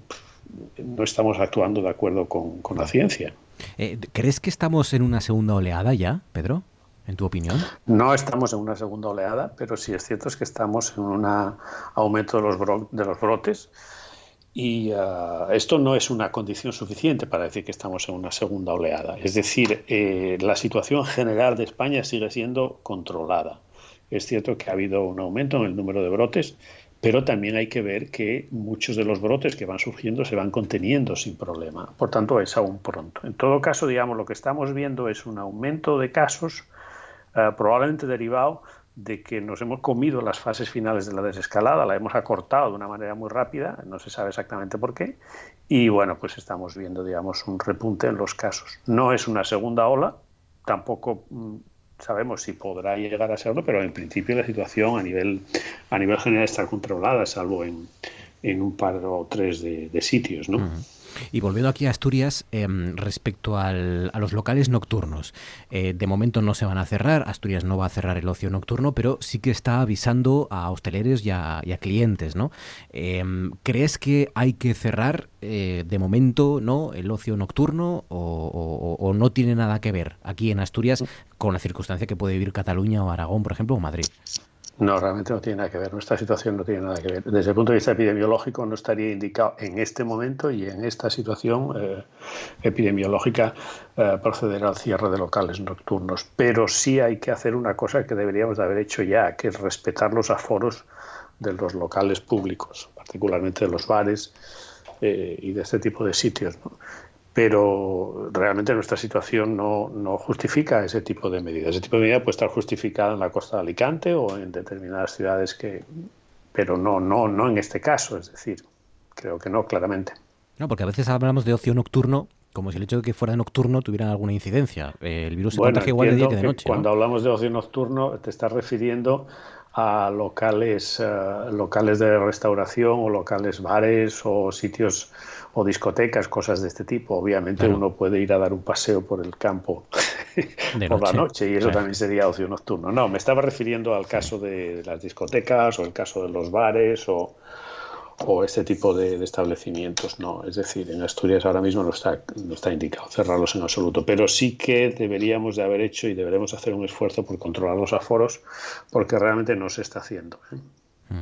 no estamos actuando de acuerdo con, la ciencia. Eh, ¿Crees que estamos en una segunda oleada ya, Pedro? ¿En tu opinión? No estamos en una segunda oleada, pero sí es cierto es que estamos en un aumento de los, de los brotes y ah, esto no es una condición suficiente para decir que estamos en una segunda oleada. Es decir, eh, la situación general de España sigue siendo controlada. Es cierto que ha habido un aumento en el número de brotes, pero también hay que ver que muchos de los brotes que van surgiendo se van conteniendo sin problema. Por tanto, es aún pronto. En todo caso, digamos, lo que estamos viendo es un aumento de casos eh, probablemente derivado de que nos hemos comido las fases finales de la desescalada, la hemos acortado de una manera muy rápida, no se sabe exactamente por qué, y bueno, pues estamos viendo, digamos, un repunte en los casos. No es una segunda ola, tampoco mm, sabemos si podrá llegar a serlo, pero en principio la situación a nivel, a nivel general está controlada, salvo en, en un par o tres de, sitios, ¿no? Y volviendo aquí a Asturias, em, respecto a los locales nocturnos, eh, de momento no se van a cerrar, Asturias no va a cerrar el ocio nocturno, pero sí que está avisando a hosteleros y a, clientes, ¿no? Em, ¿Crees que hay que cerrar eh, de momento no el ocio nocturno o, no tiene nada que ver aquí en Asturias con la circunstancia que puede vivir Cataluña o Aragón, por ejemplo, o Madrid? No, realmente no tiene nada que ver. Nuestra situación no tiene nada que ver. Desde el punto de vista epidemiológico no estaría indicado en este momento y en esta situación eh, epidemiológica eh, proceder al cierre de locales nocturnos. Pero sí hay que hacer una cosa que deberíamos de haber hecho ya, que es respetar los aforos de los locales públicos, particularmente de los bares eh, y de este tipo de sitios. Pero realmente nuestra situación no, no, justifica ese tipo de medidas. Ese tipo de medida puede estar justificada en la costa de Alicante o en determinadas ciudades que, pero no, no, no en este caso, es decir, creo que no, claramente. No, porque a veces hablamos de ocio nocturno como si el hecho de que fuera nocturno tuviera alguna incidencia. El virus se contagia igual de día que de noche. Cuando hablamos de ocio nocturno te estás refiriendo a locales, eh, locales de restauración o locales bares o sitios o discotecas, cosas de este tipo. Obviamente uno puede ir a dar un paseo por el campo por la noche y eso también sería ocio nocturno. No, me estaba refiriendo al caso de las discotecas o el caso de los bares o, o este tipo de, establecimientos. No, es decir, en Asturias ahora mismo no está, no está indicado cerrarlos en absoluto, pero sí que deberíamos de haber hecho y deberemos hacer un esfuerzo por controlar los aforos porque realmente no se está haciendo. ¿eh?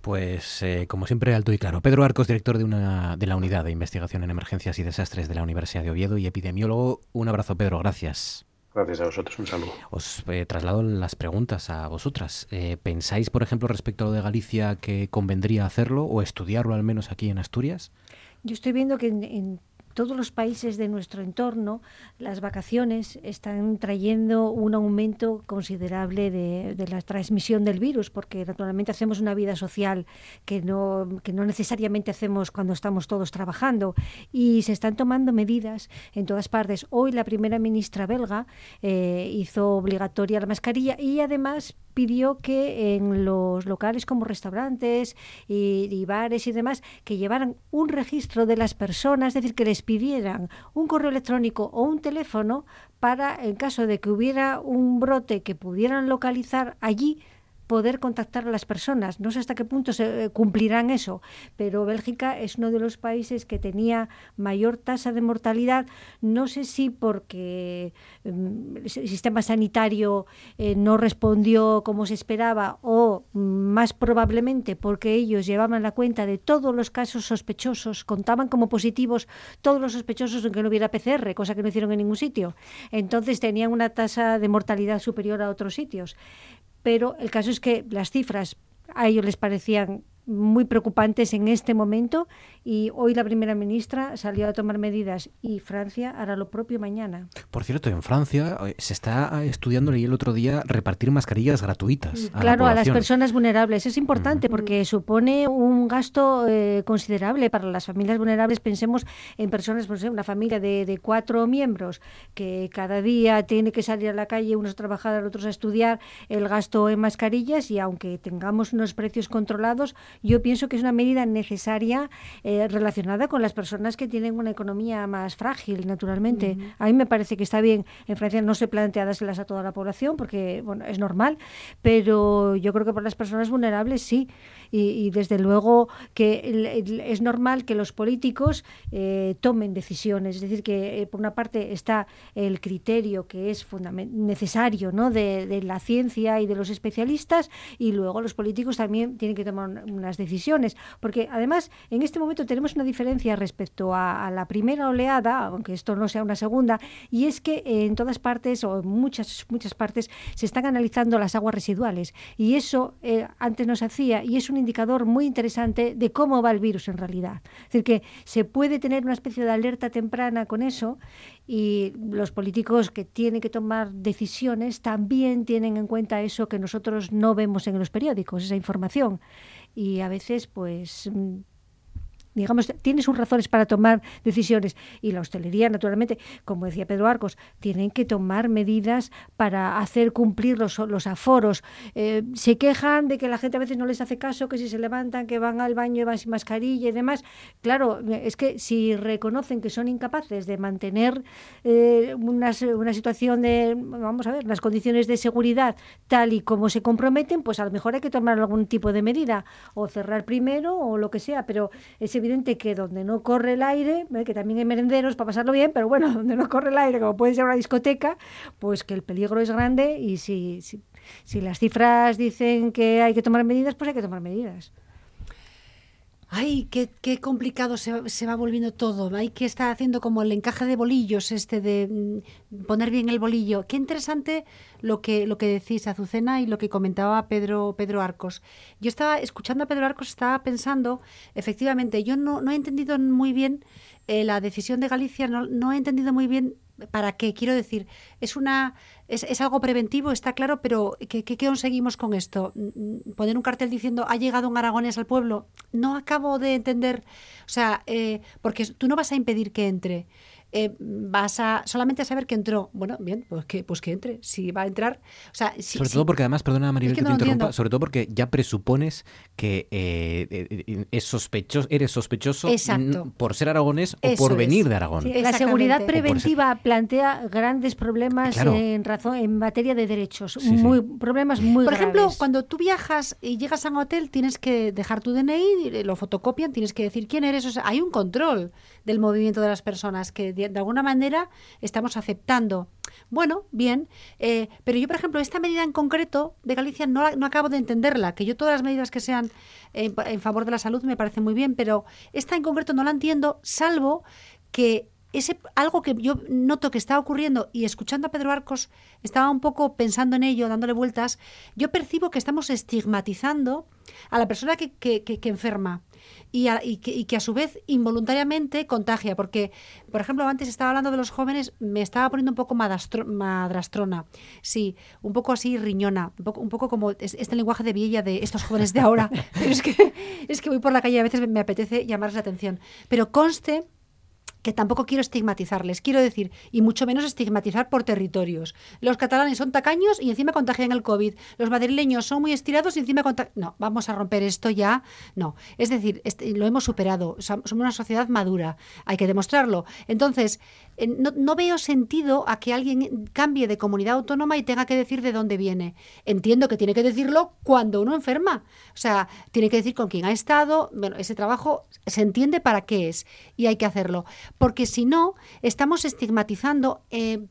Pues, eh, como siempre, alto y claro. Pedro Arcos, director de, una, de la Unidad de Investigación en Emergencias y Desastres de la Universidad de Oviedo y epidemiólogo. Un abrazo, Pedro. Gracias. Gracias a vosotros, un saludo. Os eh, traslado las preguntas a vosotras. Eh, ¿Pensáis, por ejemplo, respecto a lo de Galicia, que convendría hacerlo o estudiarlo al menos aquí en Asturias? Yo estoy viendo que en todos los países de nuestro entorno, las vacaciones están trayendo un aumento considerable de, la transmisión del virus, porque naturalmente hacemos una vida social que no, que no necesariamente hacemos cuando estamos todos trabajando y se están tomando medidas en todas partes. Hoy la primera ministra belga eh, hizo obligatoria la mascarilla y además pidió que en los locales como restaurantes y, bares y demás que llevaran un registro de las personas, es decir, que les pidieran un correo electrónico o un teléfono para, en caso de que hubiera un brote que pudieran localizar allí, poder contactar a las personas. No sé hasta qué punto se eh, cumplirán eso, pero Bélgica es uno de los países que tenía mayor tasa de mortalidad. No sé si porque um, el sistema sanitario eh, no respondió como se esperaba o mm, más probablemente porque ellos llevaban la cuenta de todos los casos sospechosos, contaban como positivos todos los sospechosos aunque no hubiera PCR, cosa que no hicieron en ningún sitio. Entonces tenían una tasa de mortalidad superior a otros sitios pero el caso es que las cifras a ellos les parecían muy preocupantes en este momento y hoy la primera ministra salió a tomar medidas y Francia hará lo propio mañana. Por cierto, en Francia eh, se está estudiando, el otro día, repartir mascarillas gratuitas. A claro, la a las personas vulnerables. Es importante porque supone un gasto eh, considerable para las familias vulnerables. Pensemos en personas, por ejemplo, una familia de, de, cuatro miembros que cada día tiene que salir a la calle, unos a trabajar, otros a estudiar, el gasto en mascarillas y aunque tengamos unos precios controlados, yo pienso que es una medida necesaria eh, relacionada con las personas que tienen una economía más frágil, naturalmente. Uh -huh. A mí me parece que está bien. En Francia no se plantea dárselas a toda la población porque bueno, es normal, pero yo creo que para las personas vulnerables sí. Y, y desde luego que es normal que los políticos eh, tomen decisiones. Es decir, que eh, por una parte está el criterio que es necesario ¿no? de, la ciencia y de los especialistas y luego los políticos también tienen que tomar unas decisiones, porque además en este momento tenemos una diferencia respecto a, la primera oleada, aunque esto no sea una segunda, y es que en todas partes o en muchas, muchas partes se están analizando las aguas residuales y eso eh, antes no se hacía y es un indicador muy interesante de cómo va el virus en realidad. Es decir, que se puede tener una especie de alerta temprana con eso y los políticos que tienen que tomar decisiones también tienen en cuenta eso que nosotros no vemos en los periódicos, esa información y a veces pues digamos, tiene sus razones para tomar decisiones. Y la hostelería, naturalmente, como decía Pedro Arcos, tienen que tomar medidas para hacer cumplir los, los aforos. Eh, se quejan de que la gente a veces no les hace caso, que si se levantan, que van al baño y van sin mascarilla y demás. Claro, es que si reconocen que son incapaces de mantener eh, una, una situación de, vamos a ver, las condiciones de seguridad tal y como se comprometen, pues a lo mejor hay que tomar algún tipo de medida, o cerrar primero o lo que sea, pero es evidente que donde no corre el aire, ¿eh? que también hay merenderos para pasarlo bien, pero bueno, donde no corre el aire, como puede ser una discoteca, pues que el peligro es grande y si, si, si las cifras dicen que hay que tomar medidas, pues hay que tomar medidas. Ay, qué, qué complicado se, se, va volviendo todo. Hay que estar haciendo como el encaje de bolillos, este de mm, poner bien el bolillo. Qué interesante lo que, lo que decís, Azucena, y lo que comentaba Pedro, Pedro Arcos. Yo estaba escuchando a Pedro Arcos, estaba pensando, efectivamente, yo no, no he entendido muy bien eh, la decisión de Galicia, no, no he entendido muy bien para qué. Quiero decir, es una es, es, algo preventivo, está claro, pero ¿qué, ¿qué, conseguimos con esto? ¿Poner un cartel diciendo ha llegado un aragonés al pueblo? No acabo de entender, o sea, eh, porque tú no vas a impedir que entre. Eh, vas a solamente a saber que entró. Bueno, bien, pues que, pues que entre. Si va a entrar. O sea, si, sobre si, todo porque además, perdona Maribel es que, que, no te interrumpa, sobre todo porque ya presupones que eh, es sospechoso, eres sospechoso Exacto. por ser aragonés o por venir es. de Aragón. Sí, la seguridad preventiva plantea grandes problemas claro. en razón en materia de derechos, sí, muy, problemas muy Por graves. ejemplo, cuando tú viajas y llegas a un hotel, tienes que dejar tu DNI, lo fotocopian, tienes que decir quién eres. O sea, hay un control del movimiento de las personas que de, alguna manera estamos aceptando. Bueno, bien, eh, pero yo, por ejemplo, esta medida en concreto de Galicia no, no acabo de entenderla, que yo todas las medidas que sean en, en favor de la salud me parecen muy bien, pero esta en concreto no la entiendo, salvo que ese algo que yo noto que está ocurriendo y escuchando a Pedro Arcos estaba un poco pensando en ello, dándole vueltas, yo percibo que estamos estigmatizando a la persona que, que- que- que enferma y, a- y que, y que a su vez involuntariamente contagia. Porque, por ejemplo, antes estaba hablando de los jóvenes, me estaba poniendo un poco madastro- madrastrona. Sí, un poco así riñona, un poco, un poco como es- este lenguaje de vieja de estos jóvenes de ahora. Pero es que, es que voy por la calle y a veces me apetece llamarles la atención. Pero conste que tampoco quiero estigmatizarles, quiero decir, y mucho menos estigmatizar por territorios. Los catalanes son tacaños y encima contagian el COVID. Los madrileños son muy estirados y encima contagian... No, vamos a romper esto ya. No. Es decir, este- lo hemos superado. Som- Somos una sociedad madura. Hay que demostrarlo. Entonces, no, no veo sentido a que alguien cambie de comunidad autónoma y tenga que decir de dónde viene. Entiendo que tiene que decirlo cuando uno enferma. O sea, tiene que decir con quién ha estado. Bueno, ese trabajo se entiende para qué es y hay que hacerlo. Porque si no, estamos estigmatizando, eh,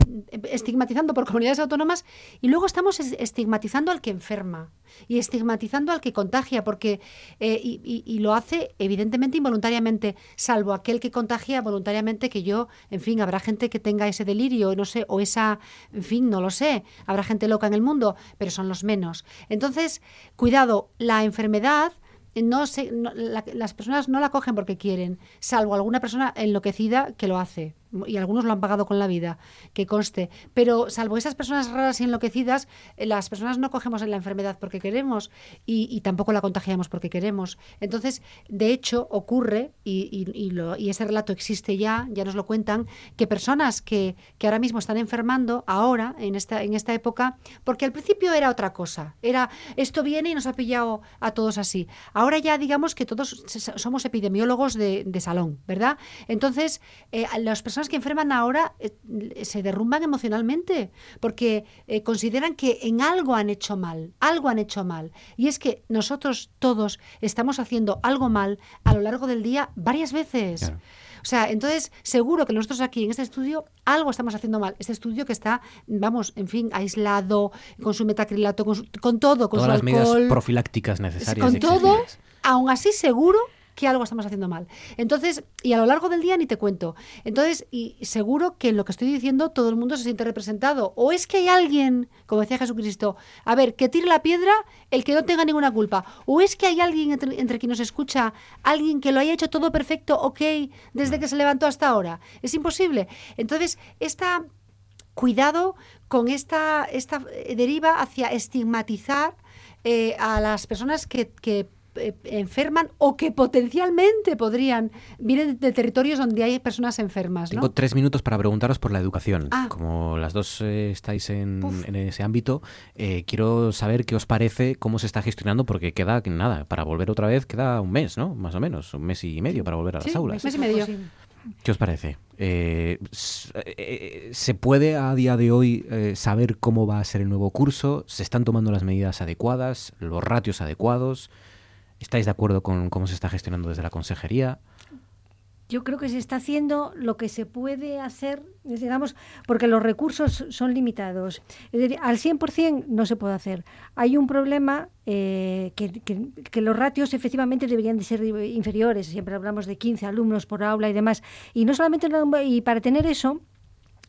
estigmatizando por comunidades autónomas y luego estamos es- estigmatizando al que enferma y estigmatizando al que contagia, porque eh, y, lo hace evidentemente involuntariamente, salvo aquel que contagia voluntariamente, que yo, en fin, habrá gente que tenga ese delirio, no sé, o esa, en fin, no lo sé, habrá gente loca en el mundo, pero son los menos. Entonces, cuidado, la enfermedad no se, no- la- las personas no la cogen porque quieren, salvo alguna persona enloquecida que lo hace. Y algunos lo han pagado con la vida, que conste. Pero salvo esas personas raras y enloquecidas, eh, las personas no cogemos en la enfermedad porque queremos y, y tampoco la contagiamos porque queremos. Entonces, de hecho, ocurre, y, y- y lo- y ese relato existe ya, ya nos lo cuentan, que personas que, que ahora mismo están enfermando, ahora, en esta, en esta época, porque al principio era otra cosa. Era, esto viene y nos ha pillado a todos así. Ahora ya digamos que todos somos epidemiólogos de, de salón, ¿verdad? Entonces, eh, las personas que enferman ahora eh, se derrumban emocionalmente porque eh, consideran que en algo han hecho mal, algo han hecho mal. Y es que nosotros todos estamos haciendo algo mal a lo largo del día varias veces. O sea, entonces seguro que nosotros aquí en este estudio algo estamos haciendo mal. Este estudio que está, vamos, en fin, aislado, con su metacrilato, con, su- con todo, con Todas su las medidas alcohol, profilácticas necesarias. con todo, aún así seguro que algo estamos haciendo mal. Entonces, y a lo largo del día ni te cuento. Entonces, y seguro que en lo que estoy diciendo todo el mundo se siente representado. O es que hay alguien, como decía Jesucristo, a ver, que tire la piedra el que no tenga ninguna culpa. O es que hay alguien entre, entre quien nos escucha, alguien que lo haya hecho todo perfecto, ok, desde que se levantó hasta ahora. Es imposible. Entonces, esta cuidado con esta, esta eh, deriva hacia estigmatizar eh, a las personas que, que, eh, enferman o que potencialmente podrían vienen de territorios donde hay personas enfermas, ¿no? Tengo tres minutos para preguntaros por la educación. Ah. Como las dos eh, estáis en, en ese ámbito, eh, quiero saber qué os parece, cómo se está gestionando, porque queda nada, para volver otra vez queda un mes, ¿no? Más o menos, un mes y medio para volver a las Sí, aulas. mes y medio. ¿Qué os parece? Eh, ¿Se puede a día de hoy eh, saber cómo va a ser el nuevo curso? ¿Se están tomando las medidas adecuadas? ¿Los ratios adecuados? ¿Estáis de acuerdo con cómo se está gestionando desde la consejería? Yo creo que se está haciendo lo que se puede hacer, digamos, porque los recursos son limitados. Es decir, al 100% no se puede hacer. Hay un problema eh, que, que- que los ratios efectivamente deberían de ser inferiores. Siempre hablamos de 15 alumnos por aula y demás. Y no solamente, y para tener eso,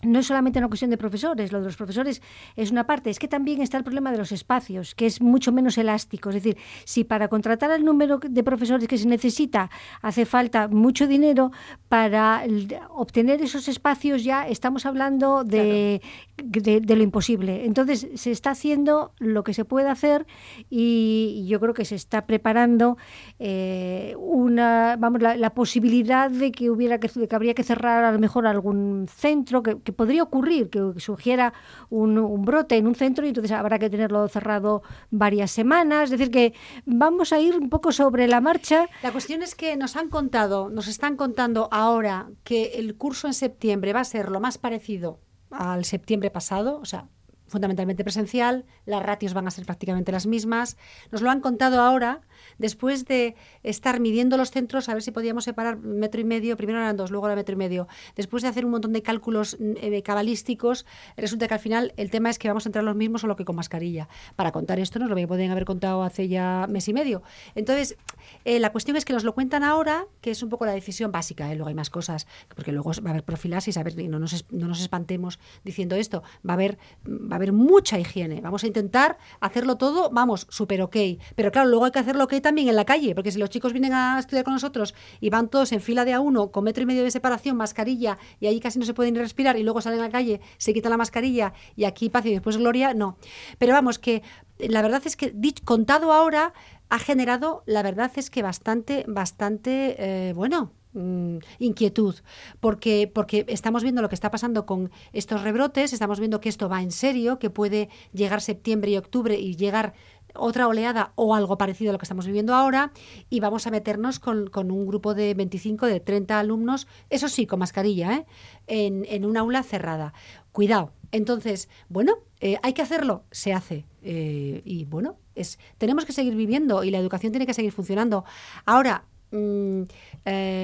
no es solamente una cuestión de profesores, lo de los profesores es una parte, es que también está el problema de los espacios, que es mucho menos elástico. Es decir, si para contratar el número de profesores que se necesita hace falta mucho dinero, para obtener esos espacios ya estamos hablando de, de, de lo imposible. Entonces, se está haciendo lo que se puede hacer y yo creo que se está preparando eh, una, vamos, la, la posibilidad de que hubiera que, de que habría que cerrar a lo mejor algún centro, que, que podría ocurrir, que surgiera un, un brote en un centro y entonces habrá que tenerlo cerrado varias semanas. Es decir, que vamos a ir un poco sobre la marcha. La cuestión es que nos han contado, nos están contando ahora que el curso en septiembre va a ser lo más parecido al septiembre pasado, o sea, fundamentalmente presencial, las ratios van a ser prácticamente las mismas. Nos lo han contado ahora, después de estar midiendo los centros, a ver si podíamos separar metro y medio, primero eran dos, luego era metro y medio. Después de hacer un montón de cálculos mm, eh, cabalísticos, resulta que al final el tema es que vamos a entrar los mismos solo que con mascarilla. Para contar esto nos lo podían haber contado hace ya mes y medio. Entonces, eh, la cuestión es que nos lo cuentan ahora, que es un poco la decisión básica, ¿eh? luego hay más cosas, porque luego va a haber profilaxis, a ver, no nos, no nos espantemos diciendo esto, va a haber, va a haber mucha higiene. Vamos a intentar hacerlo todo, vamos, súper ok. Pero claro, luego hay que hacerlo ok también en la calle, porque si los chicos vienen a estudiar con nosotros y van todos en fila de a uno, con metro y medio de separación, mascarilla, y ahí casi no se pueden respirar, y luego salen a la calle, se quitan la mascarilla, y aquí paz y después gloria, no. Pero vamos, que la verdad es que contado ahora ha generado, la verdad es que bastante, bastante, eh, bueno, mm, inquietud, porque, porque estamos viendo lo que está pasando con estos rebrotes, estamos viendo que esto va en serio, que puede llegar septiembre y octubre y llegar otra oleada o algo parecido a lo que estamos viviendo ahora y vamos a meternos con, un grupo de 25, de 30 alumnos, eso sí, con mascarilla, ¿eh? en, en un aula cerrada. Cuidado. Entonces, bueno, eh, hay que hacerlo, se hace. Eh, y bueno, es, tenemos que seguir viviendo y la educación tiene que seguir funcionando. Ahora, mm,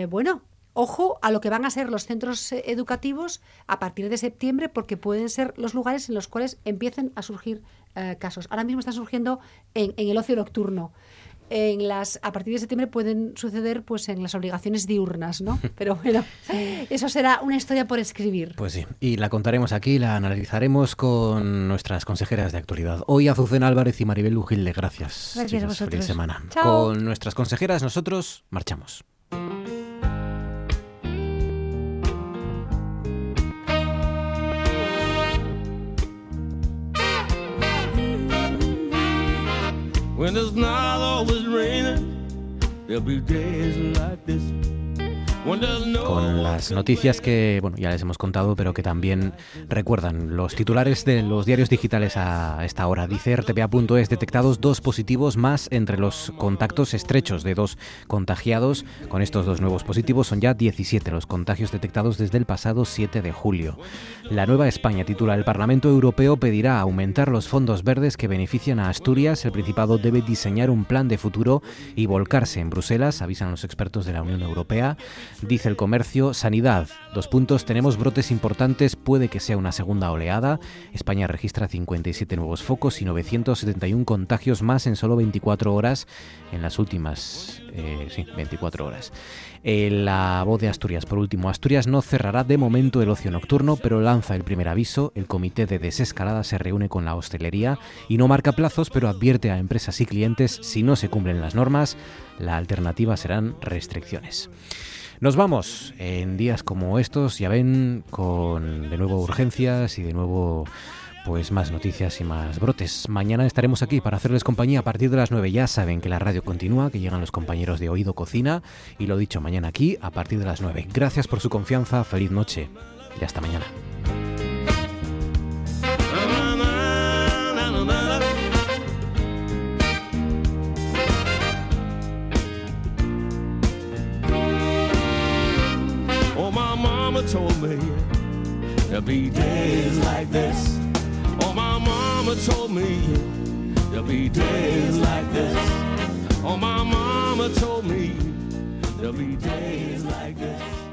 bueno, ojo a lo que van a ser los centros educativos a partir de septiembre, porque pueden ser los lugares en los cuales empiecen a surgir casos. Ahora mismo están surgiendo en, en el ocio nocturno en las a partir de septiembre pueden suceder pues en las obligaciones diurnas, ¿no? Pero bueno, eso será una historia por escribir. Pues sí, y la contaremos aquí, la analizaremos con nuestras consejeras de actualidad. Hoy Azucena Álvarez y Maribel Lujilde, gracias. Gracias a vosotros. Feliz semana. Chao. Con nuestras consejeras nosotros marchamos. When it's not always raining, there'll be days like this. Con las noticias que, bueno, ya les hemos contado, pero que también recuerdan los titulares de los diarios digitales a esta hora. Dice RTPA.es detectados dos positivos más entre los contactos estrechos de dos contagiados. Con estos dos nuevos positivos son ya 17 los contagios detectados desde el pasado 7 de julio. La Nueva España titula El Parlamento Europeo pedirá aumentar los fondos verdes que benefician a Asturias. El Principado debe diseñar un plan de futuro y volcarse en Bruselas, avisan los expertos de la Unión Europea. Dice el comercio, sanidad, dos puntos, tenemos brotes importantes, puede que sea una segunda oleada. España registra 57 nuevos focos y 971 contagios más en solo 24 horas, en las últimas, eh, sí, 24 horas. Eh, la voz de Asturias, por último, Asturias no cerrará de momento el ocio nocturno, pero lanza el primer aviso. El comité de desescalada se reúne con la hostelería y no marca plazos, pero advierte a empresas y clientes si no se cumplen las normas, la alternativa serán restricciones. Nos vamos en días como estos, ya ven, con de nuevo urgencias y de nuevo pues más noticias y más brotes. Mañana estaremos aquí para hacerles compañía a partir de las 9. Ya saben que la radio continúa, que llegan los compañeros de Oído Cocina y lo dicho, mañana aquí a partir de las 9. Gracias por su confianza, feliz noche y hasta mañana. Told me there'll be days like this. Oh, my mama told me there'll be days like this. Oh, my mama told me there'll be days like this.